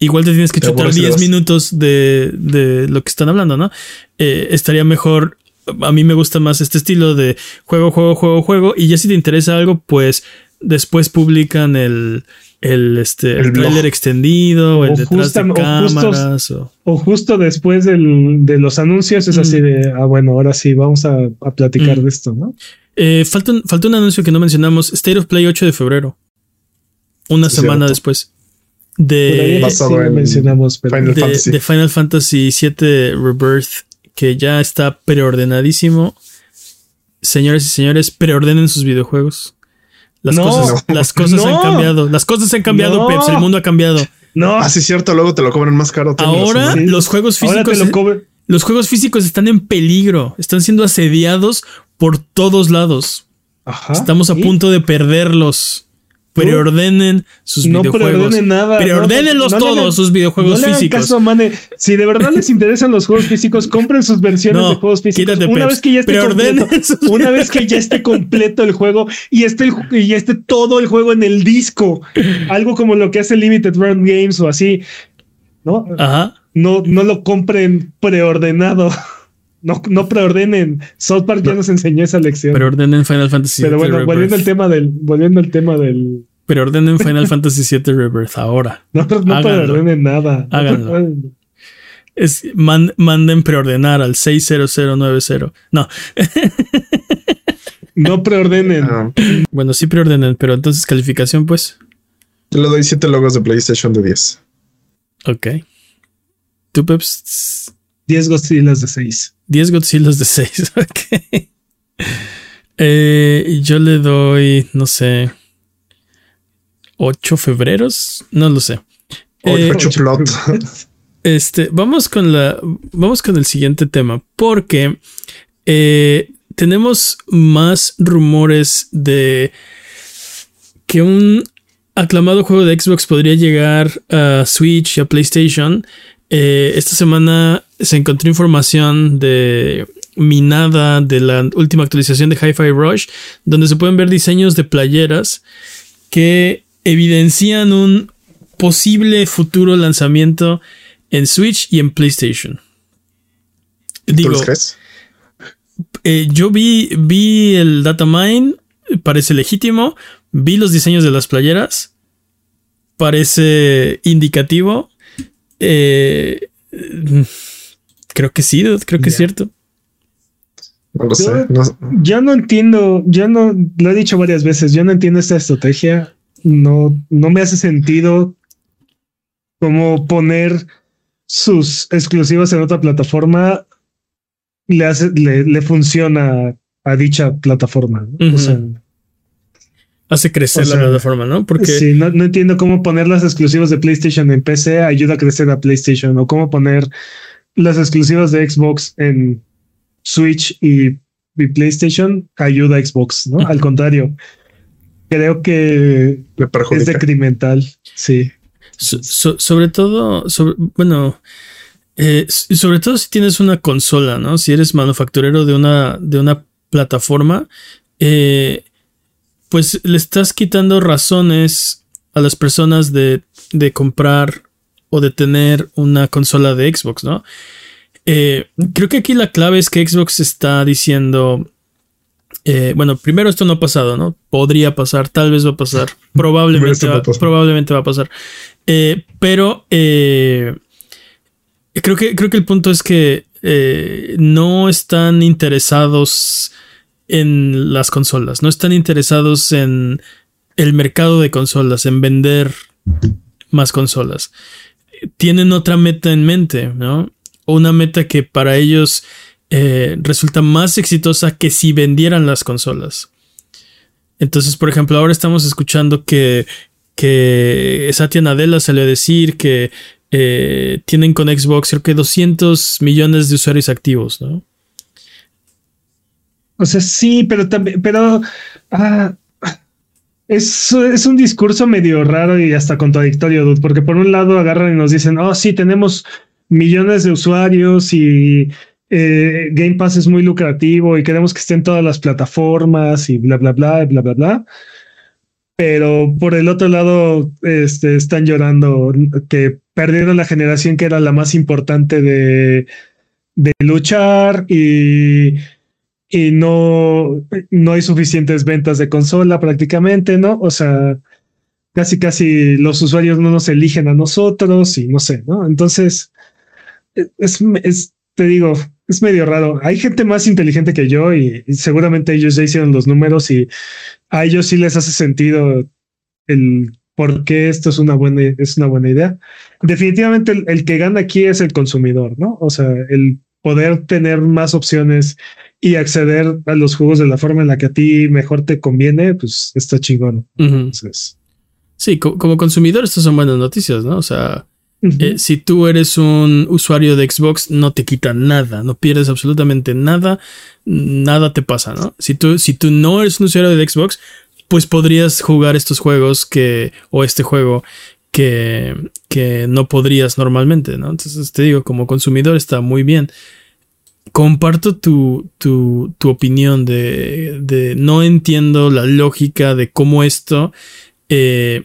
igual te tienes que chutar 10 minutos de, de, lo que están hablando, ¿no? Eh, estaría mejor a mí me gusta más este estilo de juego, juego, juego, juego. Y ya si te interesa algo, pues después publican el, el, este, el, trailer extendido, o el detrás de cámaras. O, justo después del, de los anuncios es así mm. de, ah, bueno, ahora sí, vamos a, platicar mm. de esto, ¿no? Eh, falta, un, falta un anuncio que no mencionamos, State of Play 8 de febrero. Una semana después. De, mencionamos, Final de, Fantasy. de Final Fantasy 7 Rebirth, que ya está preordenadísimo. Señores y señores, preordenen sus videojuegos. Las cosas, las cosas han cambiado. Las cosas han cambiado, Peps. El mundo ha cambiado. No. Así ah, es cierto, luego te lo cobran más caro. Ahora los juegos físicos. los juegos físicos están en peligro. Están siendo asediados por todos lados. Estamos a punto de perderlos preordenen sus videojuegos. No preordenen nada. Preordénenlos todos sus videojuegos físicos. Caso, mane. Si de verdad les interesan los juegos físicos, compren sus versiones de juegos físicos. una vez que ya esté completo, una vez que ya esté completo el juego y esté, y esté todo el juego en el disco, algo como lo que hace Limited Run Games o así, ¿no? Ajá. No, no lo compren preordenado. No, no preordenen. South Park ya nos enseñó esa lección. Preordenen Final Fantasy. Pero bueno, volviendo al tema del, volviendo al tema del, Preordenen Final Fantasy VII Rebirth ahora. No, no preordenen nada. Háganlo. Es, manden preordenar al 60090. No. no preordenen. Ah, Bueno, sí preordenen, pero entonces calificación, pues. yo le doy 7 logos de PlayStation de 10. Ok. ¿Tú, Peps? 10 Godzillas de 6. 10 Godzillas de 6. Ok. Eh, yo le doy, no sé. 8 febreros. No lo sé. Eh, 8 plot. Este, vamos con la. Vamos con el siguiente tema. Porque eh, tenemos más rumores de que un aclamado juego de Xbox podría llegar a Switch y a PlayStation. Eh, esta semana se encontró información de minada de la última actualización de Hi-Fi Rush, donde se pueden ver diseños de playeras que evidencian un posible futuro lanzamiento en Switch y en PlayStation. ¿Tú Digo, los crees? eh, yo vi, vi el datamine, parece legítimo. Vi los diseños de las playeras, parece indicativo. Eh, creo que sí, dude, creo que es cierto. No lo Yo- sé. No- Ya no entiendo, ya no, lo he dicho varias veces, yo no entiendo esta estrategia. No, no me hace sentido como poner sus exclusivas en otra plataforma le hace, le, le funciona a dicha plataforma. ¿no? O sea, Hace crecer O sea, la plataforma, ¿no? Porque sí, no, no entiendo cómo poner las exclusivas de PlayStation en PC ayuda a crecer a PlayStation o cómo poner las exclusivas de Xbox en Switch y, y PlayStation ayuda a Xbox, ¿no? Al contrario, creo que es detrimental. Sí. so- so- sobre todo, sobre, bueno, eh, sobre todo si tienes una consola, ¿no? Si eres manufacturero de una, de una plataforma, eh, pues le estás quitando razones a las personas de, de comprar o de tener una consola de Xbox, ¿no? Eh, creo que aquí la clave es que Xbox está diciendo, eh, bueno, primero esto no ha pasado, ¿no? Podría pasar, tal vez va a pasar, probablemente, no va, probablemente va a pasar. Eh, pero eh, creo, que, creo que el punto es que no están interesados en las consolas, no están interesados en el mercado de consolas, en vender más consolas. Tienen otra meta en mente, ¿no? Una meta que para ellos eh, resulta más exitosa que si vendieran las consolas. Entonces, por ejemplo, ahora estamos escuchando que, que Satya Nadella salió a decir que eh, tienen con Xbox creo que 200 millones de usuarios activos, ¿no? O sea, sí, pero también, pero ah, es, es un discurso medio raro y hasta contradictorio, dude, porque por un lado agarran y nos dicen, oh, sí, tenemos millones de usuarios y eh, Game Pass es muy lucrativo y queremos que estén todas las plataformas y bla, bla, bla, bla, bla, bla. Pero por el otro lado, este, están llorando que perdieron la generación que era la más importante de, de luchar y y no, no hay suficientes ventas de consola prácticamente, ¿no? O sea, casi casi los usuarios no nos eligen a nosotros y no sé, ¿no? Entonces, es, es te digo, es medio raro. Hay gente más inteligente que yo y, y seguramente ellos ya hicieron los números y a ellos sí les hace sentido el por qué esto es una buena, es una buena idea. Definitivamente el, el que gana aquí es el consumidor, ¿no? O sea, el poder tener más opciones y acceder a los juegos de la forma en la que a ti mejor te conviene, pues está chingón. Entonces, Sí, co- como consumidor, estas son buenas noticias, ¿no? O sea, eh, si tú eres un usuario de Xbox, no te quita nada, no pierdes absolutamente nada, nada te pasa, ¿no? Si tú, si tú no eres un usuario de Xbox, pues podrías jugar estos juegos que, o este juego que, que no podrías normalmente, ¿no? Entonces te digo, como consumidor está muy bien. Comparto tu, tu, tu opinión de, de no entiendo la lógica de cómo esto eh,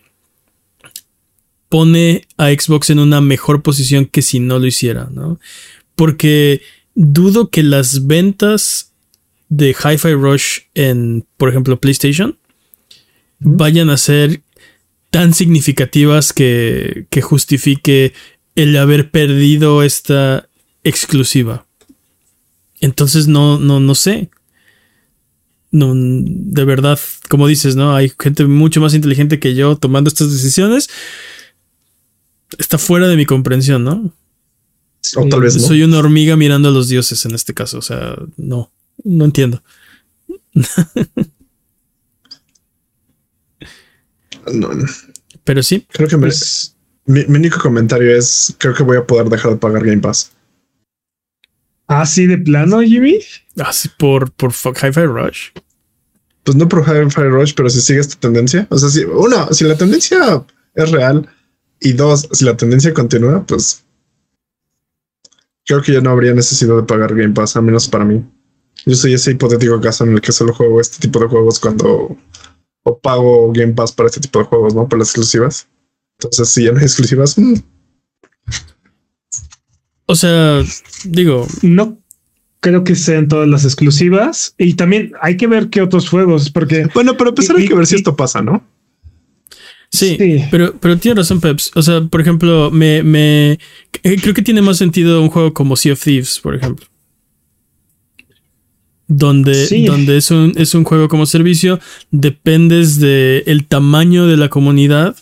pone a Xbox en una mejor posición que si no lo hiciera, ¿no? Porque dudo que las ventas de Hi-Fi Rush en, por ejemplo, PlayStation vayan a ser tan significativas que, que justifique el haber perdido esta exclusiva. Entonces no, no, no sé. No, de verdad, como dices, ¿no? Hay gente mucho más inteligente que yo tomando estas decisiones. Está fuera de mi comprensión, ¿no? O tal vez no. Soy una hormiga mirando a los dioses en este caso. O sea, no, no entiendo. No, no. Pero sí. Creo que me- Pues, mi, mi único comentario es: creo que voy a poder dejar de pagar Game Pass. así de plano, Jimmy. Así por, por fuck Hi-Fi Rush. Pues no por Hi-Fi Rush, pero si sigue esta tendencia. O sea, si uno, si la tendencia es real y dos, si la tendencia continúa, pues creo que ya no habría necesidad de pagar Game Pass, al menos para mí. Yo soy ese hipotético caso en el que solo juego este tipo de juegos cuando o pago Game Pass para este tipo de juegos, ¿no? Por las exclusivas. Entonces, si ya no hay exclusivas, mm, O sea, digo, No creo que sean todas las exclusivas. Y también hay que ver qué otros juegos, porque bueno, pero empezar hay Y- que ver si y- esto pasa, ¿no? Sí, Sí. Pero, pero tiene razón, Peps. O sea, por ejemplo, me, me eh, creo que tiene más sentido un juego como Sea of Thieves, por ejemplo. Donde, Sí. donde es un, es un juego como servicio, dependes de el tamaño de la comunidad.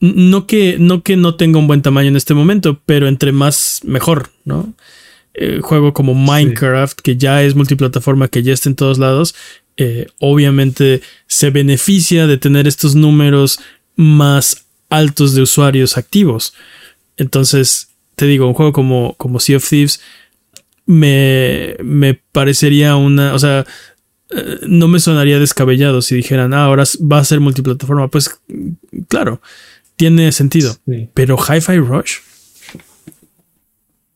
No que, no que no tenga un buen tamaño en este momento, pero entre más mejor, ¿no? Eh, juego como Minecraft, que ya es multiplataforma, que ya está en todos lados, eh, obviamente se beneficia de tener estos números más altos de usuarios activos. Entonces, te digo, un juego como, como Sea of Thieves me, me parecería una, o sea, eh, no me sonaría descabellado si dijeran, ah, ahora va a ser multiplataforma. Pues claro, tiene sentido. Sí. Pero Hi-Fi Rush,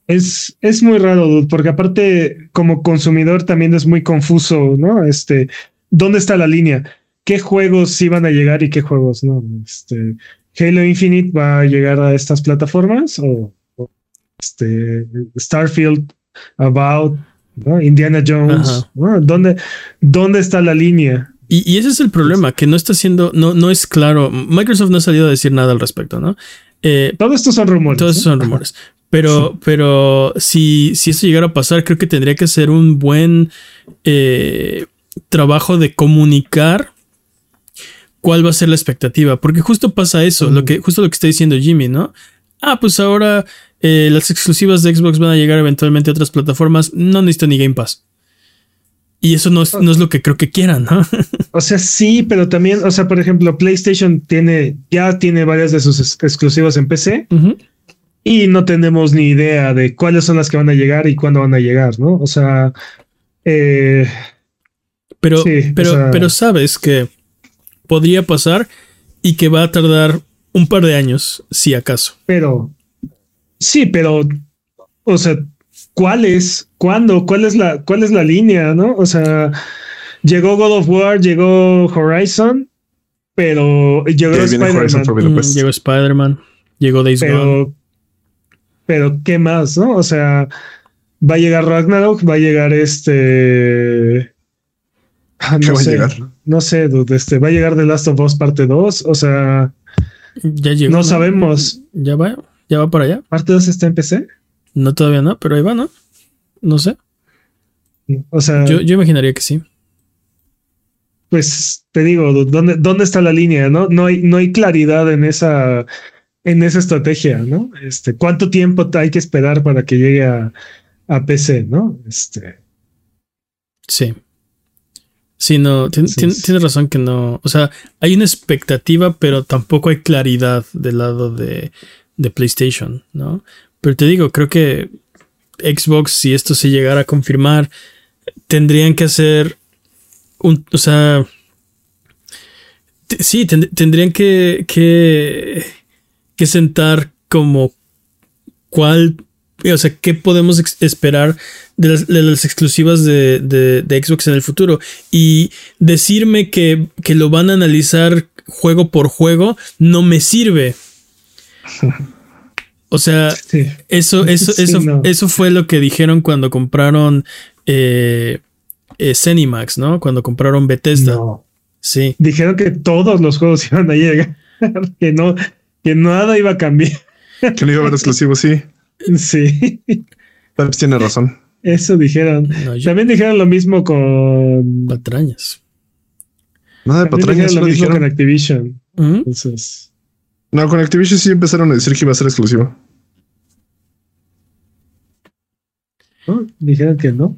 Es, es muy raro, dude, porque aparte, como consumidor, también es muy confuso, ¿no? Este, ¿dónde está la línea? ¿Qué juegos sí van a llegar y qué juegos no? Este, ¿Halo Infinite va a llegar a estas plataformas? ¿O, o, este, Starfield, About, ¿no? Indiana Jones? ¿Dónde, ¿Dónde está la línea? Y, y ese es el problema, que no está siendo, no, no es claro. Microsoft no ha salido a decir nada al respecto, ¿no? Eh, Todo esto son rumores. todos esos ¿no? son rumores. Pero, pero si, si eso llegara a pasar, creo que tendría que ser un buen eh, trabajo de comunicar cuál va a ser la expectativa. Porque justo pasa eso, lo que, justo lo que está diciendo Jimmy, ¿no? Ah, pues ahora eh, las exclusivas de Xbox van a llegar eventualmente a otras plataformas. No necesito ni Game Pass. Y eso no es, no es lo que creo que quieran, ¿no? O sea, sí, pero también, o sea, por ejemplo, PlayStation tiene, ya tiene varias de sus ex- exclusivas en PC y no tenemos ni idea de cuáles son las que van a llegar y cuándo van a llegar, ¿no? O sea, eh, Pero, Sí, pero, o sea- pero sabes que podría pasar y que va a tardar un par de años, si acaso. pero sí, pero, o sea, ¿cuál es? ¿Cuándo? ¿Cuál es la, cuál es la línea? ¿No? O sea, llegó God of War, llegó Horizon, pero llegó Spider-Man. Mm, llegó Spider-Man, llegó Days Gone. Pero, pero, ¿qué más? ¿No? O sea, va a llegar Ragnarok, va a llegar este. ah, ¿Qué no va a sé, llegar? no sé, dude, este, va a llegar The Last of Us parte 2. O sea, Ya llegó. no sabemos. Ya va, ya va para allá. ¿Parte 2 está en PC? No, todavía no, pero ahí va, ¿no? No sé. O sea, Yo, yo imaginaría que sí. pues te digo, dude, ¿dónde, ¿dónde está la línea? No, no hay, no hay claridad en esa, en esa estrategia, ¿no? Este, ¿cuánto tiempo hay que esperar para que llegue a, a PC, no? Este. Sí. Sí, no, tien- Sí, tien- sí. tienes razón que no. O sea, hay una expectativa, pero tampoco hay claridad del lado de, de PlayStation, ¿no? Pero te digo, creo que Xbox, si esto se llegara a confirmar, tendrían que hacer un. O sea. sí, ten- tendrían que, que. que sentar como cuál. O sea, ¿qué podemos esperar de las, de las exclusivas de, de- de Xbox en el futuro? Y decirme que, que lo van a analizar juego por juego no me sirve. O sea, Sí. eso, eso, Sí, eso, no. eso fue lo que dijeron cuando compraron eh, eh, Zenimax, ¿no? Cuando compraron Bethesda. No. Sí. Dijeron que todos los juegos iban a llegar. que no, que nada iba a cambiar. Que no iba a haber exclusivo, sí. Sí, tiene razón. Eso dijeron. No, yo- También dijeron lo mismo con. patrañas. Nada de También patrañas, dijeron lo lo mismo con dijeron. Activision. ¿Mm? Entonces. No, con Activision sí empezaron a decir que iba a ser exclusivo. ¿no? Dijeron que no.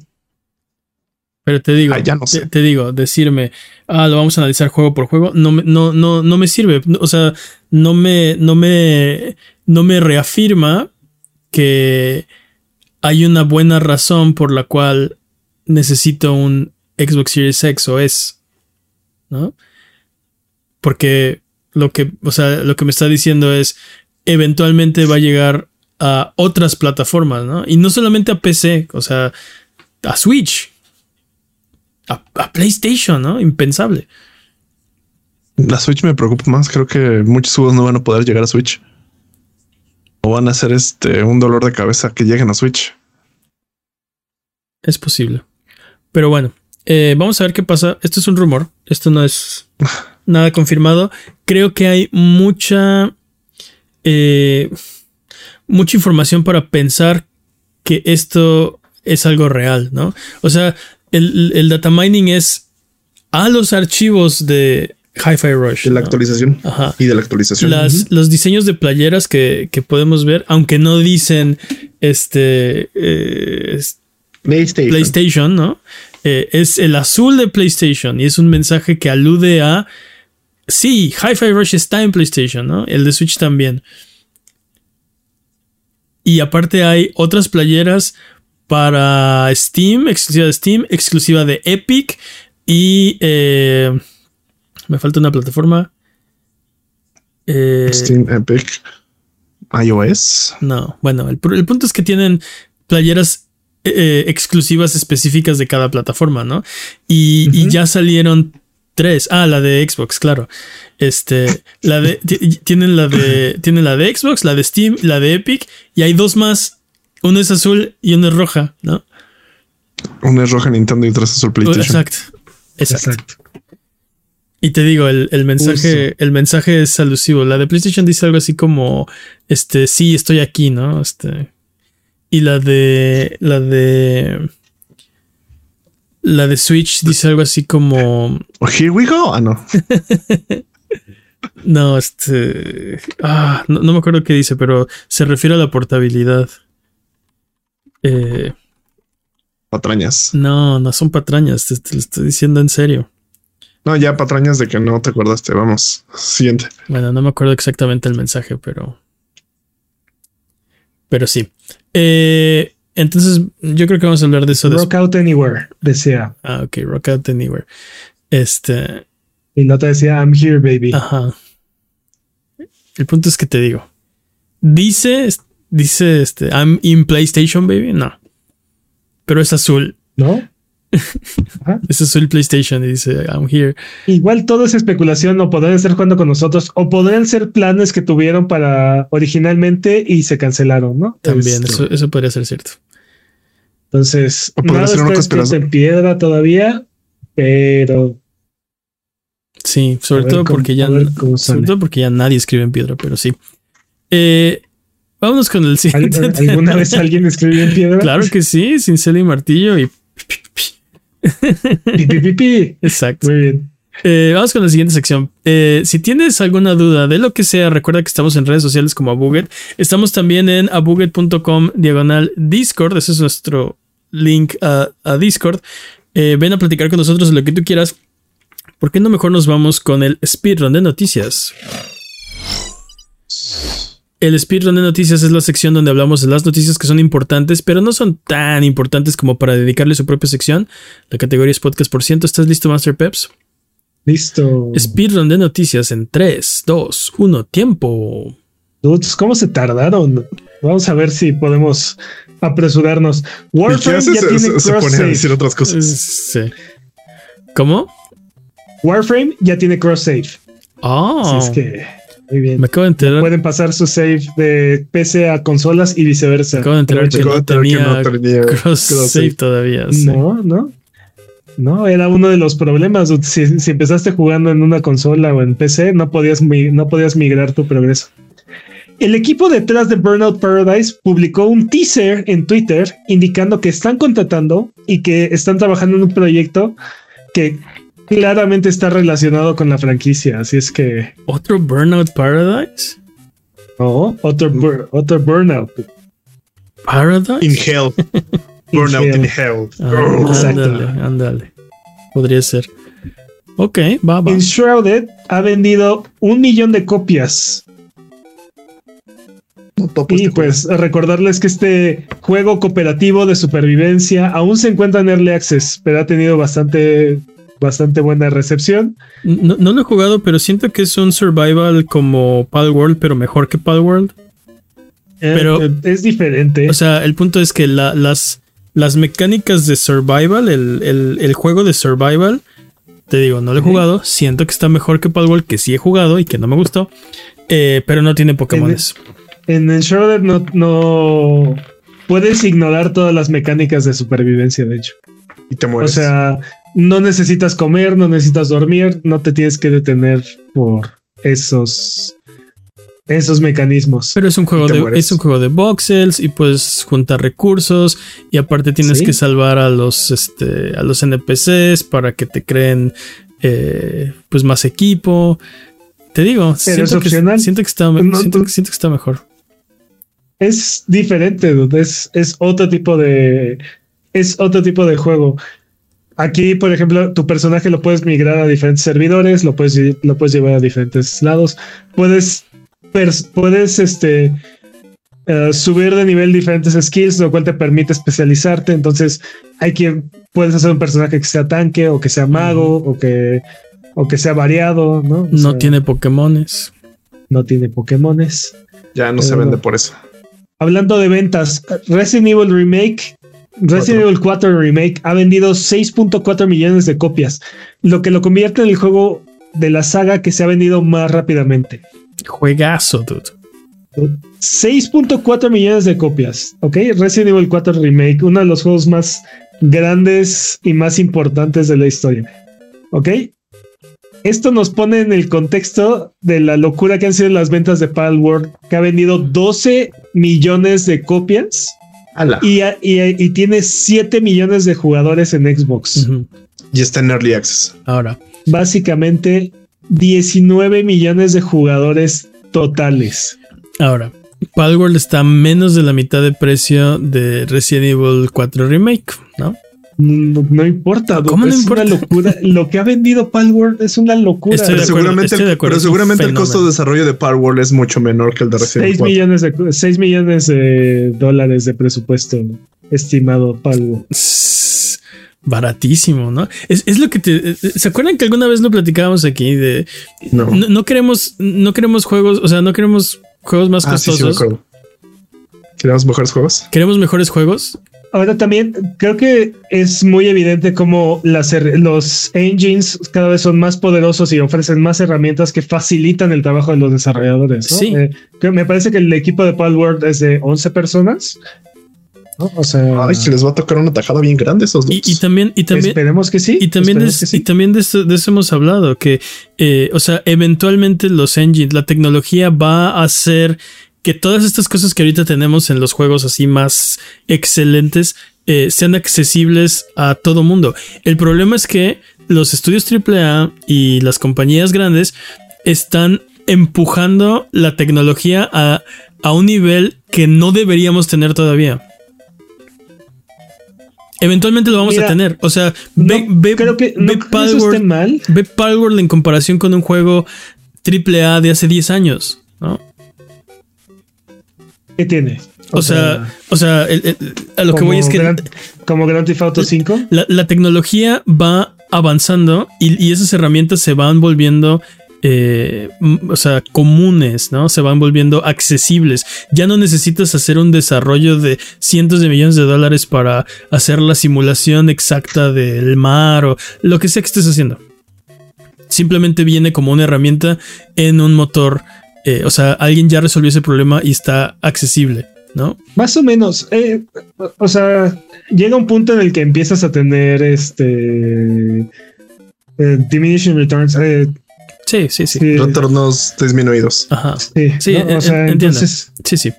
Pero te digo, Ah, ya no te, sé. te digo, decirme, ah, lo vamos a analizar juego por juego, no me, no, no, no me sirve. O sea, no me, no me, no me reafirma que hay una buena razón por la cual necesito un Xbox Series X o S. ¿No? Porque lo que, o sea, lo que me está diciendo es, eventualmente va a llegar a otras plataformas, ¿no? Y no solamente a PC, o sea, a Switch, a, PlayStation, ¿no? Impensable. La Switch me preocupa más. Creo que muchos juegos no van a poder llegar a Switch. O van a ser este un dolor de cabeza que lleguen a Switch. Es posible. Pero bueno, eh, vamos a ver qué pasa. Esto es un rumor. Esto no es nada confirmado. Creo que hay mucha. eh, mucha información para pensar que esto es algo real, ¿no? O sea, el, el data mining es a los archivos de Hi-Fi Rush. De la ¿no? actualización Ajá. y de la actualización. Las- Los diseños de playeras que, que podemos ver, aunque no dicen este eh, es- PlayStation. PlayStation, ¿no? Eh, es el azul de PlayStation y es un mensaje que alude a. Sí, Hi-Fi Rush está en PlayStation, ¿no? El de Switch también. Y aparte hay otras playeras para Steam, exclusiva de Steam, exclusiva de Epic y. eh, me falta una plataforma. Eh, Steam, Epic, iOS. no, bueno, el, el punto es que tienen playeras eh, eh, exclusivas específicas de cada plataforma, ¿no? Y, ya salieron tres. Ah, la de Xbox, claro. Este, la de ti- tienen la de tienen la de Xbox, la de Steam, la de Epic y hay dos más. Uno es azul y uno es roja, ¿no? Una es roja Nintendo y otra es azul PlayStation. Exacto. Exacto. Exacto. Y te digo, el, el mensaje, el mensaje es alusivo. La de PlayStation dice algo así como, este, sí, estoy aquí, ¿no? Este. Y la de. La de. La de Switch dice algo así como. Oh, here we go. Ah, no. No, este. Ah, no, no me acuerdo qué dice, pero se refiere a la portabilidad. Eh, Patrañas. no, no son patrañas, te, te lo estoy diciendo en serio. No, ya patrañas de que no te acordaste. Vamos. Siguiente. Bueno, no me acuerdo exactamente el mensaje, pero. Pero sí. Eh, entonces, yo creo que vamos a hablar de eso después. Rock Out Anywhere decía. Ah, ok, Rock Out Anywhere. Este. Y no te decía I'm here, baby. Ajá. El punto es que te digo. Dice. Dice este. I'm in PlayStation, baby. No. Pero es azul. ¿No? Es azul PlayStation y dice I'm here. Igual todo es especulación, o podrían estar jugando con nosotros, o podrían ser planes que tuvieron para originalmente y se cancelaron, ¿no? También, Este, eso, eso podría ser cierto. Entonces, O nada ser está en piedra todavía, pero Sí, sobre todo cómo- porque ya sobre todo porque nadie escribe en piedra, pero sí. Eh, vámonos con el ¿al- siguiente. ¿alguna vez alguien escribió en piedra? Claro que sí, cincel y martillo y Pi, pi, pi, exacto. Muy bien. Eh, vamos con la siguiente sección. Eh, si tienes alguna duda de lo que sea, recuerda que estamos en redes sociales como Abuget. Estamos también en abuget.com diagonal Discord. Ese es nuestro link a, a Discord. Eh, ven a platicar con nosotros lo que tú quieras. ¿Por qué no mejor nos vamos con el speedrun de noticias? El speedrun de noticias es la sección donde hablamos de las noticias que son importantes, pero no son tan importantes como para dedicarle su propia sección. La categoría es podcast por ciento. ¿Estás listo, Master Peps? Listo. Speedrun de noticias en 3, 2, 1, tiempo. Dudes, ¿cómo se tardaron? Vamos a ver si podemos apresurarnos. ¿Y qué Warframe haces? ya Se, tiene se- se cross pone a save. decir otras cosas. Sí. ¿Cómo? Warframe ya tiene cross save. Ah, Así es que muy bien. me acabo de enterar. Pueden pasar su save de PC a consolas y viceversa. Me acabo de enterar que no que tenía no tenía cross cross save save. todavía. sí. No, no. No, era uno de los problemas. Si, si, empezaste jugando en una consola o en PC, no podías, no podías migrar tu progreso. El equipo detrás de Burnout Paradise publicó un teaser en Twitter indicando que están contratando y que están trabajando en un proyecto que claramente está relacionado con la franquicia. Así es que. ¿Otro Burnout Paradise? No, otro, otro Burnout. Paradise? In Hell. Burnout in Hell. Ah, ándale, ándale. Podría ser. Ok, va, va. Enshrouded ha vendido un millón de copias. y pues recordarles que este juego cooperativo de supervivencia aún se encuentra en Early Access, pero ha tenido bastante, bastante buena recepción. No, no lo he jugado, pero siento que es un survival como Palworld, pero mejor que Palworld. Eh, pero eh, es diferente. O sea, el punto es que las, las mecánicas de survival, el, juego de survival, te digo, no lo he jugado. Siento que está mejor que Palworld, que sí he jugado y que no me gustó. Eh, pero no tiene Pokémon. En, el Shrouded no, no puedes ignorar todas las mecánicas de supervivencia, de hecho. Y te mueres. O sea, no necesitas comer, no necesitas dormir, no te tienes que detener por esos esos mecanismos. Pero es un juego de es un juego de voxels y puedes juntar recursos y aparte tienes que salvar a los este a los NPCs para que te creen eh, pues más equipo. Te digo, siento, que, siento, que, está, siento, que está mejor. Es diferente, es, es otro tipo de es otro tipo de juego. Aquí, por ejemplo, tu personaje lo puedes migrar a diferentes servidores, lo puedes, lo puedes llevar a diferentes lados. Puedes puedes este, eh, subir de nivel diferentes skills, lo cual te permite especializarte. Entonces, hay quien puedes hacer un personaje que sea tanque o que sea mago o que, o que sea variado, ¿no? no tiene Pokémones. No tiene Pokémones. Ya no se vende por eso. Hablando de ventas, Resident Evil Remake Resident Evil 4 Remake ha vendido 6.4 millones de copias, lo que lo convierte en el juego de la saga que se ha vendido más rápidamente. Juegazo, dude. 6.4 millones de copias, ¿ok? Resident Evil 4 Remake, uno de los juegos más grandes y más importantes de la historia, ¿ok? Esto nos pone en el contexto de la locura que han sido las ventas de Palworld, que ha vendido 12 millones de copias y, y, tiene 7 millones de jugadores en Xbox. Y está en Early Access. Ahora. Básicamente 19 millones de jugadores totales. Ahora, Palworld está menos de la mitad de precio de Resident Evil 4 Remake, ¿no? No, importa, ¿Cómo es una locura. Lo que ha vendido Palworld es una locura. pero, seguramente, pero seguramente el costo de desarrollo de Palworld es mucho menor que el de Resident Evil 4. Millones de, 6 millones de dólares de presupuesto estimado Palworld baratísimo, ¿no? Es, lo que te. ¿Se acuerdan que alguna vez lo platicábamos aquí? De. No. queremos. No queremos juegos. O sea, no queremos juegos más ah, costosos. ¿Queremos mejores juegos? ¿Queremos mejores juegos? Ahora también creo que es muy evidente cómo las, los engines cada vez son más poderosos y ofrecen más herramientas que facilitan el trabajo de los desarrolladores. Sí. Eh, me parece que el equipo de Palworld es de 11 personas o sea, Ay, se les va a tocar una tajada bien grande esos dos. Y, también, y también, esperemos que sí. Y también, de, y también de, eso, hemos hablado, que, eh, o sea, eventualmente los engines, la tecnología va a hacer que todas estas cosas que ahorita tenemos en los juegos así más excelentes eh, sean accesibles a todo mundo. El problema es que los estudios AAA y las compañías grandes están empujando la tecnología a, a un nivel que no deberíamos tener todavía. Eventualmente lo vamos a tener. O sea, ve, creo que ve Palworld, mal. Ve Palworld en comparación con un juego AAA de hace 10 años, ¿no? ¿Qué tiene? O, sea, o sea, a lo que voy es que. como Grand Theft Auto 5. La, tecnología va avanzando y, y, esas herramientas se van volviendo eh, o sea, comunes, ¿no? Se van volviendo accesibles. Ya no necesitas hacer un desarrollo de cientos de millones de dólares para hacer la simulación exacta del mar o lo que sea que estés haciendo. Simplemente viene como una herramienta en un motor. Eh, o sea, alguien ya resolvió ese problema y está accesible. ¿no? Más o menos. eh, o sea, llega un punto en el que empiezas a tener este. eh, diminishing returns. eh, Sí, sí, sí. sí, Retornos disminuidos. Ajá. sí, Sí, ¿no? en- o sea, en- entiendo. entonces, Sí, sí.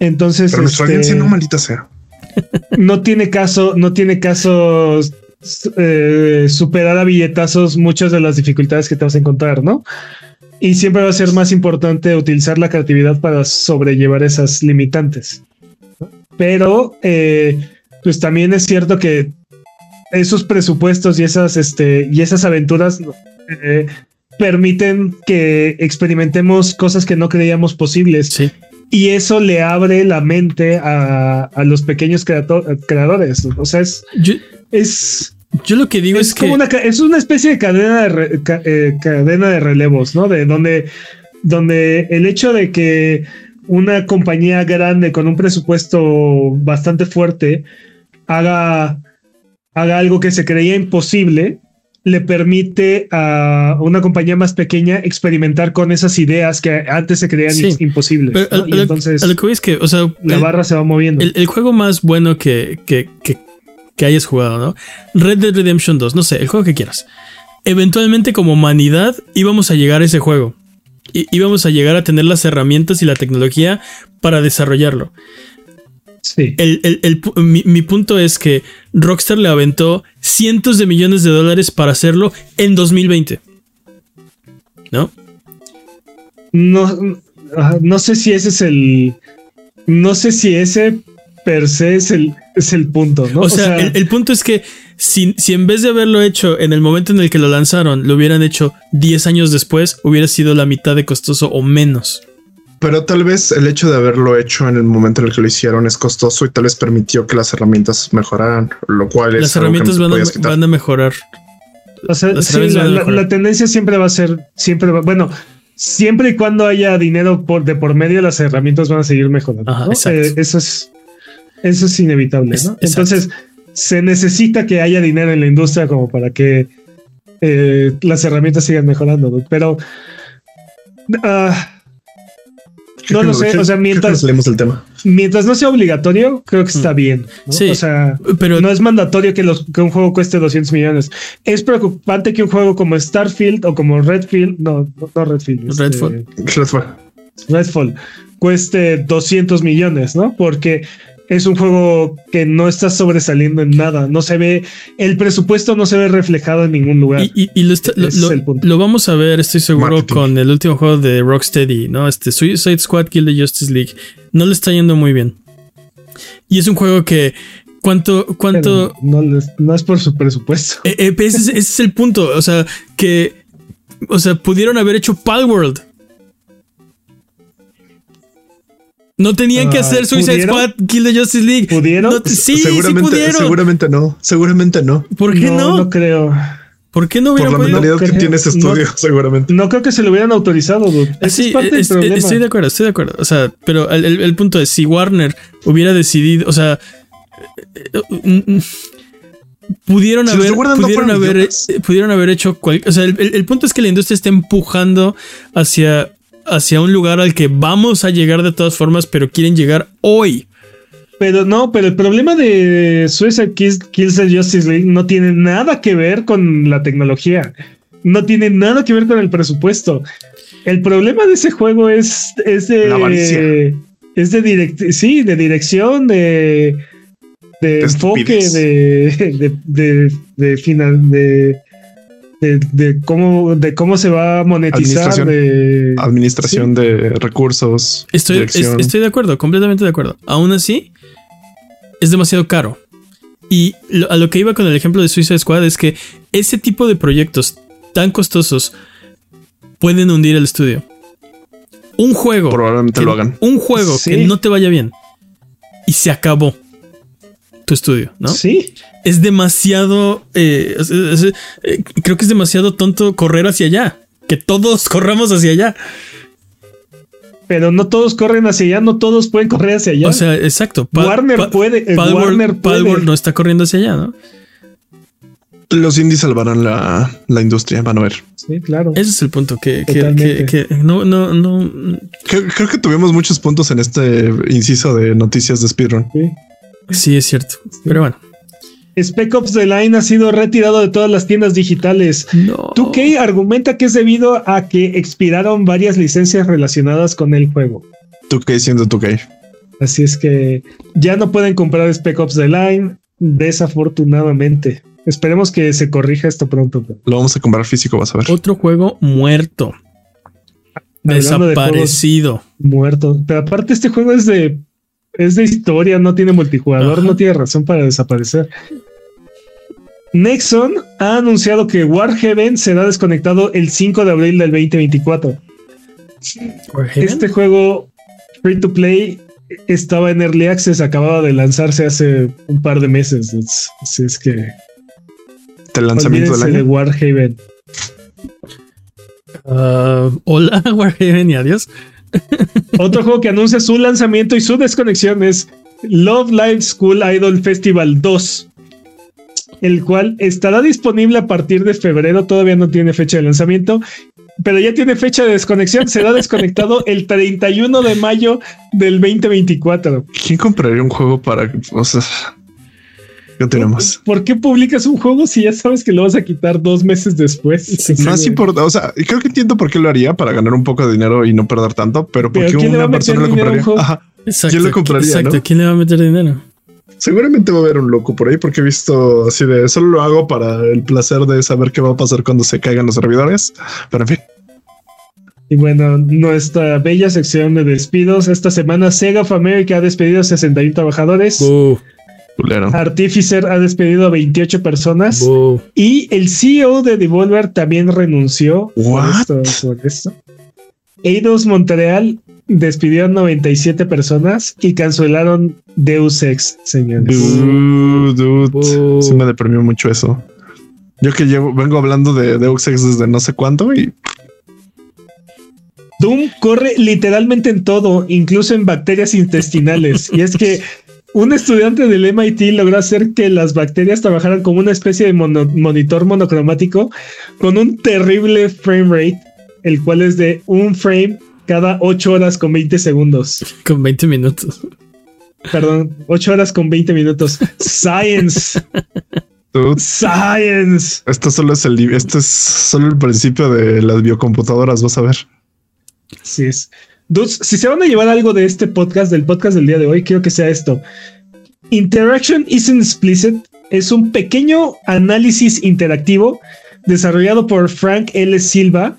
entonces Pero nuestra este, audiencia no maldita sea. no tiene caso, no tiene caso eh, superar a billetazos muchas de las dificultades que te vas a encontrar, ¿no? Y siempre va a ser más importante utilizar la creatividad para sobrellevar esas limitantes. Pero, eh, pues también es cierto que esos presupuestos y esas, este, y esas aventuras eh, permiten que experimentemos cosas que no creíamos posibles. Sí. Y eso le abre la mente a, a los pequeños creadores. O sea, es, Yo, es, yo lo que digo es es, como que. una, es una especie de cadena de, re- ca- eh, cadena de relevos, ¿no? De donde, donde el hecho de que una compañía grande con un presupuesto bastante fuerte haga, haga algo que se creía imposible, le permite a una compañía más pequeña experimentar con esas ideas que antes se creían Sí. imposibles. entonces que es que, o sea, la el- barra se va moviendo. El, el juego más bueno que, que, que, que hayas jugado, ¿no? Red Dead Redemption 2, no sé, el juego que quieras. Eventualmente como humanidad íbamos a llegar a ese juego. I- íbamos a llegar a tener las herramientas y la tecnología para desarrollarlo. sí. El, el- el pu- mi, mi punto es que Rockstar le aventó cientos de millones de dólares para hacerlo en 2020. ¿No? No, no sé si ese es el. No sé si ese per se es el, es el punto, ¿no? O sea, el, el punto es que si, si en vez de haberlo hecho en el momento en el que lo lanzaron, lo hubieran hecho 10 años después, hubiera sido la mitad de costoso o menos. Pero tal vez el hecho de haberlo hecho en el momento en el que lo hicieron es costoso y tal vez permitió que las herramientas mejoraran, lo cual es Las algo que no herramientas te van, a, quitar. van a mejorar. o sea, las sí, herramientas la, tendencia siempre va a ser. Siempre va, bueno, siempre y cuando haya dinero por, de por medio, las herramientas van a seguir mejorando. Ajá. Eh, eso es. Eso es inevitable, ¿no? exacto. Entonces, se necesita que haya dinero en la industria como para que eh, las herramientas sigan mejorando, ¿no? Pero. ah, no lo sé, o sea, mientras, tema. mientras no sea obligatorio, creo que está bien. ¿no? Mm. Sí. O sea, Pero no es mandatorio que, los, que un juego cueste 200 millones. Es preocupante que un juego como Starfield o como Redfield, no, no, no Redfield, este, Redfall. Redfall. Redfall, cueste 200 millones, ¿no? Porque es un juego que no está sobresaliendo en nada. No se ve, el presupuesto no se ve reflejado en ningún lugar. y, y- y lo, está- lo- Ese es lo- el punto. lo vamos a ver, estoy seguro, Marketing. con el último juego de Rocksteady, ¿no? Este Suicide Squad Kill the Justice League. No le está yendo muy bien. Y es un juego que. ¿Cuánto, cuánto, no, les- no es por su presupuesto. Eh, eh, ese, es- ese es el punto. O sea, que. O sea, pudieron haber hecho Palworld. No tenían que Ah, hacer Suicide ¿pudieron? Squad, Kill the Justice League. ¿Pudieron? No sí, sí seguramente, pudieron. seguramente no. Seguramente no. ¿Por qué no? No creo. ¿Por qué no Por hubieran la podido? mentalidad que tiene ese estudio, no- seguramente. No creo que se lo hubieran autorizado, dude. Sí, es parte del es- problema. estoy de acuerdo, estoy de acuerdo. O sea, pero el, el- el punto es, si Warner hubiera decidido, o sea, eh, eh, mm, pudieron Si haber, pudieron haber, eh, pudieron haber hecho, cual- o sea, el, el- el punto es que la industria está empujando hacia, hacia un lugar al que vamos a llegar de todas formas, pero quieren llegar hoy. Pero no, pero el problema de Suicide Kills, Kills the Justice League no tiene nada que ver con la tecnología. No tiene nada que ver con el presupuesto. El problema de ese juego es, es de. La avaricia. Es de direct, sí, de dirección, de. De enfoque, estupidez. de. De. De. de final. De. De, de cómo, de cómo se va a monetizar. Administración. De, Administración de recursos. Estoy, es- estoy de acuerdo, completamente de acuerdo. Aún así, es demasiado caro. Y lo- a lo que iba con el ejemplo de Suicide Squad es que ese tipo de proyectos tan costosos pueden hundir el estudio. Un juego. Probablemente que- lo hagan. Un juego Sí. que no te vaya bien. Y se acabó tu estudio, ¿no? Sí. Es demasiado. eh, es- es- eh, creo que es demasiado tonto correr hacia allá. Que todos corramos hacia allá. Pero no todos corren hacia allá, no todos pueden correr hacia allá. O sea, exacto. Pa- Warner pa- puede, eh, Palworld, Warner puede. No está corriendo hacia allá, ¿no? Los indies salvarán la, la industria, van a ver. Sí, claro. Ese es el punto que, que, que- que no, no, no. Creo, creo que tuvimos muchos puntos en este inciso de noticias de speedrun. Sí. Sí, es cierto. Pero bueno. Spec Ops The Line ha sido retirado de todas las tiendas digitales. No. 2K argumenta que es debido a que expiraron varias licencias relacionadas con el juego. Tú que siendo tú que Así es que ya no pueden comprar Spec Ops The Line, desafortunadamente. Esperemos que se corrija esto pronto. lo vamos a comprar físico, vas a ver. Otro juego muerto. Hablando de Desaparecido. Muerto. Pero aparte este juego es de es de historia, no tiene multijugador, Ajá. no tiene razón para desaparecer. Nexon ha anunciado que Warhaven será desconectado el 5 de abril del 2024. Warhaven. Este juego free to play estaba en Early Access, acababa de lanzarse hace un par de meses. Es- Así es que El lanzamiento del olvídense de año. Warhaven. Ah, hola, Warhaven y adiós. Otro juego que anuncia su lanzamiento y su desconexión es Love Live School Idol Festival 2, el cual estará disponible a partir de febrero. Todavía no tiene fecha de lanzamiento, pero ya tiene fecha de desconexión. Será desconectado el 31 de mayo del 2024. ¿Quién compraría un juego para, o sea, continuemos? ¿Por qué publicas un juego si ya sabes que lo vas a quitar dos meses después? Más importante, o sea, creo que entiendo por qué lo haría para ganar un poco de dinero y no perder tanto, pero Pero porque ¿quién le va a una meter persona lo dinero a un compraría. juego? Ajá. Exacto. ¿Quién lo compraría, Exacto. no? ¿Quién le va a meter dinero? Seguramente va a haber un loco por ahí porque he visto así de solo lo hago para el placer de saber qué va a pasar cuando se caigan los servidores. Pero en fin, Y bueno, nuestra bella sección de despidos. Esta semana Sega of America ha despedido a 61 trabajadores. Boo, culero. Artificer ha despedido a 28 personas. Y el CEO de Devolver también renunció por What? esto, por esto. Eidos Montreal despidió a 97 personas y cancelaron Deus Ex, señores. Dude, dude. Boo. Sí me deprimió mucho eso. Yo que llevo, vengo hablando de Deus Ex desde no sé cuánto y Doom corre literalmente en todo, incluso en bacterias intestinales. y es que un estudiante del MIT logró hacer que las bacterias trabajaran como una especie de mono- monitor monocromático con un terrible frame rate, el cual es de un frame cada 8 horas con 20 segundos. Con 20 minutos. Perdón, 8 horas con 20 minutos. Science, dude, science. esto solo es el esto es solo el principio de las biocomputadoras, vas a ver. Así es. Dudes, si se van a llevar algo de este podcast, del podcast del día de hoy, quiero que sea esto. Interaction isn't explicit es un pequeño análisis interactivo desarrollado por Frank L. Silva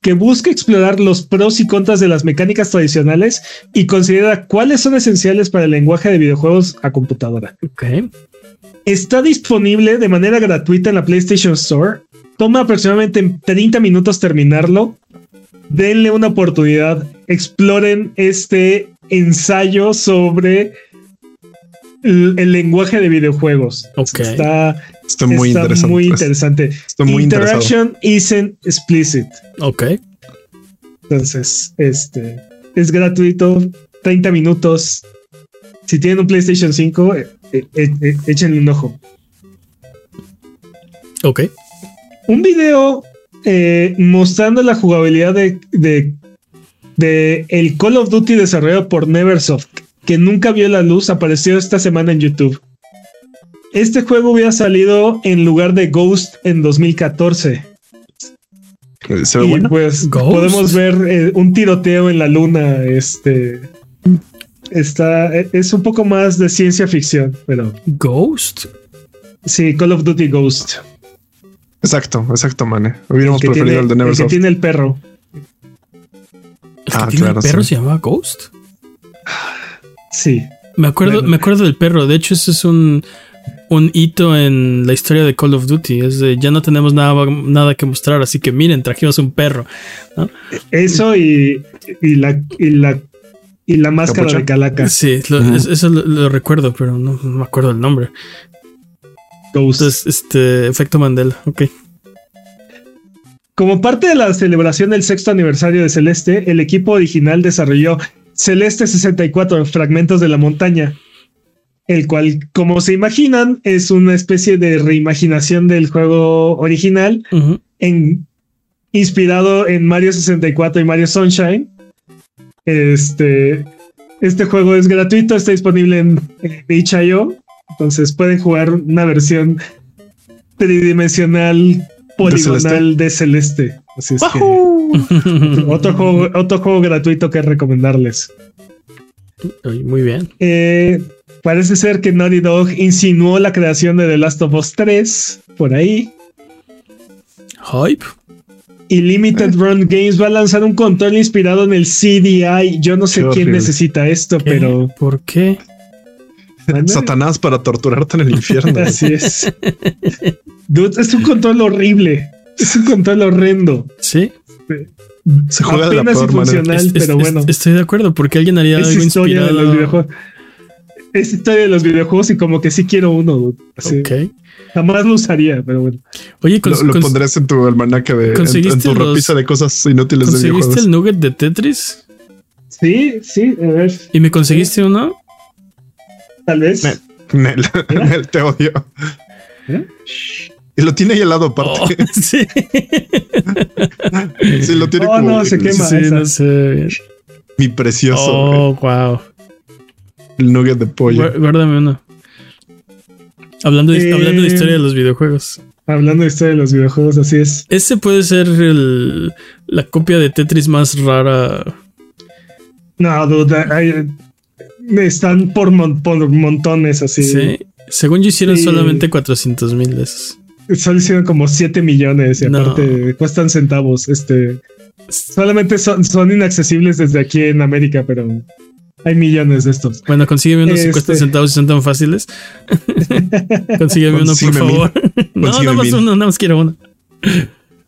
que busca explorar los pros y contras de las mecánicas tradicionales y considera cuáles son esenciales para el lenguaje de videojuegos a computadora. Ok. Está disponible de manera gratuita en la PlayStation Store. Toma aproximadamente 30 minutos terminarlo. Denle una oportunidad. Exploren este ensayo sobre el, el lenguaje de videojuegos. Ok. Está, Estoy muy está interesante. muy interesante. Estoy muy interesado. Interaction isn't explicit. Ok. Entonces, este es gratuito, 30 minutos. Si tienen un PlayStation 5, eh, eh, eh, échenle un ojo. Ok. un video eh, mostrando la jugabilidad de, de, de el Call of Duty desarrollado por Neversoft, que nunca vio la luz, apareció esta semana en YouTube. Este juego hubiera salido en lugar de Ghost en 2014. Eh, Se ve y bueno. pues Ghost. podemos ver eh, un tiroteo en la luna. Este está, es un poco más de ciencia ficción, pero Ghost. sí, Call of Duty Ghost. Exacto, exacto, mane. Hubiéramos preferido tiene- el de el que Neversoft. tiene el perro. El Ah, que tiene claro, el perro sí. se llamaba Ghost. Sí. Me acuerdo, Bueno. me acuerdo del perro. De hecho, ese es un, un hito en la historia de Call of Duty. Es de ya no tenemos nada, nada que mostrar, así que miren, trajimos un perro. Eso y, y la y la y la máscara ¿Capucha? de Calaca. Sí, lo- eso lo, lo recuerdo, pero no, no me acuerdo el nombre. Ghost. Entonces, este efecto Mandela. Ok. Como parte de la celebración del sexto aniversario de Celeste, el equipo original desarrolló Celeste 64 Fragmentos de la Montaña. el cual, como se imaginan, es una especie de reimaginación del juego original, en, inspirado en Mario 64 y Mario Sunshine. Este, este juego es gratuito, está disponible en, en itch.io, entonces pueden jugar una versión tridimensional poligonal de Celeste. Así es que otro juego, otro juego gratuito que recomendarles. Muy bien. Eh, parece ser que Naughty Dog insinuó la creación de The Last of Us 3 por ahí. Hype. Y Limited Run Games va a lanzar un control inspirado en el CDI. Yo no sé quién necesita esto, pero. ¿Por qué? Satanás para torturarte en el infierno. Así es. Dude, es un control horrible. Es un control horrendo. Sí. Se juega de la peor funcional, pero bueno. Estoy de acuerdo, porque alguien haría es algo historia inspirado. de los videojuegos. Es historia de los videojuegos y como que sí quiero uno. Dude. Así. Ok. Jamás lo usaría, pero bueno. Oye, lo, lo pondrás en tu almanaque de en, en, tu repisa de cosas inútiles de videojuegos. ¿Conseguiste el nugget de Tetris? Sí, sí, a ver. ¿Y me conseguiste uno? Tal vez. Nel, Nel, te odio. ¿Eh? Y lo tiene ahí al lado aparte. Oh, sí. sí, lo tiene oh, como. no, se quema. Sí, esa. no sé. Mi precioso. Oh, wow. El nugget de pollo. Guárdame uno. Hablando de, Eh, hablando de historia de los videojuegos. Hablando de historia de los videojuegos, así es. Ese puede ser el, la copia de Tetris más rara. No, dude, hay- están por, mon- por montones así. Sí. Según yo hicieron Sí. solamente 400 mil de esos. Solo hicieron como 7 millones y No. aparte cuestan centavos. Este solamente son, son inaccesibles desde aquí en América, pero hay millones de estos. Bueno, consígueme unos Este. 50 centavos si son tan fáciles. consígueme uno, por favor. no, nada más uno, nada más quiero uno.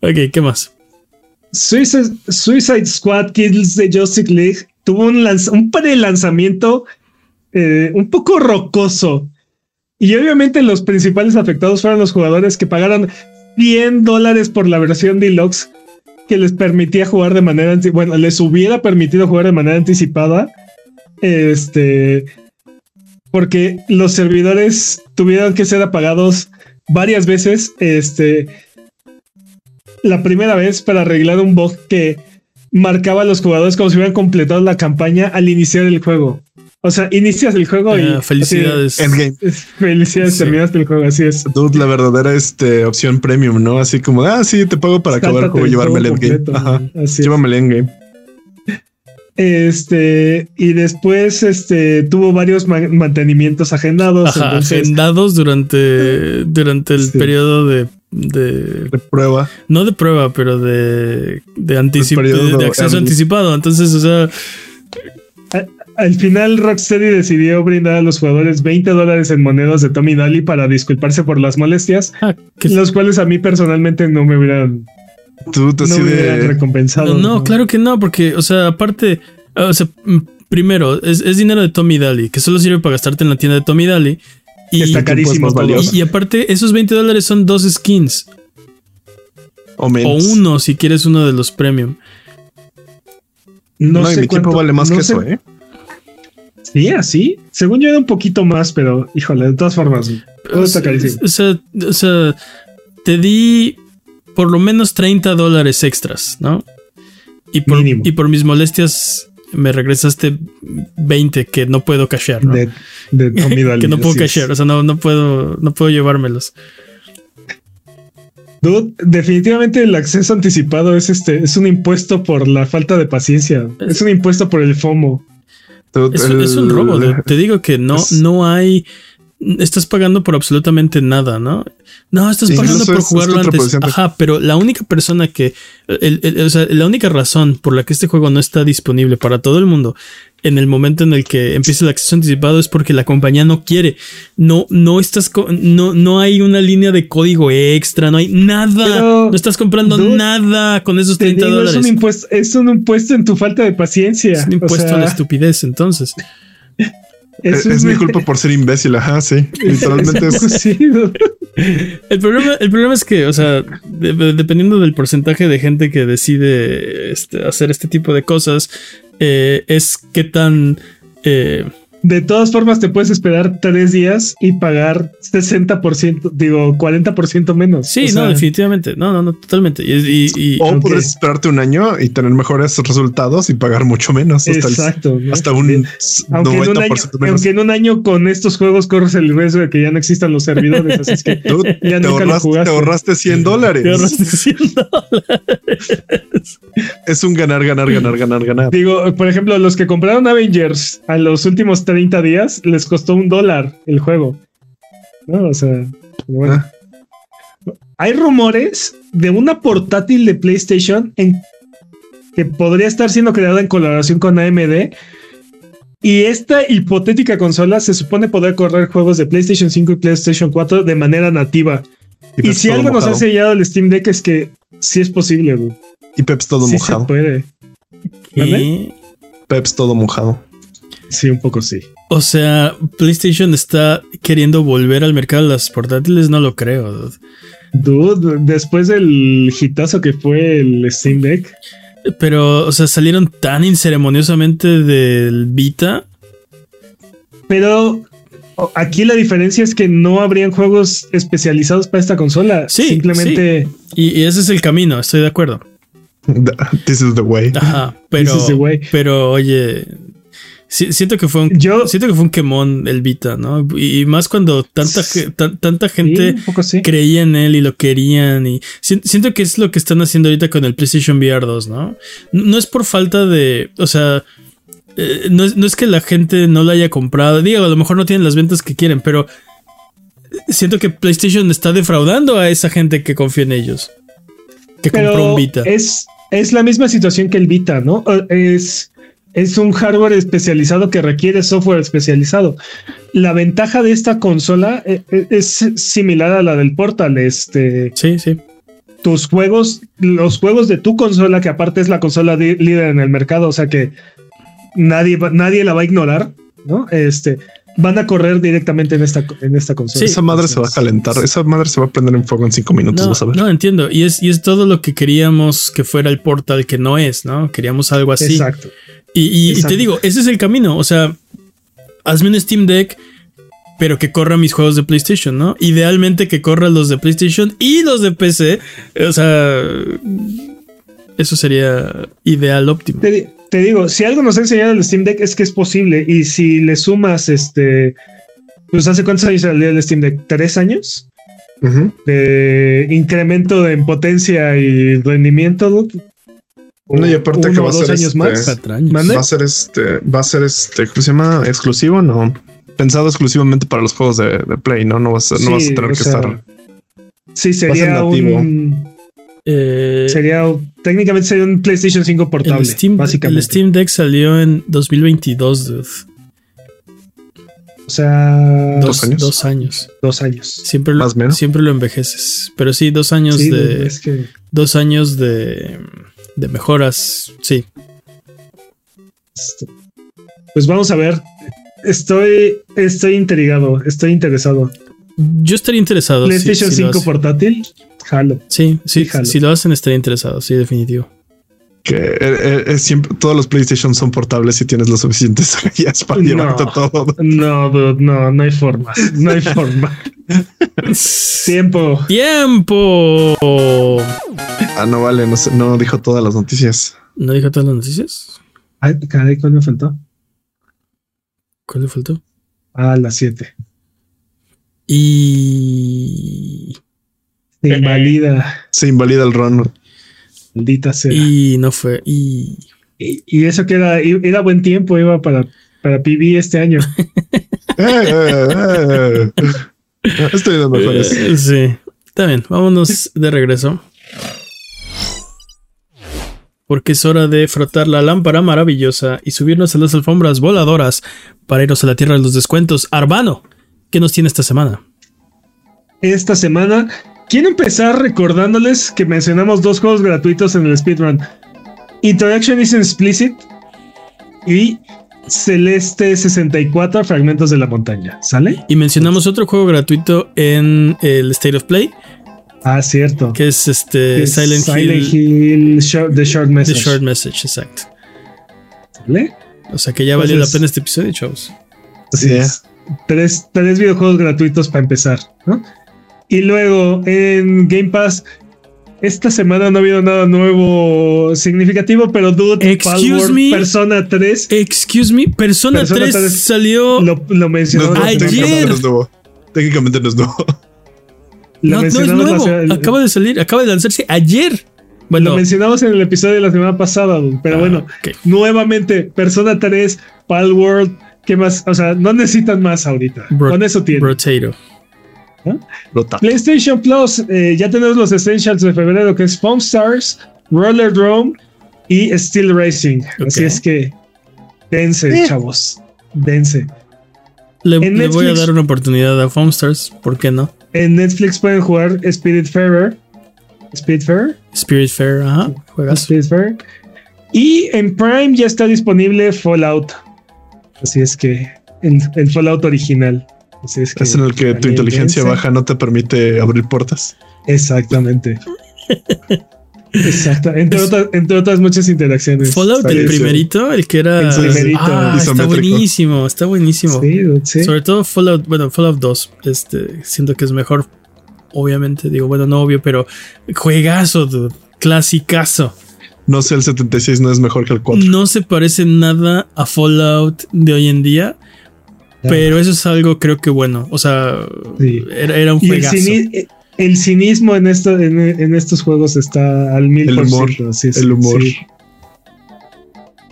Ok, ¿qué más? Suicide, Suicide Squad Kills the Justice League tuvo un, un pre-lanzamiento eh, un poco rocoso. Y obviamente los principales afectados fueron los jugadores que pagaron 100 dólares por la versión deluxe que les permitía jugar de manera, bueno, les hubiera permitido jugar de manera anticipada. Este, porque los servidores tuvieron que ser apagados varias veces. Este, la primera vez para arreglar un bug que marcaba a los jugadores como si hubieran completado la campaña al iniciar el juego. O sea, inicias el juego y Ah, felicidades. Endgame. así, felicidades, Sí. terminaste el juego, así es. Dude, la verdadera este, opción premium, ¿no? Así como, ah, sí, te pago para acabar el juego llevarme el endgame. completo, Ajá. Llévame el endgame. Este, y después este, tuvo varios ma- mantenimientos agendados. Ajá, entonces, agendados durante, durante el Sí. periodo de, de- De prueba. No de prueba, pero de. De, anticip- de, de acceso early. anticipado. Entonces, o sea. al final, Rocksteady decidió brindar a los jugadores 20 dólares en monedas de Tommy Daly para disculparse por las molestias, ah, que- los cuales a mí personalmente no me hubieran, no me hubieran recompensado. no, no, claro que no, porque, o sea, aparte. O sea, primero, es, es dinero de Tommy Daly, que solo sirve para gastarte en la tienda de Tommy Daly. Y, está carísimo valioso. y, y aparte, esos 20 dólares son dos skins. O O menos. uno, si quieres uno de los premium. No, No, y sé mi tiempo cuánto- vale más no que sé- eso, ¿eh? Sí, así. Según yo era un poquito más, pero híjole, de todas formas, todo está carísimo. O sea, o sea, te di por lo menos 30 dólares extras, ¿no? Y por, Mínimo. y por mis molestias me regresaste 20 que no puedo cashear, ¿no? De, de que no puedo cashear, o sea, no, no puedo, no puedo llevármelos. Dude, definitivamente el acceso anticipado es este, es un impuesto por la falta de paciencia. Es un impuesto por el FOMO. Dude, Es, el- es un robo, dude. te digo que no, es- no hay. Estás pagando por absolutamente nada, ¿no? No, estás pagando por es- es jugarlo antes. contraproducente. Ajá, pero la única persona que. el- el- o sea, la única razón por la que este juego no está disponible para todo el mundo en el momento en el que empieza el acceso anticipado es porque la compañía no quiere. No, no estás. No, no hay una línea de código extra, no hay nada. Pero, no estás comprando dude, nada con esos Te 30 digo, es dólares. un impuesto, es un impuesto en tu falta de paciencia. Es un impuesto O sea, a la estupidez, entonces. Es, mi culpa por ser imbécil, ajá, sí. Literalmente es. Sí. El problema, el problema es que, o sea, de- de- dependiendo del porcentaje de gente que decide este, hacer este tipo de cosas, eh, es qué tan. eh, de todas formas te puedes esperar tres días y pagar 60%, digo, 40% menos. Sí, O sea, no, definitivamente. No, no, no, totalmente. Y, y- y- O puedes esperarte un año y tener mejores resultados y pagar mucho menos. Hasta, el- Exacto. ¿no? hasta un Aunque en, un año, 90% menos. aunque en un año con estos juegos corres el riesgo de que ya no existan los servidores, así es que Tú te, Ya nunca lo ahorraste, jugaste. te ahorraste 100 dólares. te ahorraste 100 Es un ganar, ganar, ganar, ganar, ganar. Digo, por ejemplo, los que compraron Avengers a los últimos 30 días les costó un dólar el juego. No, o sea, bueno. Ah. Hay rumores de una portátil de PlayStation en que podría estar siendo creada en colaboración con AMD. Y esta hipotética consola se supone poder correr juegos de PlayStation 5 y PlayStation 4 de manera nativa. Y, si algo nos ha mojado. sellado el Steam Deck es que sí es posible, güey. Y Peps todo Sí se mojado. puede. Y- Peps todo mojado. Sí, un poco sí. O sea, PlayStation está queriendo volver al mercado de las portátiles, no lo creo. dude. Dude, después del hitazo que fue el Steam Deck, Pero, o sea, salieron tan inceremoniosamente del Vita. pero aquí la diferencia es que no habrían juegos especializados para esta consola. Sí, simplemente Y, y ese es el camino, estoy de acuerdo. This is the way. Ajá, pero, is the way. pero oye, si- siento que fue un, yo siento que fue un quemón el Vita, ¿no? Y, y más cuando tanta, tanta gente sí. creía en él y lo querían y si- siento que es lo que están haciendo ahorita con el PlayStation VR 2, ¿no? No es por falta de, o sea, eh, no, es, no es que la gente no lo haya comprado, digo, a lo mejor no tienen las ventas que quieren, pero siento que PlayStation está defraudando a esa gente que confía en ellos, que compró un Vita. es, es la misma situación que el Vita, ¿no? O- Es, es un hardware especializado que requiere software especializado. La ventaja de esta consola eh, eh, es similar a la del Portal. Este, Sí, sí. tus juegos, los juegos de tu consola, que aparte es la consola líder en el mercado, o sea que nadie, nadie la va a ignorar, ¿no? Este, van a correr directamente en esta, en esta consola. Sí. Esa madre se va a calentar. Esa madre se va a prender en fuego en cinco minutos. No, vas a ver. no entiendo. Y es, y es todo lo que queríamos que fuera el portal que no es, ¿no? Queríamos algo así. Exacto. Y, y- y Exacto. te digo, ese es el camino. O sea, hazme un Steam Deck, pero que corra mis juegos de PlayStation, ¿no? Idealmente que corra los de PlayStation y los de PC. O sea, eso sería ideal óptimo. Te, di- te digo, si algo nos ha enseñado el Steam Deck es que es posible. Y si le sumas este. Pues hace cuántos años salió el Steam Deck? ¿Tres años? De incremento en potencia y rendimiento. No, y aparte Uno que va a ser años este- más. Va a ser este, va a ser este, ¿cómo se llama? Exclusivo, no. Pensado exclusivamente para los juegos de, de Play, ¿no? No vas a, no vas a tener que sea, estar. Sí, ser sería un. Eh, Sería técnicamente sería un PlayStation 5 portable, el, Steam, básicamente. el Steam Deck salió en 2022, dude. O sea, Dos, ¿Dos años? Dos años. dos años. Siempre lo, Más o menos. siempre lo envejeces. Pero sí, dos años Sí, de. es que Dos años de. de mejoras. Sí. este, pues vamos a ver. Estoy, ey intrigado, estoy interesado. Yo estaría interesado. PlayStation si lo 5 hacen. portátil, jalo. Sí, sí, Fíjalo. si lo hacen estaría interesado, sí, definitivo. Que eh, eh, es siempre, todos los PlayStation son portables si tienes lo suficientes guías para No. llevarte todo. No, dude, no, no hay forma. No hay forma. Tiempo. ¡Tiempo! Ah, no vale, no, no dijo todas las noticias. ¿No dijo todas las noticias? Ay, caray, ¿cuál me faltó? ¿Cuál le faltó? Ah, las 7. Y. Se invalida, Se invalida el run. maldita sea. Y no fue. Y. Y, y eso que era, era buen tiempo, iba para, para PB este año. Eh, eh, eh. Estoy de mejores. Eh, sí. Está bien, vámonos de regreso. Porque es hora de frotar la lámpara maravillosa y subirnos a las alfombras voladoras para irnos a la tierra de los descuentos. Arbano, ¿qué nos tiene esta semana? Esta semana quiero empezar recordándoles que mencionamos dos juegos gratuitos en el speedrun. Interaction is Explicit y Celeste 64 Fragmentos de la Montaña. ¿Sale? Y mencionamos otro juego gratuito en el State of Play, Ah, cierto. que es este Es Silent, Hill, Hill Short- The Short The Message. Short Message, exacto. ¿Sale? O sea que ya valió la pena este episodio, chavos. Así Sí. es. Tres, tres videojuegos gratuitos para empezar, ¿no? Y luego en Game Pass, esta semana no ha habido nada nuevo significativo, pero Dude, Excuse Palworld, me. Persona 3 Excuse me, Persona, Persona 3 3 salió. lo, lo No, mencionamos. no, Ayer. no es nuevo. Técnicamente no es nuevo. Lo no, no es la nuevo. Acaba de salir, acaba de lanzarse ayer. Bueno, Lo mencionamos en el episodio de la semana pasada, pero ah, bueno, ok. nuevamente, Persona 3, Palworld, ¿qué más? O sea, no necesitan más ahorita. Bro- Con eso tienen. Potato. Rota. PlayStation Plus, eh, ya tenemos los Essentials de febrero, que es Foam Stars, Roller Drome y Steel Racing. Así es que dense, Eh. chavos. Dense. Le, voy a dar una oportunidad a Foamstars, ¿por qué no? En Netflix pueden jugar Spirit Fair. Spirit Fair. Spirit Fair, ajá, juegas. Spirit Fair. Y en Prime ya está disponible Fallout. Así es que el, el Fallout original. Así es que Es en el que tu inteligencia baja no te permite abrir puertas. Exactamente. Exacto. Entre, Es- otras, entre otras muchas interacciones. Fallout, el primerito, el que era. El primerito, Ah, está buenísimo, está buenísimo. Sí, sí. Sobre todo Fallout, bueno, Fallout 2, este, siento que es mejor. Obviamente, digo, bueno, no obvio, pero juegazo, dude, clasicazo. No sé, el 76 no es mejor que el 4. No se parece nada a Fallout de hoy en día, Ya. pero eso es algo creo que bueno. O sea, Sí. era, era un Y el, juegazo. cini- el cinismo en, esto, en, en estos juegos está al mil El por humor, ciento. sí, sí, el humor. sí.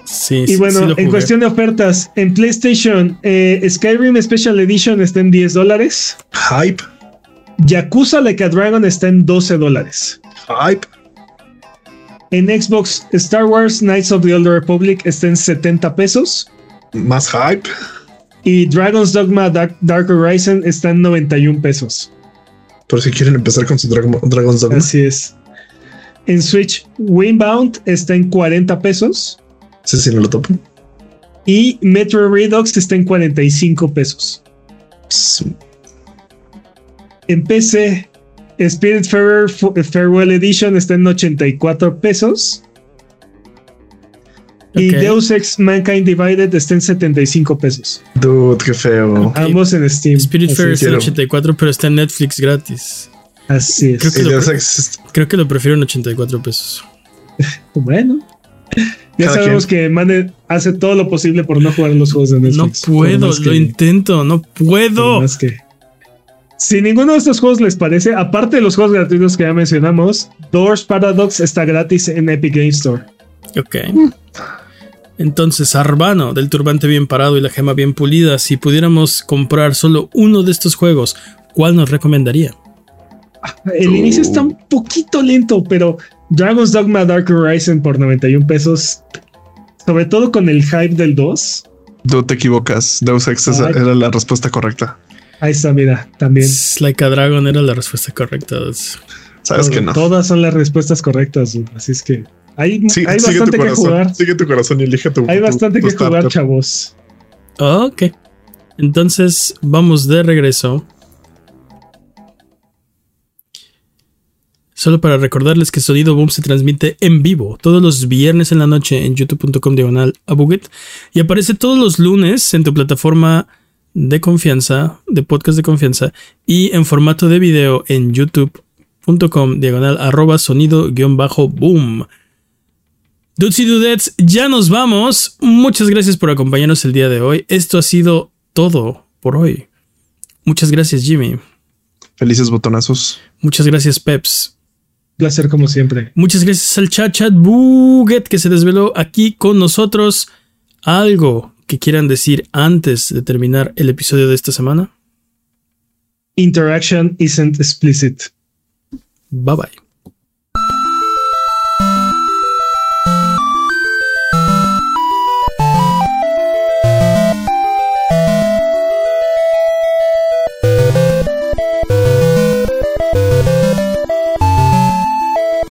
Sí, Y sí, bueno, sí en cuestión de ofertas, en PlayStation, eh, Skyrim Special Edition está en 10 dólares. Hype, Yakuza Like a Dragon está en 12 dólares. hype. En Xbox, Star Wars Knights of the Old Republic está en 70 pesos. Más hype. Y Dragon's Dogma Dark, Dark Horizon está en 91 pesos. Por si quieren empezar con su Dragon, Dragon's Dogma. Así es. En Switch, Winbound está en 40 pesos. Ese sí no lo topo. Y Metro Redux está en 45 pesos. Pss, En PC, Spirit Farewell Edition está en 84 pesos. Y. Deus Ex Mankind Divided está en 75 pesos. Dude, qué feo. Ambos en Steam. Spirit Fair es. está en quiero. 84, pero está en Netflix gratis. Así es. Creo que lo- Deus Ex- Creo que lo prefiero en 84 pesos. Bueno. Ya Cada sabemos que Mane hace todo lo posible por no jugar los juegos de No Netflix. Por puedo, lo que- intento, no por puedo. más que- Si ninguno de estos juegos les parece, aparte de los juegos gratuitos que ya mencionamos, Doors Paradox está gratis en Epic Game Store. Ok. Entonces, Arbano, del turbante bien parado y la gema bien pulida, si pudiéramos comprar solo uno de estos juegos, ¿cuál nos recomendaría? El Oh. inicio está un poquito lento, pero Dragon's Dogma Dark Horizon por 91 pesos, sobre todo con el hype del 2. Dude, te equivocas. Deus Ex Ay. era la respuesta correcta. Ahí está, mira, también. Es Like a Dragon era la respuesta correcta. Sabes que no. Todas son las respuestas correctas, dude, así es que hay, Sí, hay sigue tu bastante que jugar. Sigue tu corazón y elige tu. Hay tu- bastante tu que jugar, chavos. Ok. Entonces, vamos de regreso. Solo para recordarles que Sonido Boom se transmite en vivo todos los viernes en la noche en youtube.com diagonal a Buget y aparece todos los lunes en tu plataforma de confianza, de podcast de confianza y en formato de video en youtube.com diagonal arroba sonido guion bajo boom. Dudes y dudettes, ya nos vamos. Muchas gracias por acompañarnos el día de hoy. Esto ha sido todo por hoy. Muchas gracias, Jimmy. Felices botonazos. Muchas gracias, Peps. Placer como siempre. Muchas gracias al chat chat Buget que se desveló aquí con nosotros. ¿Algo que quieran decir antes de terminar el episodio de esta semana? Interaction isn't explicit. Bye bye.